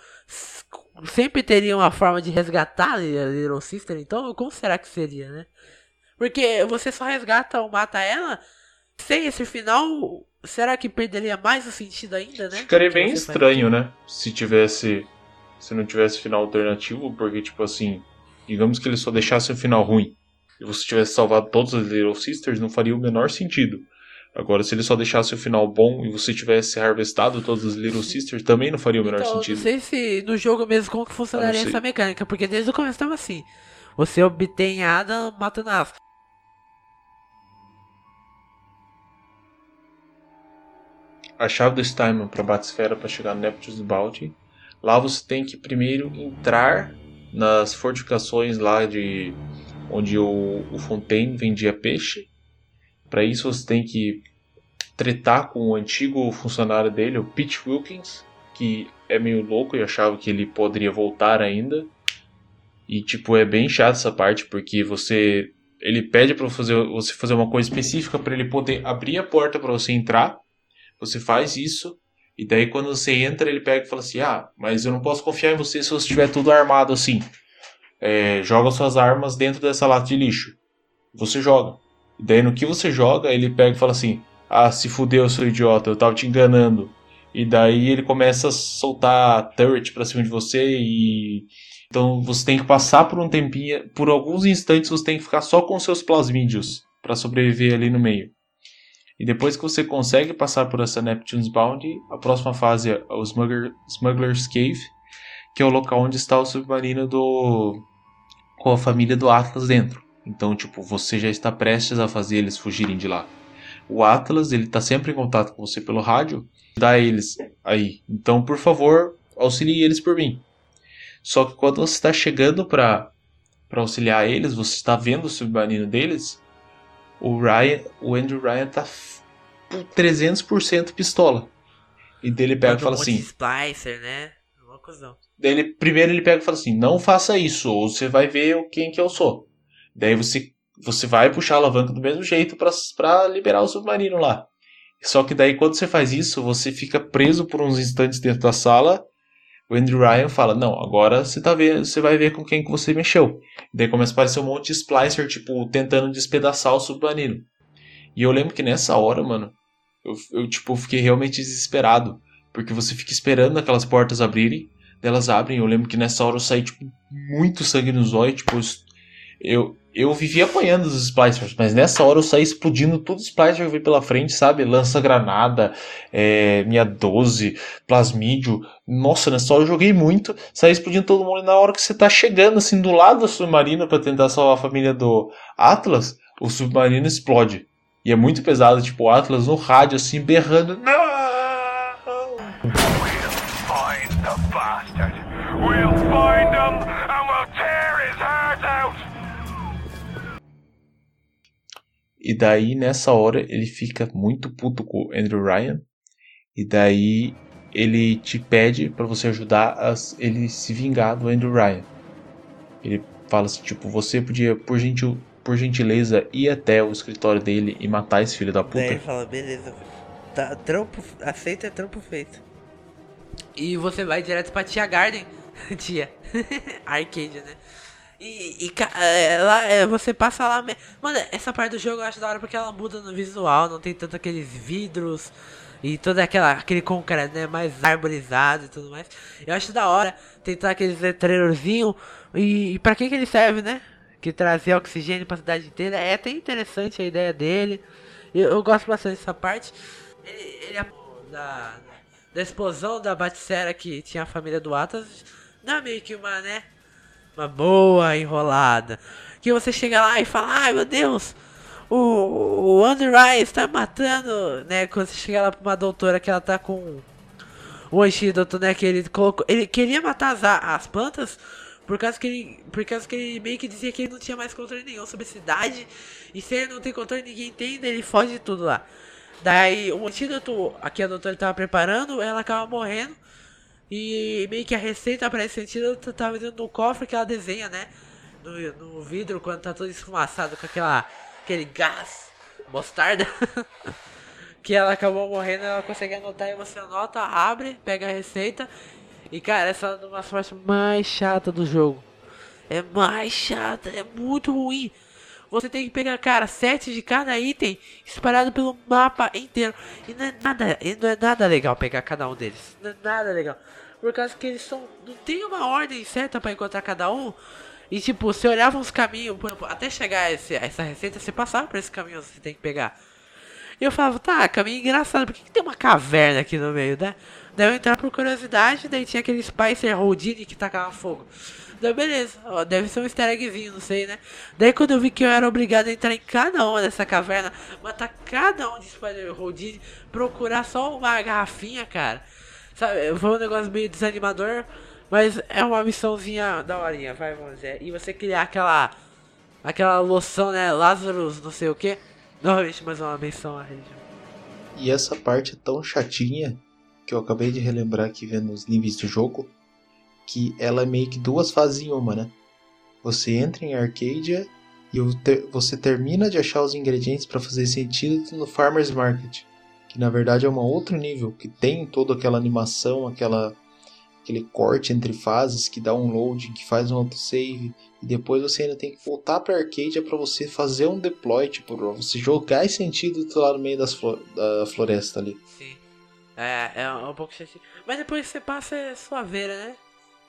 sempre teria uma forma de resgatar a Little Sister, então como será que seria, né? Porque você só resgata ou mata ela sem esse final, será que perderia mais o sentido ainda, né? Ficaria bem estranho, né? Se tivesse se não tivesse final alternativo, porque tipo assim, digamos que ele só deixasse o final ruim e você tivesse salvado todas as Little Sisters, não faria o menor sentido. Agora, se ele só deixasse o final bom e você tivesse harvestado todas as Little Sisters, também não faria o menor então, sentido. Não sei se no jogo mesmo como que funcionaria essa mecânica, porque desde o começo estava assim. Você obtém Adam matando as. A chave do Steinman para a Batisfera para chegar no Neptune's Bounty. Lá você tem que primeiro entrar nas fortificações lá de onde o, o Fontaine vendia peixe para isso você tem que tretar com o antigo funcionário dele, o Pete Wilkins, que é meio louco e achava que ele poderia voltar ainda. E tipo, é bem chato essa parte porque você ele pede para fazer você fazer uma coisa específica para ele poder abrir a porta para você entrar. Você faz isso e daí quando você entra ele pega e fala assim: "Ah, mas eu não posso confiar em você se você estiver tudo armado assim. É, joga suas armas dentro dessa lata de lixo." Você joga. E daí no que você joga, ele pega e fala assim: Ah, se fudeu, seu idiota, eu tava te enganando. E daí ele começa a soltar turret pra cima de você e. Então você tem que passar por um tempinho, por alguns instantes você tem que ficar só com seus plasmídeos para sobreviver ali no meio. E depois que você consegue passar por essa Neptune's Bounty, a próxima fase é o Smuggler, Smuggler's Cave, que é o local onde está o submarino do com a família do Atlas dentro. Então, tipo, você já está prestes a fazer eles fugirem de lá. O Atlas, ele está sempre em contato com você pelo rádio, dá eles aí. Então, por favor, auxilie eles por mim. Só que quando você está chegando para para auxiliar eles, você está vendo o submarino deles, o Ryan, o Andrew Ryan tá 300% pistola. E dele pega e fala um assim: Splicer, né? Uma Dele, primeiro ele pega e fala assim: "Não faça isso, ou você vai ver quem que eu sou". Daí você, você vai puxar a alavanca do mesmo jeito para liberar o submarino lá. Só que daí quando você faz isso, você fica preso por uns instantes dentro da sala. O Andrew Ryan fala: Não, agora você, tá vendo, você vai ver com quem que você mexeu. Daí começa a aparecer um monte de splicer, tipo, tentando despedaçar o submarino. E eu lembro que nessa hora, mano, eu, eu tipo, fiquei realmente desesperado. Porque você fica esperando aquelas portas abrirem, elas abrem. Eu lembro que nessa hora eu saí, tipo, muito sangue nos olhos, tipo, eu, eu vivia apanhando os splicers, mas nessa hora eu saí explodindo tudo os splicers que eu vi pela frente, sabe? Lança-granada, é, minha 12, plasmídio. Nossa, nessa hora eu joguei muito, saí explodindo todo mundo. E na hora que você tá chegando assim do lado do submarino para tentar salvar a família do Atlas, o submarino explode. E é muito pesado, tipo, o Atlas no rádio assim, berrando. Não! We'll find the bastard. We'll find E daí, nessa hora, ele fica muito puto com o Andrew Ryan. E daí, ele te pede para você ajudar a ele se vingar do Andrew Ryan. Ele fala assim, tipo, você podia, por, gentil, por gentileza, ir até o escritório dele e matar esse filho da puta. Daí ele fala, beleza, tá, trampo, aceita é trampo feito. E você vai direto pra Tia Garden, tia, Arcadia, né? E, e ela, é, você passa lá. Mano, essa parte do jogo eu acho da hora porque ela muda no visual, não tem tanto aqueles vidros e todo aquela, aquele concreto, né? Mais arborizado e tudo mais. Eu acho da hora tentar aqueles letreirozinhos. E, e pra que, que ele serve, né? Que trazer oxigênio pra cidade inteira. É até interessante a ideia dele. Eu, eu gosto bastante dessa parte. Ele, ele é da, da explosão da Batsera que tinha a família do Atlas, não é meio que uma, né? Uma boa enrolada. Que você chega lá e fala, ai meu Deus, o, o Andrew Ryan está matando, né? Quando você chega lá pra uma doutora que ela tá com o antídoto, né? Que ele colocou. Ele queria matar as, as plantas por causa que ele. Por causa que ele meio que dizia que ele não tinha mais controle nenhum sobre a cidade. E se ele não tem controle, ninguém entende, ele foge de tudo lá. Daí o antídoto aqui a doutora estava preparando, ela acaba morrendo. E meio que a receita para esse antídoto tava dentro do cofre que ela desenha, né? No, no vidro quando tá todo esfumaçado com aquela, aquele gás mostarda. que ela acabou morrendo, ela consegue anotar e você anota, abre, pega a receita. E cara, essa é uma das partes mais chata do jogo. É mais chata, é muito ruim. Você tem que pegar, cara, sete de cada item espalhado pelo mapa inteiro. E não é nada, não é nada legal pegar cada um deles. Não é nada legal. Por causa que eles são. Não tem uma ordem certa para encontrar cada um. E tipo, você olhava uns caminhos, por exemplo, até chegar a esse, essa receita, você passava por esse caminho você tem que pegar. E eu falava, tá, caminho engraçado, por que, que tem uma caverna aqui no meio, né? Daí eu entrar por curiosidade, daí tinha aquele Spicer Houdini que tacava fogo. Daí beleza, ó, deve ser um easter eggzinho, não sei, né? Daí quando eu vi que eu era obrigado a entrar em cada uma dessa caverna, matar cada um de Spider Houdini, procurar só uma garrafinha, cara. Sabe, foi um negócio meio desanimador, mas é uma missãozinha da horinha, vai, vamos dizer. E você criar aquela aquela loção, né, Lazarus, não sei o que. Novamente mais uma menção à região. E essa parte tão chatinha que eu acabei de relembrar aqui vendo os níveis do jogo, que ela é meio que duas fases em uma, né? Você entra em Arcadia e você termina de achar os ingredientes para fazer sentido no Farmers Market, que na verdade é um outro nível, que tem toda aquela animação, aquela aquele corte entre fases que dá um loading, que faz um autosave, e depois você ainda tem que voltar para Arcadia para você fazer um deploy, tipo, pra você jogar esse sentido lá no meio das da floresta ali. Sim. É, é um pouco chatinho. Mas depois você passa é suaveira, né?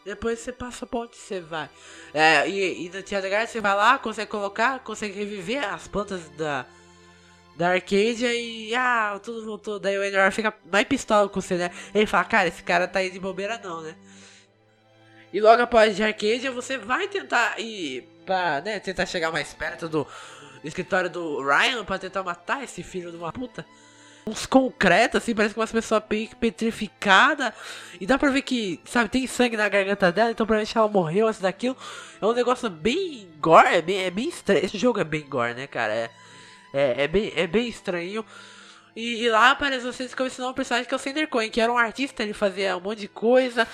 Depois você passa pra onde você vai. É, e, e no Garden você vai lá, consegue colocar, consegue reviver as plantas da, da Arcadia e ah, tudo voltou. Daí o Endor fica mais pistola com você, né? Ele fala, cara, esse cara tá aí de bobeira não, né? E logo após de Arcadia você vai tentar ir pra, né, tentar chegar mais perto do escritório do Ryan pra tentar matar esse filho de uma puta uns concretos, assim, parece que umas pessoas petrificadas. E dá pra ver que, sabe, tem sangue na garganta dela, então provavelmente ela morreu antes daquilo. É um negócio bem gore, é bem, é bem estranho. Esse jogo é bem gore, né, cara? É, é, é bem, é bem estranho. E, e lá aparece você descobre um personagem que é o Sender Coin, que era um artista, ele fazia um monte de coisa,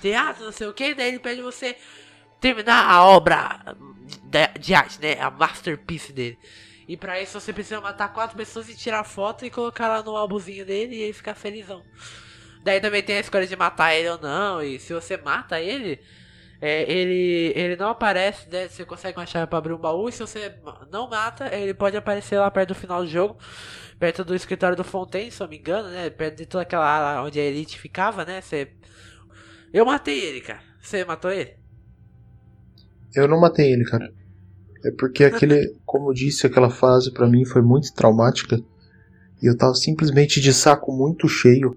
teatro, não sei o que, daí ele pede você terminar a obra de, de arte, né? A masterpiece dele. E para isso você precisa matar quatro pessoas e tirar foto e colocar lá no álbumzinho dele e ele ficar felizão. Daí também tem a escolha de matar ele ou não. E se você mata ele, é, ele, ele não aparece, né? Você consegue uma chave pra abrir um baú. E se você não mata, ele pode aparecer lá perto do final do jogo. Perto do escritório do Fontaine, se eu não me engano, né? Perto de toda aquela área onde a Elite ficava, né? Você... Eu matei ele, cara. Você matou ele? Eu não matei ele, cara. É porque aquele, como eu disse, aquela fase para mim foi muito traumática. E eu tava simplesmente de saco muito cheio.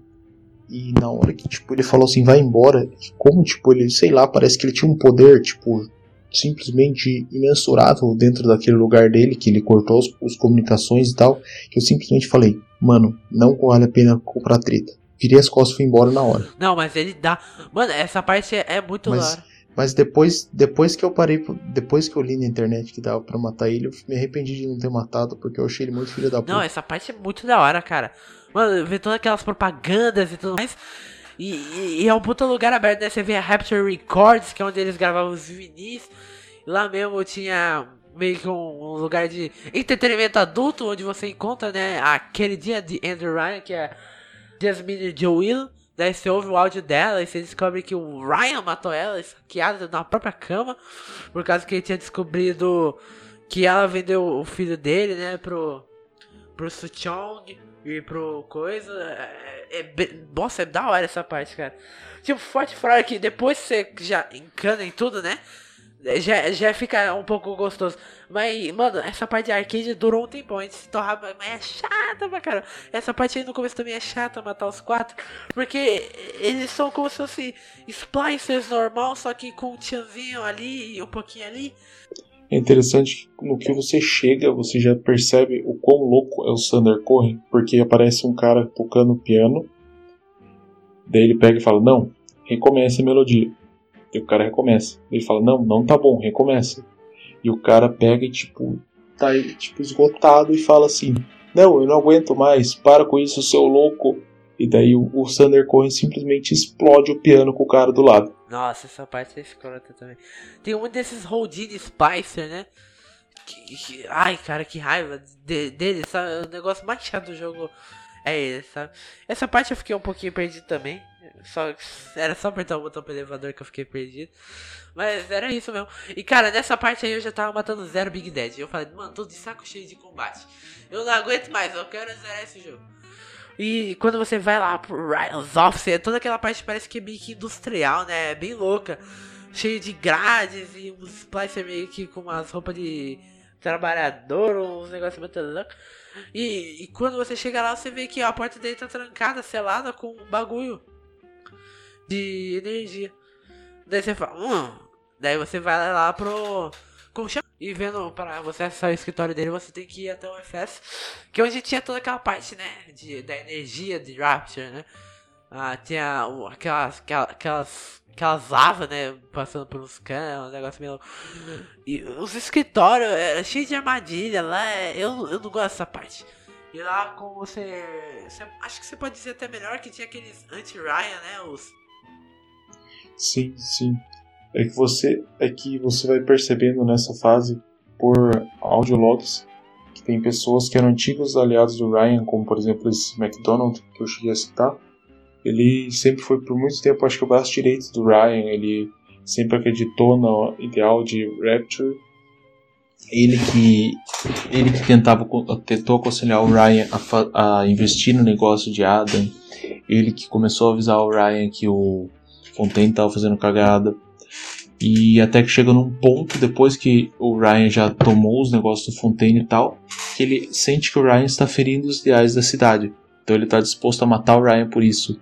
E na hora que tipo ele falou assim, vai embora, como tipo ele, sei lá, parece que ele tinha um poder, tipo, simplesmente imensurável dentro daquele lugar dele, que ele cortou as, as comunicações e tal, que eu simplesmente falei, mano, não vale a pena comprar treta. Virei as costas e fui embora na hora. Não, mas ele dá. Mano, essa parte é, é muito mas, mas depois, depois que eu parei, depois que eu li na internet que dava para matar ele, eu me arrependi de não ter matado, porque eu achei ele muito filho da puta. Não, essa parte é muito da hora, cara. Mano, ver todas aquelas propagandas e tudo mais. E, e, e é um puta lugar aberto, né? Você vê a Rapture Records, que é onde eles gravavam os vinis. Lá mesmo tinha meio que um, um, lugar de entretenimento adulto, onde você encontra, né, aquele dia de Andrew Ryan, que é Jasmine Joe Will. Daí você ouve o áudio dela e você descobre que o Ryan matou ela, esfaqueada na própria cama, por causa que ele tinha descobrido que ela vendeu o filho dele, né, pro, pro Suchong e pro coisa. É, é, nossa, é da hora essa parte, cara. Tipo, Forte Fora que depois você já encana em tudo, né? Já, já fica um pouco gostoso. Mas, mano, essa parte de arcade durou um tempão. A gente se torrava, mas é chata pra caramba. Essa parte aí no começo também é chata matar os quatro. Porque eles são como se fossem splicers normal, só que com um tchanzinho ali e um pouquinho ali. É interessante no que você chega, você já percebe o quão louco é o Sander Cohen, porque aparece um cara tocando piano. Daí ele pega e fala: Não, recomece a melodia. E o cara recomeça. Ele fala: Não, não tá bom, recomeça. E o cara pega e, tipo, tá tipo, esgotado e fala assim: Não, eu não aguento mais, para com isso, seu louco. E daí o, o Sander Cohen simplesmente explode o piano com o cara do lado. Nossa, essa parte é escrota também. Tem um desses Houdini Spicer, né? Que, que, ai, cara, que raiva de, dele, sabe? O negócio mais chato do jogo é ele, sabe? Essa parte eu fiquei um pouquinho perdido também. Só, era só apertar o botão pro elevador que eu fiquei perdido. Mas era isso mesmo. E cara, nessa parte aí eu já tava matando zero Big Dead. Eu falei, mano, tô de saco cheio de combate. Eu não aguento mais, eu quero zerar esse jogo. E quando você vai lá pro Ryan's Office, toda aquela parte parece que é meio que industrial, né? É bem louca. Cheio de grades e uns splicer meio que com umas roupas de trabalhador, uns negócios muito loucos. E, e, quando você chega lá, você vê que a porta dele tá trancada, selada com um bagulho de energia. Daí você fala, hum. Daí você vai lá pro. Como? E vendo para você acessar o escritório dele, você tem que ir até o FS. Que é onde tinha toda aquela parte, né? De, da energia de Rapture, né? Ah, tinha aquelas, aquelas, aquelas lavas, né? Passando por uns canos, um negócio meio. E os escritórios, é cheio de armadilha lá. É, eu, eu não gosto dessa parte. E lá, como você, você. Acho que você pode dizer até melhor que tinha aqueles anti-Ryan, né? Os Sim, sim. É que você é que você vai percebendo nessa fase por audiologs que tem pessoas que eram antigos aliados do Ryan, como por exemplo esse McDonald que eu cheguei a citar. Ele sempre foi por muito tempo, acho que o braço direito do Ryan. Ele sempre acreditou no ideal de Rapture. Ele que ele que tentava tentou aconselhar o Ryan a, a investir no negócio de Adam. Ele que começou a avisar o Ryan que o Fontaine tava fazendo cagada. E até que chega num ponto, depois que o Ryan já tomou os negócios do Fontaine e tal, que ele sente que o Ryan está ferindo os ideais da cidade. Então ele está disposto a matar o Ryan por isso.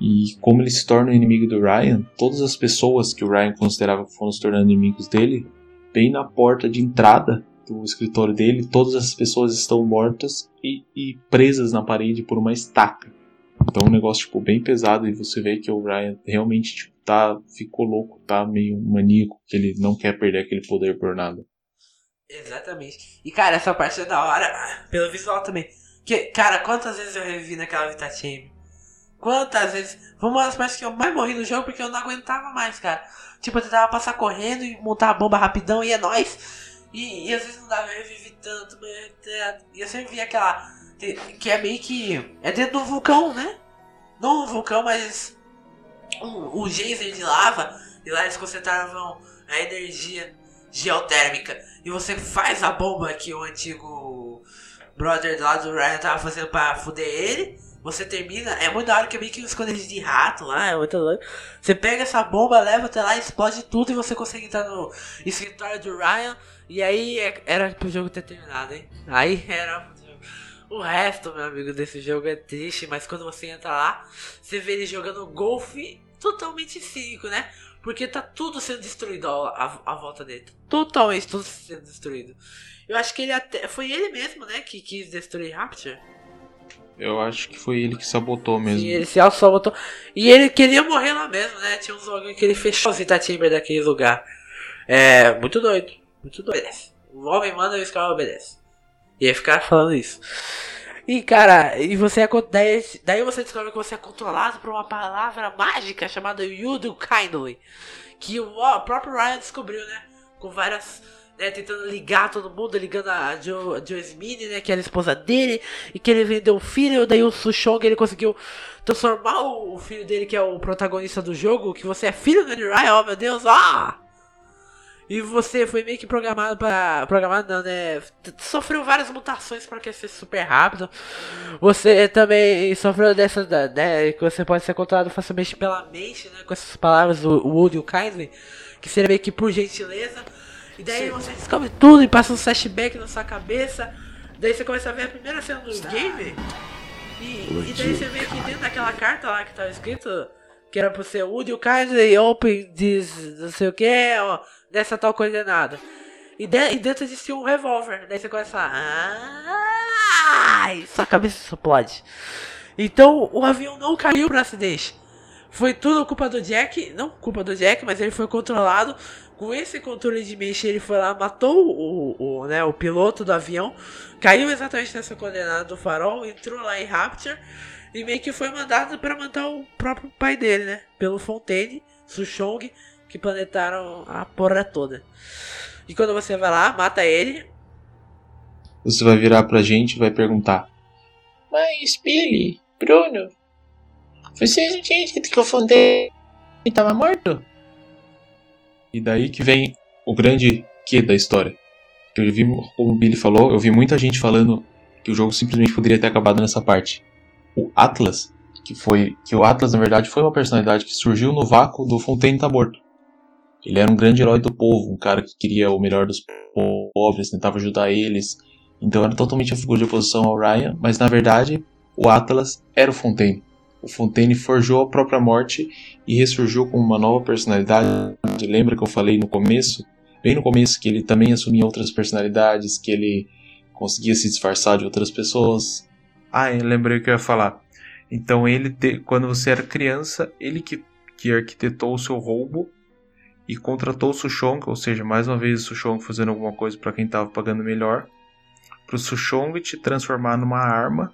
E como ele se torna inimigo do Ryan, todas as pessoas que o Ryan considerava que foram se tornando inimigos dele, bem na porta de entrada do escritório dele, todas as pessoas estão mortas e, e presas na parede por uma estaca. Então um negócio tipo bem pesado e você vê que o Ryan realmente tipo, tá ficou louco, tá meio maníaco, que ele não quer perder aquele poder por nada. Exatamente. E cara, essa parte é da hora pelo visual também. Que, cara, quantas vezes eu revi naquela Vita Chamber? Quantas vezes? Foi uma das partes que eu mais morri no jogo porque eu não aguentava mais, cara. Tipo, eu tentava passar correndo e montar a bomba rapidão e é nóis. E, e às vezes não dava, eu revivi tanto, mas, e eu sempre via aquela que é meio que. É dentro do vulcão, né? Não um vulcão, mas. Um, um geyser de lava. E lá eles concentravam a energia geotérmica. E você faz a bomba que o antigo brother lá do Ryan tava fazendo pra fuder ele. Você termina, é muito da hora que é meio que um esconderijo de rato lá, é muito louco. Você pega essa bomba, leva até lá, explode tudo e você consegue entrar no escritório do Ryan. E aí é, era pro jogo ter terminado, hein? Aí era o resto, meu amigo, desse jogo é triste, mas quando você entra lá, você vê ele jogando golfe totalmente cínico, né? Porque tá tudo sendo destruído à, à volta dele. Totalmente tudo sendo destruído. Eu acho que ele até. Foi ele mesmo, né? Que quis destruir Rapture. Eu acho que foi ele que sabotou mesmo. Sim, ele se auto-sabotou. E ele queria morrer lá mesmo, né? Tinha uns logos que ele fechou o Zita Chamber daquele lugar. É. Muito doido. Muito doido. O homem manda e o Scar obedece. Ia ficar falando isso. E cara, e você é, daí, daí você descobre que você é controlado por uma palavra mágica chamada You Do Kindly. Que o próprio Ryan descobriu, né? Com várias. Né, tentando ligar todo mundo, ligando a Joe, Joe Smith, né? Que era a esposa dele. E que ele vendeu o filho. Daí o Sushong ele conseguiu transformar o, o, filho dele, que é o protagonista do jogo. Que você é filho do Ryan, oh meu Deus, ah! E você foi meio que programado para Programado não, né? Sofreu várias mutações para crescer super rápido. Você também sofreu dessa, né? Que você pode ser controlado facilmente pela mente, né? Com essas palavras, o Woody e o Kindly. Que seria meio que por gentileza. E daí Sim. você descobre tudo e passa um flashback na sua cabeça. Daí você começa a ver a primeira cena do game. E, e daí você vê que dentro daquela carta lá que tava escrito que era pro ser Woody, o Kindly open this, não sei o que, ó dessa tal coordenada. E, de, e dentro existia um revólver. Daí você começa a. Ai, sua cabeça explode. Então o avião não caiu para acidente. Foi tudo culpa do Jack. Não culpa do Jack, mas ele foi controlado. Com esse controle de mente, ele foi lá, matou o, o, né, o piloto do avião. Caiu exatamente nessa coordenada do farol. Entrou lá em Rapture. E meio que foi mandado para matar o próprio pai dele, né? Pelo Fontaine, Sushong que planetaram a porra toda. E quando você vai lá, mata ele. Você vai virar pra gente e vai perguntar: Mas, Billy, Bruno, vocês não tinham dito que o Fontaine estava morto? E daí que vem o grande que da história. Eu vi, como o Billy falou, eu vi muita gente falando que o jogo simplesmente poderia ter acabado nessa parte. O Atlas, que foi que o Atlas na verdade foi uma personalidade que surgiu no vácuo do Fontaine tá morto. Ele era um grande herói do povo, um cara que queria o melhor dos pobres, tentava ajudar eles. Então era totalmente a figura de oposição ao Ryan, mas na verdade o Atlas era o Fontaine. O Fontaine forjou a própria morte e ressurgiu com uma nova personalidade. Lembra que eu falei no começo? Bem no começo que ele também assumia outras personalidades, que ele conseguia se disfarçar de outras pessoas. Ah, eu lembrei o que eu ia falar. Então ele, quando você era criança, ele que, que arquitetou o seu roubo e contratou o Sushong, ou seja, mais uma vez o Sushong fazendo alguma coisa para quem estava pagando melhor, para o Sushong te transformar numa arma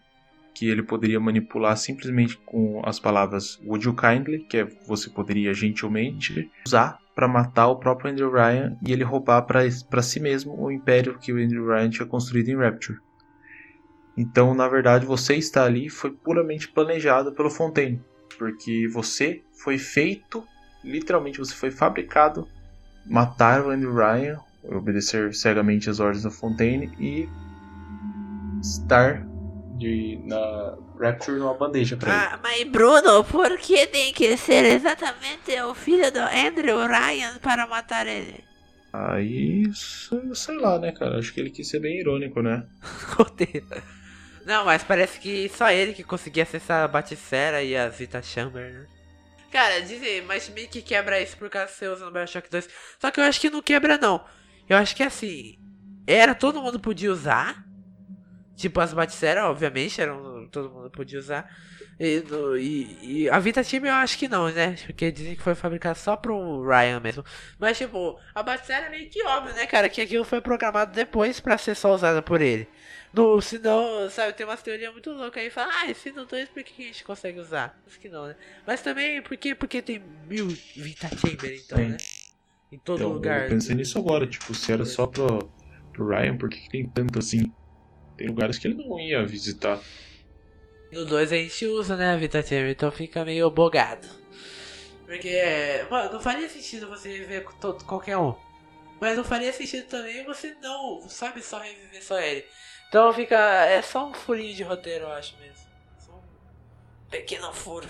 que ele poderia manipular simplesmente com as palavras Would you kindly, que é você poderia gentilmente usar para matar o próprio Andrew Ryan e ele roubar para si mesmo o império que o Andrew Ryan tinha construído em Rapture. Então, na verdade, você está ali foi puramente planejado pelo Fontaine, porque você foi feito literalmente você foi fabricado, matar o Andrew Ryan, obedecer cegamente as ordens da Fontaine e estar de, na Rapture numa bandeja pra ah, ele. Mas Bruno, por que tem que ser exatamente o filho do Andrew Ryan para matar ele? Aí, sei lá, né, cara? Acho que ele quis ser bem irônico, né? Não, mas parece que só ele que conseguia acessar a Baticera e a Vita Chamber, né? Cara, dizem, mas meio que quebra isso por causa que você usa no Bioshock 2. Só que eu acho que não quebra, não. Eu acho que assim. Era, todo mundo podia usar. Tipo, as Baticeras, obviamente, eram, todo mundo podia usar. E, no, e, e, a Vita Team eu acho que não, né? Porque dizem que foi fabricada só pro Ryan mesmo. Mas, tipo, a Baticera é meio que óbvio, né, cara? Que aquilo foi programado depois pra ser só usada por ele. No, se não, sabe, tem umas teorias muito loucas aí. Fala, ah, se não dois, por que a gente consegue usar? Acho que não, né? Mas também, porque, porque tem mil Vita Chamber, então, Sim. né? Em todo então, lugar. Eu pensei nisso agora, tipo, se era só pro, pro Ryan, por que, que tem tanto assim? Tem lugares que ele não ia visitar. No 2 a gente usa, né, a Chamber, então fica meio bogado. Porque, mano, não faria sentido você ver todo, qualquer um. Mas não faria sentido também você não, sabe, só reviver só ele. Então fica. É só um furinho de roteiro, eu acho mesmo. Só um pequeno furo.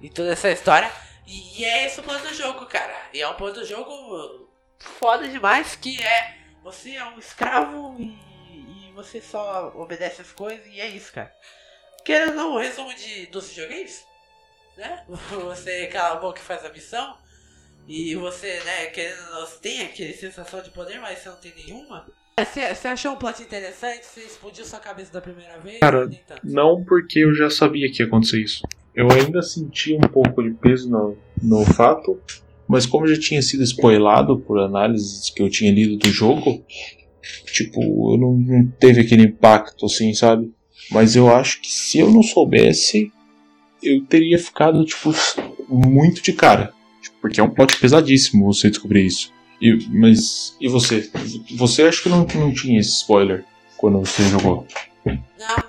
E toda essa história. E é esse o plano do jogo, cara. E é um plano do jogo foda demais que é. Você é um escravo e, e você só obedece as coisas e é isso, cara. Querendo não, resumo de, dos videogames, né? Você cala a boca e faz a missão. E você, né, querendo não, tem aquele sensação de poder, mas você não tem nenhuma. Você achou um plot interessante? Você explodiu sua cabeça da primeira vez? Cara, não porque eu já sabia que ia acontecer isso. Eu ainda senti um pouco de peso no, no fato, mas como já tinha sido spoilado por análises que eu tinha lido do jogo, tipo, eu não, não teve aquele impacto assim, sabe? Mas eu acho que se eu não soubesse, eu teria ficado, tipo, muito de cara. Porque é um plot pesadíssimo você descobrir isso. E, mas e você? Você acho que não, não tinha esse spoiler quando você jogou? Não,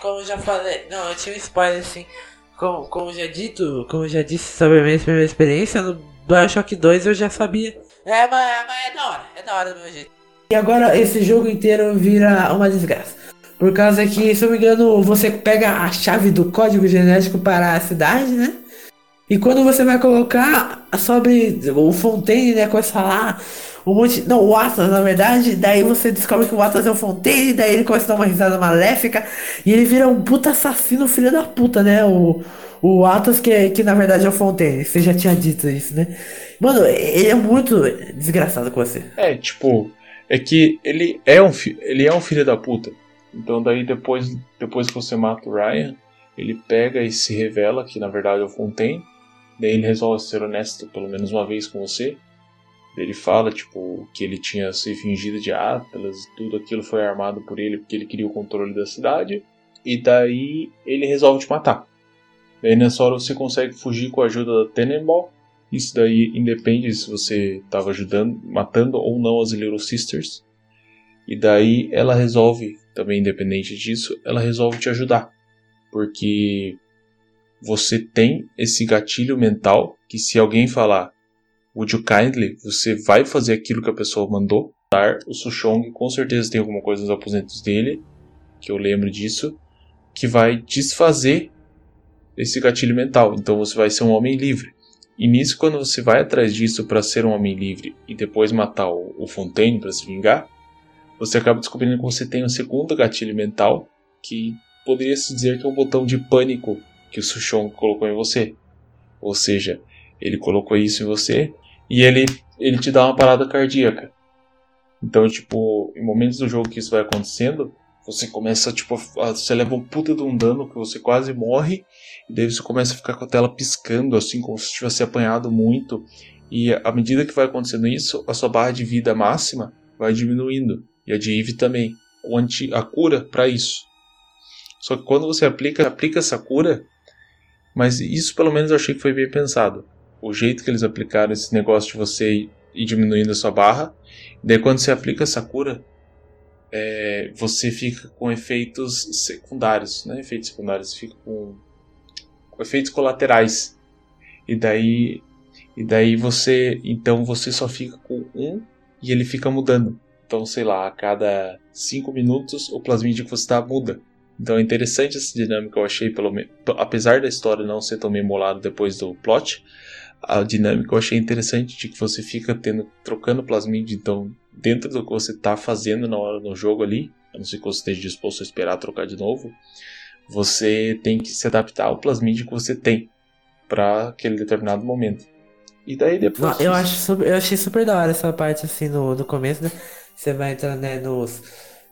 como eu já falei, não, eu tinha um spoiler assim. Como, como já dito, como já disse sobre a minha primeira experiência, no Bioshock 2 eu já sabia É, mas, mas é da hora, é da hora do meu jeito. E agora esse jogo inteiro vira uma desgraça. Por causa que, se eu me engano, você pega a chave do código genético para a cidade, né? E quando você vai colocar sobre o Fontaine, né? Começa a falar um monte. Não, o Atlas, na verdade. Daí você descobre que o Atlas é o Fontaine. Daí ele começa a dar uma risada maléfica. E ele vira um puta assassino, filho da puta, né? O, o Atlas, que, que na verdade é o Fontaine. Você já tinha dito isso, né? Mano, ele é muito desgraçado com você. É, tipo. É que ele é um, ele é um filho da puta. Então daí depois, depois que você mata o Ryan, ele pega e se revela que na verdade é o Fontaine. Daí ele resolve ser honesto pelo menos uma vez com você. Daí Ele fala, tipo, que ele tinha se fingido de Atlas, tudo aquilo foi armado por ele porque ele queria o controle da cidade. E daí ele resolve te matar. Daí nessa hora você consegue fugir com a ajuda da Tenenbaum. Isso daí independe se você estava ajudando, matando ou não as Little Sisters. E daí ela resolve, também independente disso, ela resolve te ajudar. Porque você tem esse gatilho mental que se alguém falar Would you kindly, você vai fazer aquilo que a pessoa mandou. O Sushong com certeza tem alguma coisa nos aposentos dele, que eu lembro disso, que vai desfazer esse gatilho mental. Então você vai ser um homem livre. E nisso, quando você vai atrás disso para ser um homem livre e depois matar o, o Fontaine para se vingar, você acaba descobrindo que você tem um segundo gatilho mental que poderia se dizer que é um botão de pânico que o Sushong colocou em você. Ou seja, ele colocou isso em você e ele, ele te dá uma parada cardíaca. Então, tipo, em momentos do jogo que isso vai acontecendo, você começa, tipo, a- você leva um puta de um dano que você quase morre, e daí você começa a ficar com a tela piscando, assim, como se tivesse apanhado muito. E à medida que vai acontecendo isso, a sua barra de vida máxima vai diminuindo. E a de Eve também. O anti, a cura para isso. Só que quando você aplica, aplica essa cura, mas isso pelo menos eu achei que foi bem pensado. O jeito que eles aplicaram esse negócio de você ir diminuindo a sua barra, daí quando você aplica essa cura, é, você fica com efeitos secundários, né? Efeitos secundários, fica com, com efeitos colaterais. E daí, e daí você, então você só fica com um e ele fica mudando. Então, sei lá, a cada 5 minutos o plasmídio que você está muda. Então é interessante essa dinâmica, eu achei, pelo menos. Apesar da história não ser tão memolada depois do plot, a dinâmica eu achei interessante de que você fica tendo, trocando plasmídio. Então, dentro do que você está fazendo na hora no jogo ali, a não ser que você esteja disposto a esperar trocar de novo, você tem que se adaptar ao plasmídio que você tem para aquele determinado momento. E daí depois. Não, eu, acho eu achei super da hora essa parte assim no, no começo, né? Você vai entrando né, nos,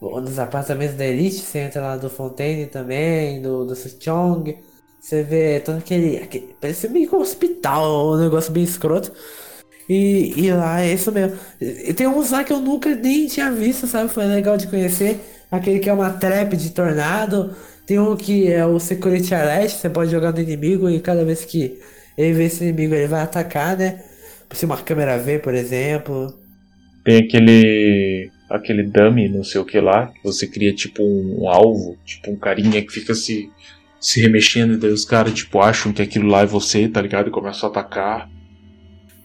nos apartamentos da Elite, você entra lá do Fontaine também, do, do Suchong. Você vê todo aquele, aquele. Parece meio que um hospital, um negócio bem escroto. E, e lá é isso mesmo. E tem uns lá que eu nunca nem tinha visto, sabe? Foi legal de conhecer. Aquele que é uma trap de tornado. Tem um que é o Security Alert, você pode jogar no inimigo e cada vez que ele vê esse inimigo ele vai atacar, né? Se uma câmera vê, por exemplo. Tem aquele. aquele dummy, não sei o que lá, que você cria tipo um, um alvo, tipo um carinha que fica se, se remexendo, e daí os caras tipo acham que aquilo lá é você, tá ligado? E começam a atacar.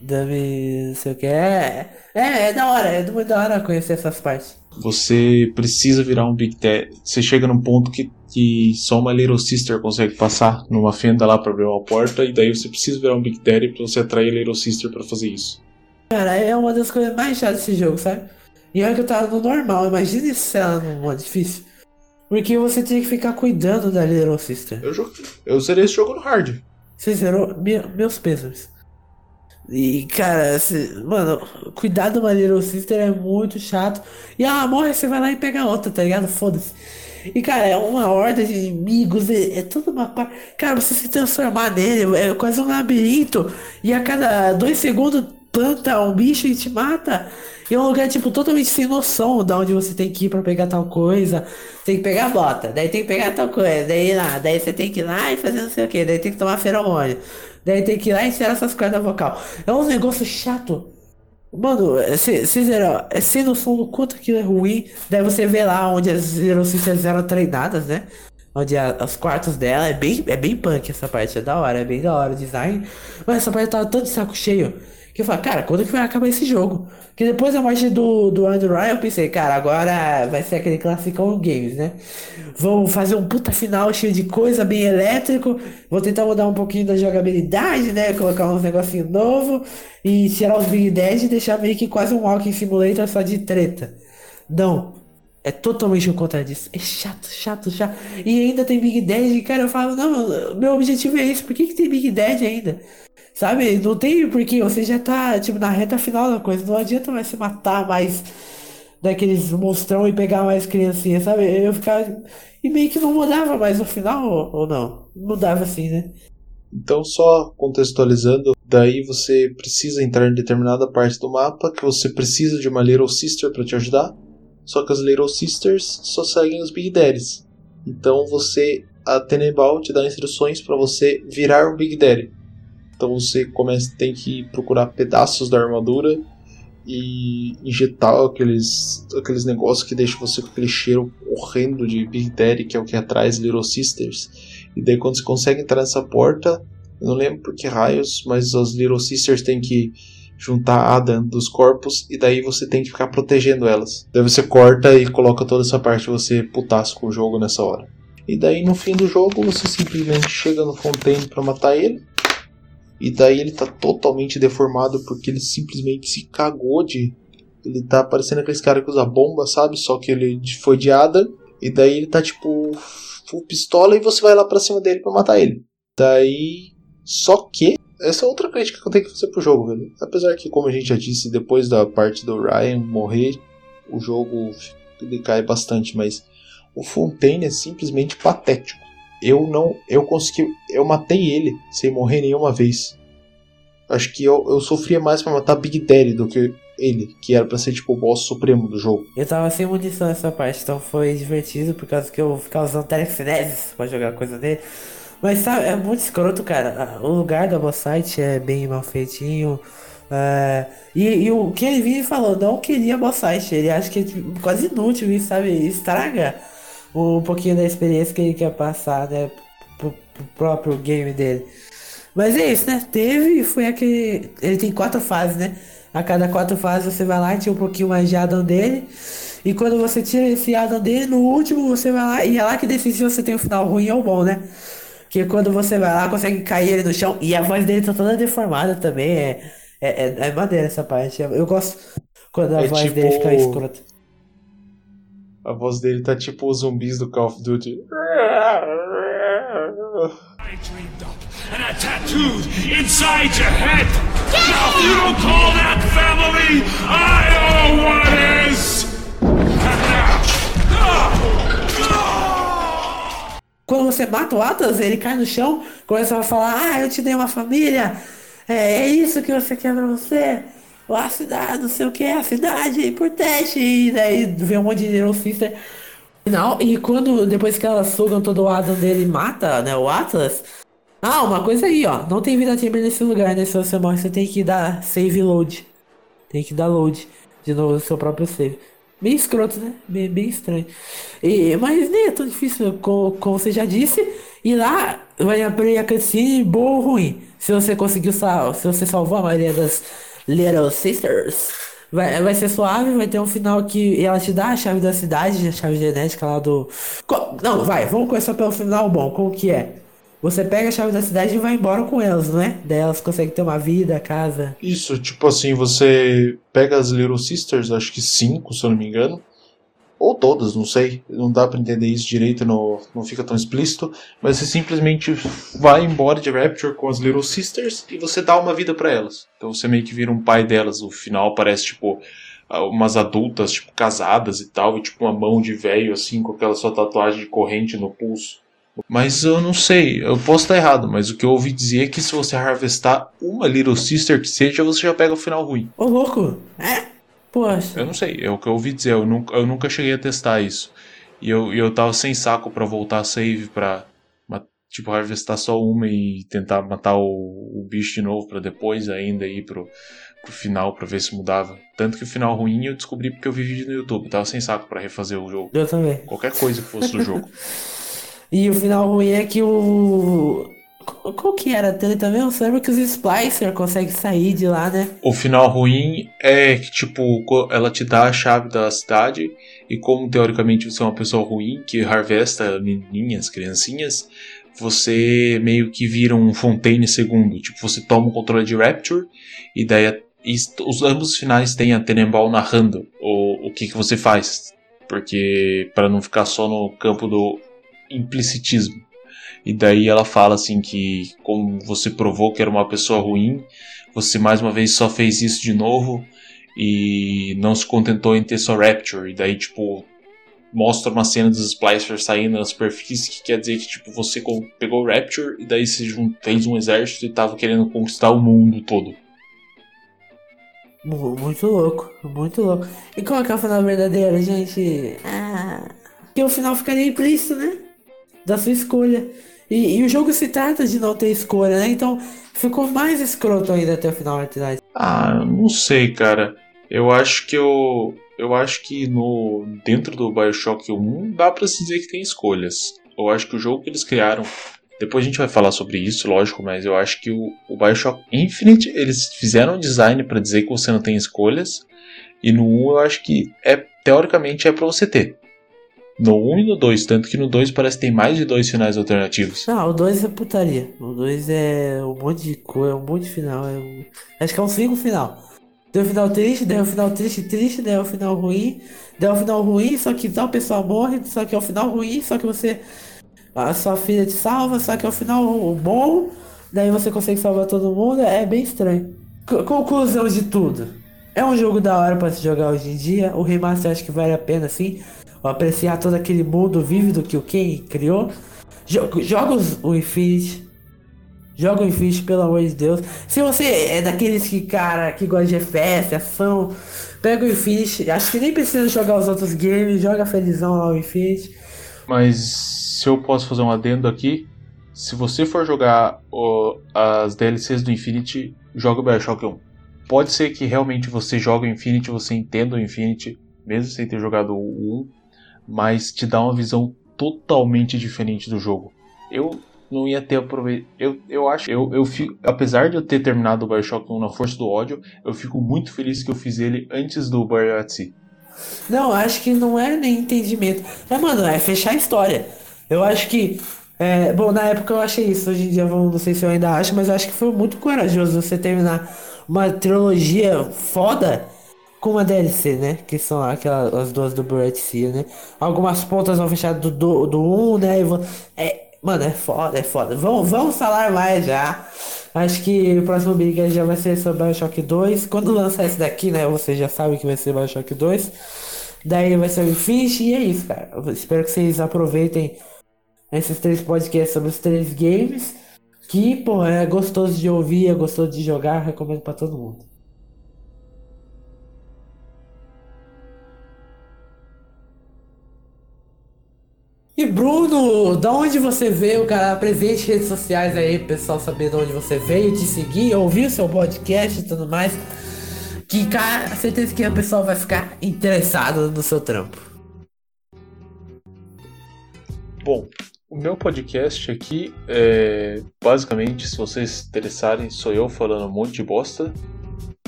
Dummy, não sei o que. É, é, é da hora, é muito da hora conhecer essas partes. Você precisa virar um Big Daddy. Você chega num ponto que, que só uma Little Sister consegue passar numa fenda lá pra abrir uma porta, e daí você precisa virar um Big Daddy pra você atrair a Little Sister pra fazer isso. Cara, é uma das coisas mais chatas desse jogo, sabe? E olha que eu tava no normal, imagina se ela no modo difícil. Porque você tinha que ficar cuidando da Little Sister. Eu, joguei, eu zerei esse jogo no hard. Você zerou? Me- meus pêsames. E, cara, mano, cuidar de uma Little Sister é muito chato. E ela morre, você vai lá e pega outra, tá ligado? Foda-se. E, cara, é uma horda de inimigos, é, é toda uma parte. Cara, você se transformar nele é quase um labirinto. E a cada dois segundos planta um bicho e te mata. E um lugar, tipo, totalmente sem noção de onde você tem que ir pra pegar tal coisa. Tem que pegar bota, daí tem que pegar tal coisa, daí lá, daí você tem que ir lá e fazer não sei o que, daí tem que tomar feromônio. Daí tem que ir lá e tirar essas cordas vocal. É um negócio chato. Mano, zero, é sem noção do quanto aquilo é ruim. Daí você vê lá onde as Zero Sisters eram treinadas, né? Onde a, os quartos dela é bem, é bem punk essa parte, é da hora, é bem da hora o design. Mas essa parte tava todo de saco cheio. Que eu falei, cara, quando que vai acabar esse jogo? Que depois da morte do, do Andrew Ryan, eu pensei, cara, agora vai ser aquele classicão games, né? Vão fazer um puta final cheio de coisa, bem elétrico. Vou tentar mudar um pouquinho da jogabilidade, né? Colocar uns negocinhos novos. E tirar os Big Dead e deixar meio que quase um Walking Simulator só de treta. Não. É totalmente o contrário disso. É chato, chato, chato. E ainda tem Big Dead. Cara, eu falo, não, meu objetivo é esse. Por que, que tem Big Dead ainda? Sabe? Não tem porque você já tá, tipo, na reta final da coisa. Não adianta mais se matar mais daqueles monstrão e pegar mais criancinhas, sabe? Eu ficava. E meio que não mudava mais no final, ou, não? Mudava assim, né? Então, só contextualizando, daí você precisa entrar em determinada parte do mapa que você precisa de uma Little Sister para te ajudar. Só que as Little Sisters só seguem os Big Daddies. Então você, a Tenebal te dá instruções para você virar um Big Daddy. Então você começa, tem que procurar pedaços da armadura e injetar aqueles, aqueles negócios que deixam você com aquele cheiro horrendo de Big Daddy, que é o que atrás Little Sisters. E daí quando você consegue entrar nessa porta, eu não lembro por que raios, mas as Little Sisters têm que juntar a Adam dos corpos e daí você tem que ficar protegendo elas. Daí você corta e coloca toda essa parte você putaço com o jogo nessa hora. E daí no fim do jogo você simplesmente chega no Fontaine para matar ele. E daí ele tá totalmente deformado porque ele simplesmente se cagou de. Ele tá parecendo aqueles caras que usa bomba, sabe? Só que ele foi de Adam. E daí ele tá tipo. Full pistola e você vai lá pra cima dele para matar ele. Daí. Só que essa é outra crítica que eu tenho que fazer pro jogo, velho. Apesar que, como a gente já disse, depois da parte do Ryan morrer, o jogo decai bastante, mas o Fontaine é simplesmente patético. Eu não. Eu consegui. Eu matei ele sem morrer nenhuma vez. Acho que eu, eu sofria mais para matar Big Daddy do que ele, que era pra ser tipo o boss supremo do jogo. Eu tava sem munição nessa parte, então foi divertido por causa que eu ficava usando telecinese pra jogar coisa dele. Mas sabe, é muito escroto, cara. O lugar da boss site é bem mal feitinho. É, e, e, o que ele vinha falou, não queria boss site. Ele acha que é tipo, quase inútil sabe? Estraga um pouquinho da experiência que ele quer passar, né? Pro, pro próprio game dele. Mas é isso, né? Teve, foi aquele. Ele tem quatro fases, né? A cada quatro fases você vai lá e tira um pouquinho mais de Adam dele. E quando você tira esse Adam dele, no último você vai lá e é lá que decide se você tem um final ruim ou bom, né? Que quando você vai lá, consegue cair ele no chão. E a voz dele tá toda deformada também. É, é, é, é maneira essa parte. Eu gosto quando a É voz tipo- dele fica escrota. A voz dele tá tipo os zumbis do Call of Duty. and are tattooed inside your head. Now, if you don't call that family, I know what is. Quando você mata o Atlas, ele cai no chão, começa a falar, ah, eu te dei uma família, é, é isso que você quer pra você, a cidade, não sei o que, a cidade é importante, e daí vem um monte de Little Sister. Não, e quando, depois que elas sugam todo o Adam dele e mata, né, o Atlas, ah, uma coisa aí, ó, não tem vida chamber nesse lugar, né, se você morre, você tem que dar save load, tem que dar load de novo o seu próprio save. Bem escroto, né? Bem, bem estranho. E, mas nem é tão difícil, como, como você já disse. E lá vai abrir a cutscene boa ou ruim. Se você conseguiu sal se você salvou a maioria das Little Sisters, vai, vai ser suave, vai ter um final que ela te dá a chave da cidade, a chave genética lá do. Não, vai, vamos começar pelo final bom, como que é? Você pega a chave da cidade e vai embora com elas, não é? Daí elas conseguem ter uma vida, casa. Isso, tipo assim, você pega as Little Sisters, acho que cinco, se eu não me engano. Ou todas, não sei. Não dá pra entender isso direito, não, não fica tão explícito. Mas você simplesmente vai embora de Rapture com as Little Sisters e você dá uma vida pra elas. Então você meio que vira um pai delas. O final parece, tipo, ah, umas adultas, tipo, casadas e tal. E tipo, uma mão de velho, assim, com aquela sua tatuagem de corrente no pulso. Mas eu não sei, eu posso estar errado, mas o que eu ouvi dizer é que se você harvestar uma Little Sister que seja, você já pega o final ruim. Ô louco! É? Poxa. Eu não sei, é o que eu ouvi dizer, eu nunca, eu nunca cheguei a testar isso. E eu, eu tava sem saco pra voltar a save pra, tipo, harvestar só uma e tentar matar o, o bicho de novo pra depois ainda ir pro, pro final pra ver se mudava. Tanto que o final ruim eu descobri porque eu vi vídeo no YouTube, tava sem saco pra refazer o jogo. Eu também. Qualquer coisa que fosse do jogo. E o final ruim é que o. Qual, que era treta mesmo? Você lembra que os Splicer conseguem sair de lá, né? O final ruim é que, tipo, ela te dá a chave da cidade e como teoricamente você é uma pessoa ruim que harvesta menininhas, criancinhas, você meio que vira um Fontaine segundo. Tipo, você toma o controle de Rapture e daí e os ambos finais têm a Tenenbaum narrando o, o que, que você faz. Porque para não ficar só no campo do implicitismo. E daí ela fala assim que como você provou que era uma pessoa ruim, você mais uma vez só fez isso de novo e não se contentou em ter só Rapture. E daí, tipo, mostra uma cena dos Splicers saindo na superfície, que quer dizer que, tipo, você pegou Rapture e daí se fez um exército e tava querendo conquistar o mundo todo. Mu- Muito louco, muito louco. E qual que é o final verdadeiro, gente? Ah. Que o final ficaria implícito, né? Da sua escolha. E, e o jogo se trata de não ter escolha, né? Então ficou mais escroto ainda até o final, na verdade. Ah, não sei, cara. Eu acho que eu. Eu acho que no. Dentro do Bioshock 1 dá pra se dizer que tem escolhas. Eu acho que o jogo que eles criaram. Depois a gente vai falar sobre isso, lógico, mas eu acho que o, o Bioshock Infinite eles fizeram um design pra dizer que você não tem escolhas. E no 1 eu acho que é teoricamente é pra você ter. No 1 e no 2, tanto que no 2 parece que tem mais de dois finais alternativos. Não, o 2 é putaria. O 2 é um monte de coisa, um monte de final. É um- Acho que é um cinco final. Tem um final triste, daí um final triste, triste, daí um final ruim, daí um final ruim, só que tal pessoa morre, só que é um final ruim, só que você. A sua filha te salva, só que é um final bom, daí você consegue salvar todo mundo, é bem estranho. C- conclusão de tudo. É um jogo da hora pra se jogar hoje em dia. O remaster acho que vale a pena sim. Apreciar todo aquele mundo vívido que o Ken criou. Jo- Joga o Infinity. Joga o Infinity, pelo amor de Deus. Se você é daqueles que, cara, que gosta de FPS, ação, pega o Infinity. Acho que nem precisa jogar os outros games, joga felizão lá o Infinity. Mas se eu posso fazer um adendo aqui, se você for jogar as DLCs do Infinity, joga o Bioshock 1. Pode ser que realmente você jogue o Infinity, você entenda o Infinity, mesmo sem ter jogado o 1, mas te dá uma visão totalmente diferente do jogo. Eu não ia ter aproveitado. Eu, eu acho. Eu, eu fico, apesar de eu ter terminado o Bioshock 1 na força do ódio, eu fico muito feliz que eu fiz ele antes do Sea. Não, acho que não é nem entendimento. É, mano, é fechar a história. Eu acho que. é, bom, na época eu achei isso. Hoje em dia, não sei se eu ainda acho, mas eu acho que foi muito corajoso você terminar uma trilogia foda com uma DLC, né? Que são aquelas as duas do Buried Sea, né? Algumas pontas vão fechar do 1, do, do um, né? Vão- é, mano, é foda, é foda. Vamos, vamos falar mais já. Acho que o próximo Big já vai ser sobre Bioshock 2. Quando lançar esse daqui, né? Você já sabe que vai ser Bioshock 2. Daí vai ser o Infinity e é isso, cara. Eu espero que vocês aproveitem esses três podcasts sobre os três games. Que, pô, é gostoso de ouvir, é gostoso de jogar, recomendo pra todo mundo. E Bruno, da onde você veio, cara? Apresente redes sociais aí, pessoal saber de onde você veio, te seguir, ouvir o seu podcast e tudo mais. Que, cara, certeza que o pessoal vai ficar interessado no seu trampo. Bom, o meu podcast aqui é basicamente, se vocês se interessarem, sou eu falando um monte de bosta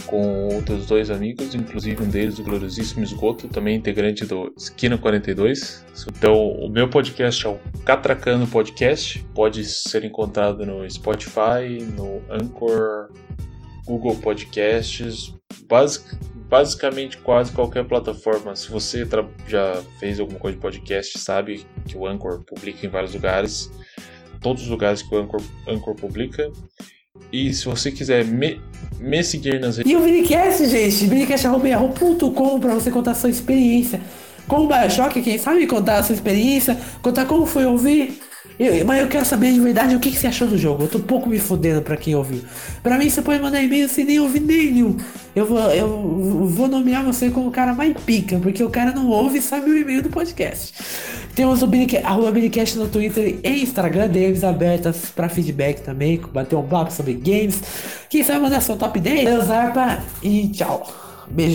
com outros dois amigos, inclusive um deles, o gloriosíssimo Esgoto, também integrante do Esquina 42. Então, o meu podcast é o Catracando Podcast, pode ser encontrado no Spotify, no Anchor, Google Podcasts, basic, basicamente quase qualquer plataforma. Se você já fez alguma coisa de podcast, sabe que o Anchor publica em vários lugares, todos os lugares que o Anchor, Anchor publica. E se você quiser me, me seguir nas redes E o Minicast, gente, minicast.com pra você contar a sua experiência com o Bioshock, quem sabe contar a sua experiência, contar como foi ouvir. Eu- mas eu quero saber de verdade o que, que você achou do jogo. Eu tô um pouco me fudendo pra quem ouviu. Pra mim, você pode mandar e-mail sem nem ouvir nenhum. Eu vou, eu vou nomear você como o cara mais pica, porque o cara não ouve e sabe o e-mail do podcast. Temos o Binicast, no Twitter e Instagram, DMs abertas pra feedback também, bater um papo sobre games. Quem sabe mandar seu top 10? Deus, Zarpa e tchau. Beijo.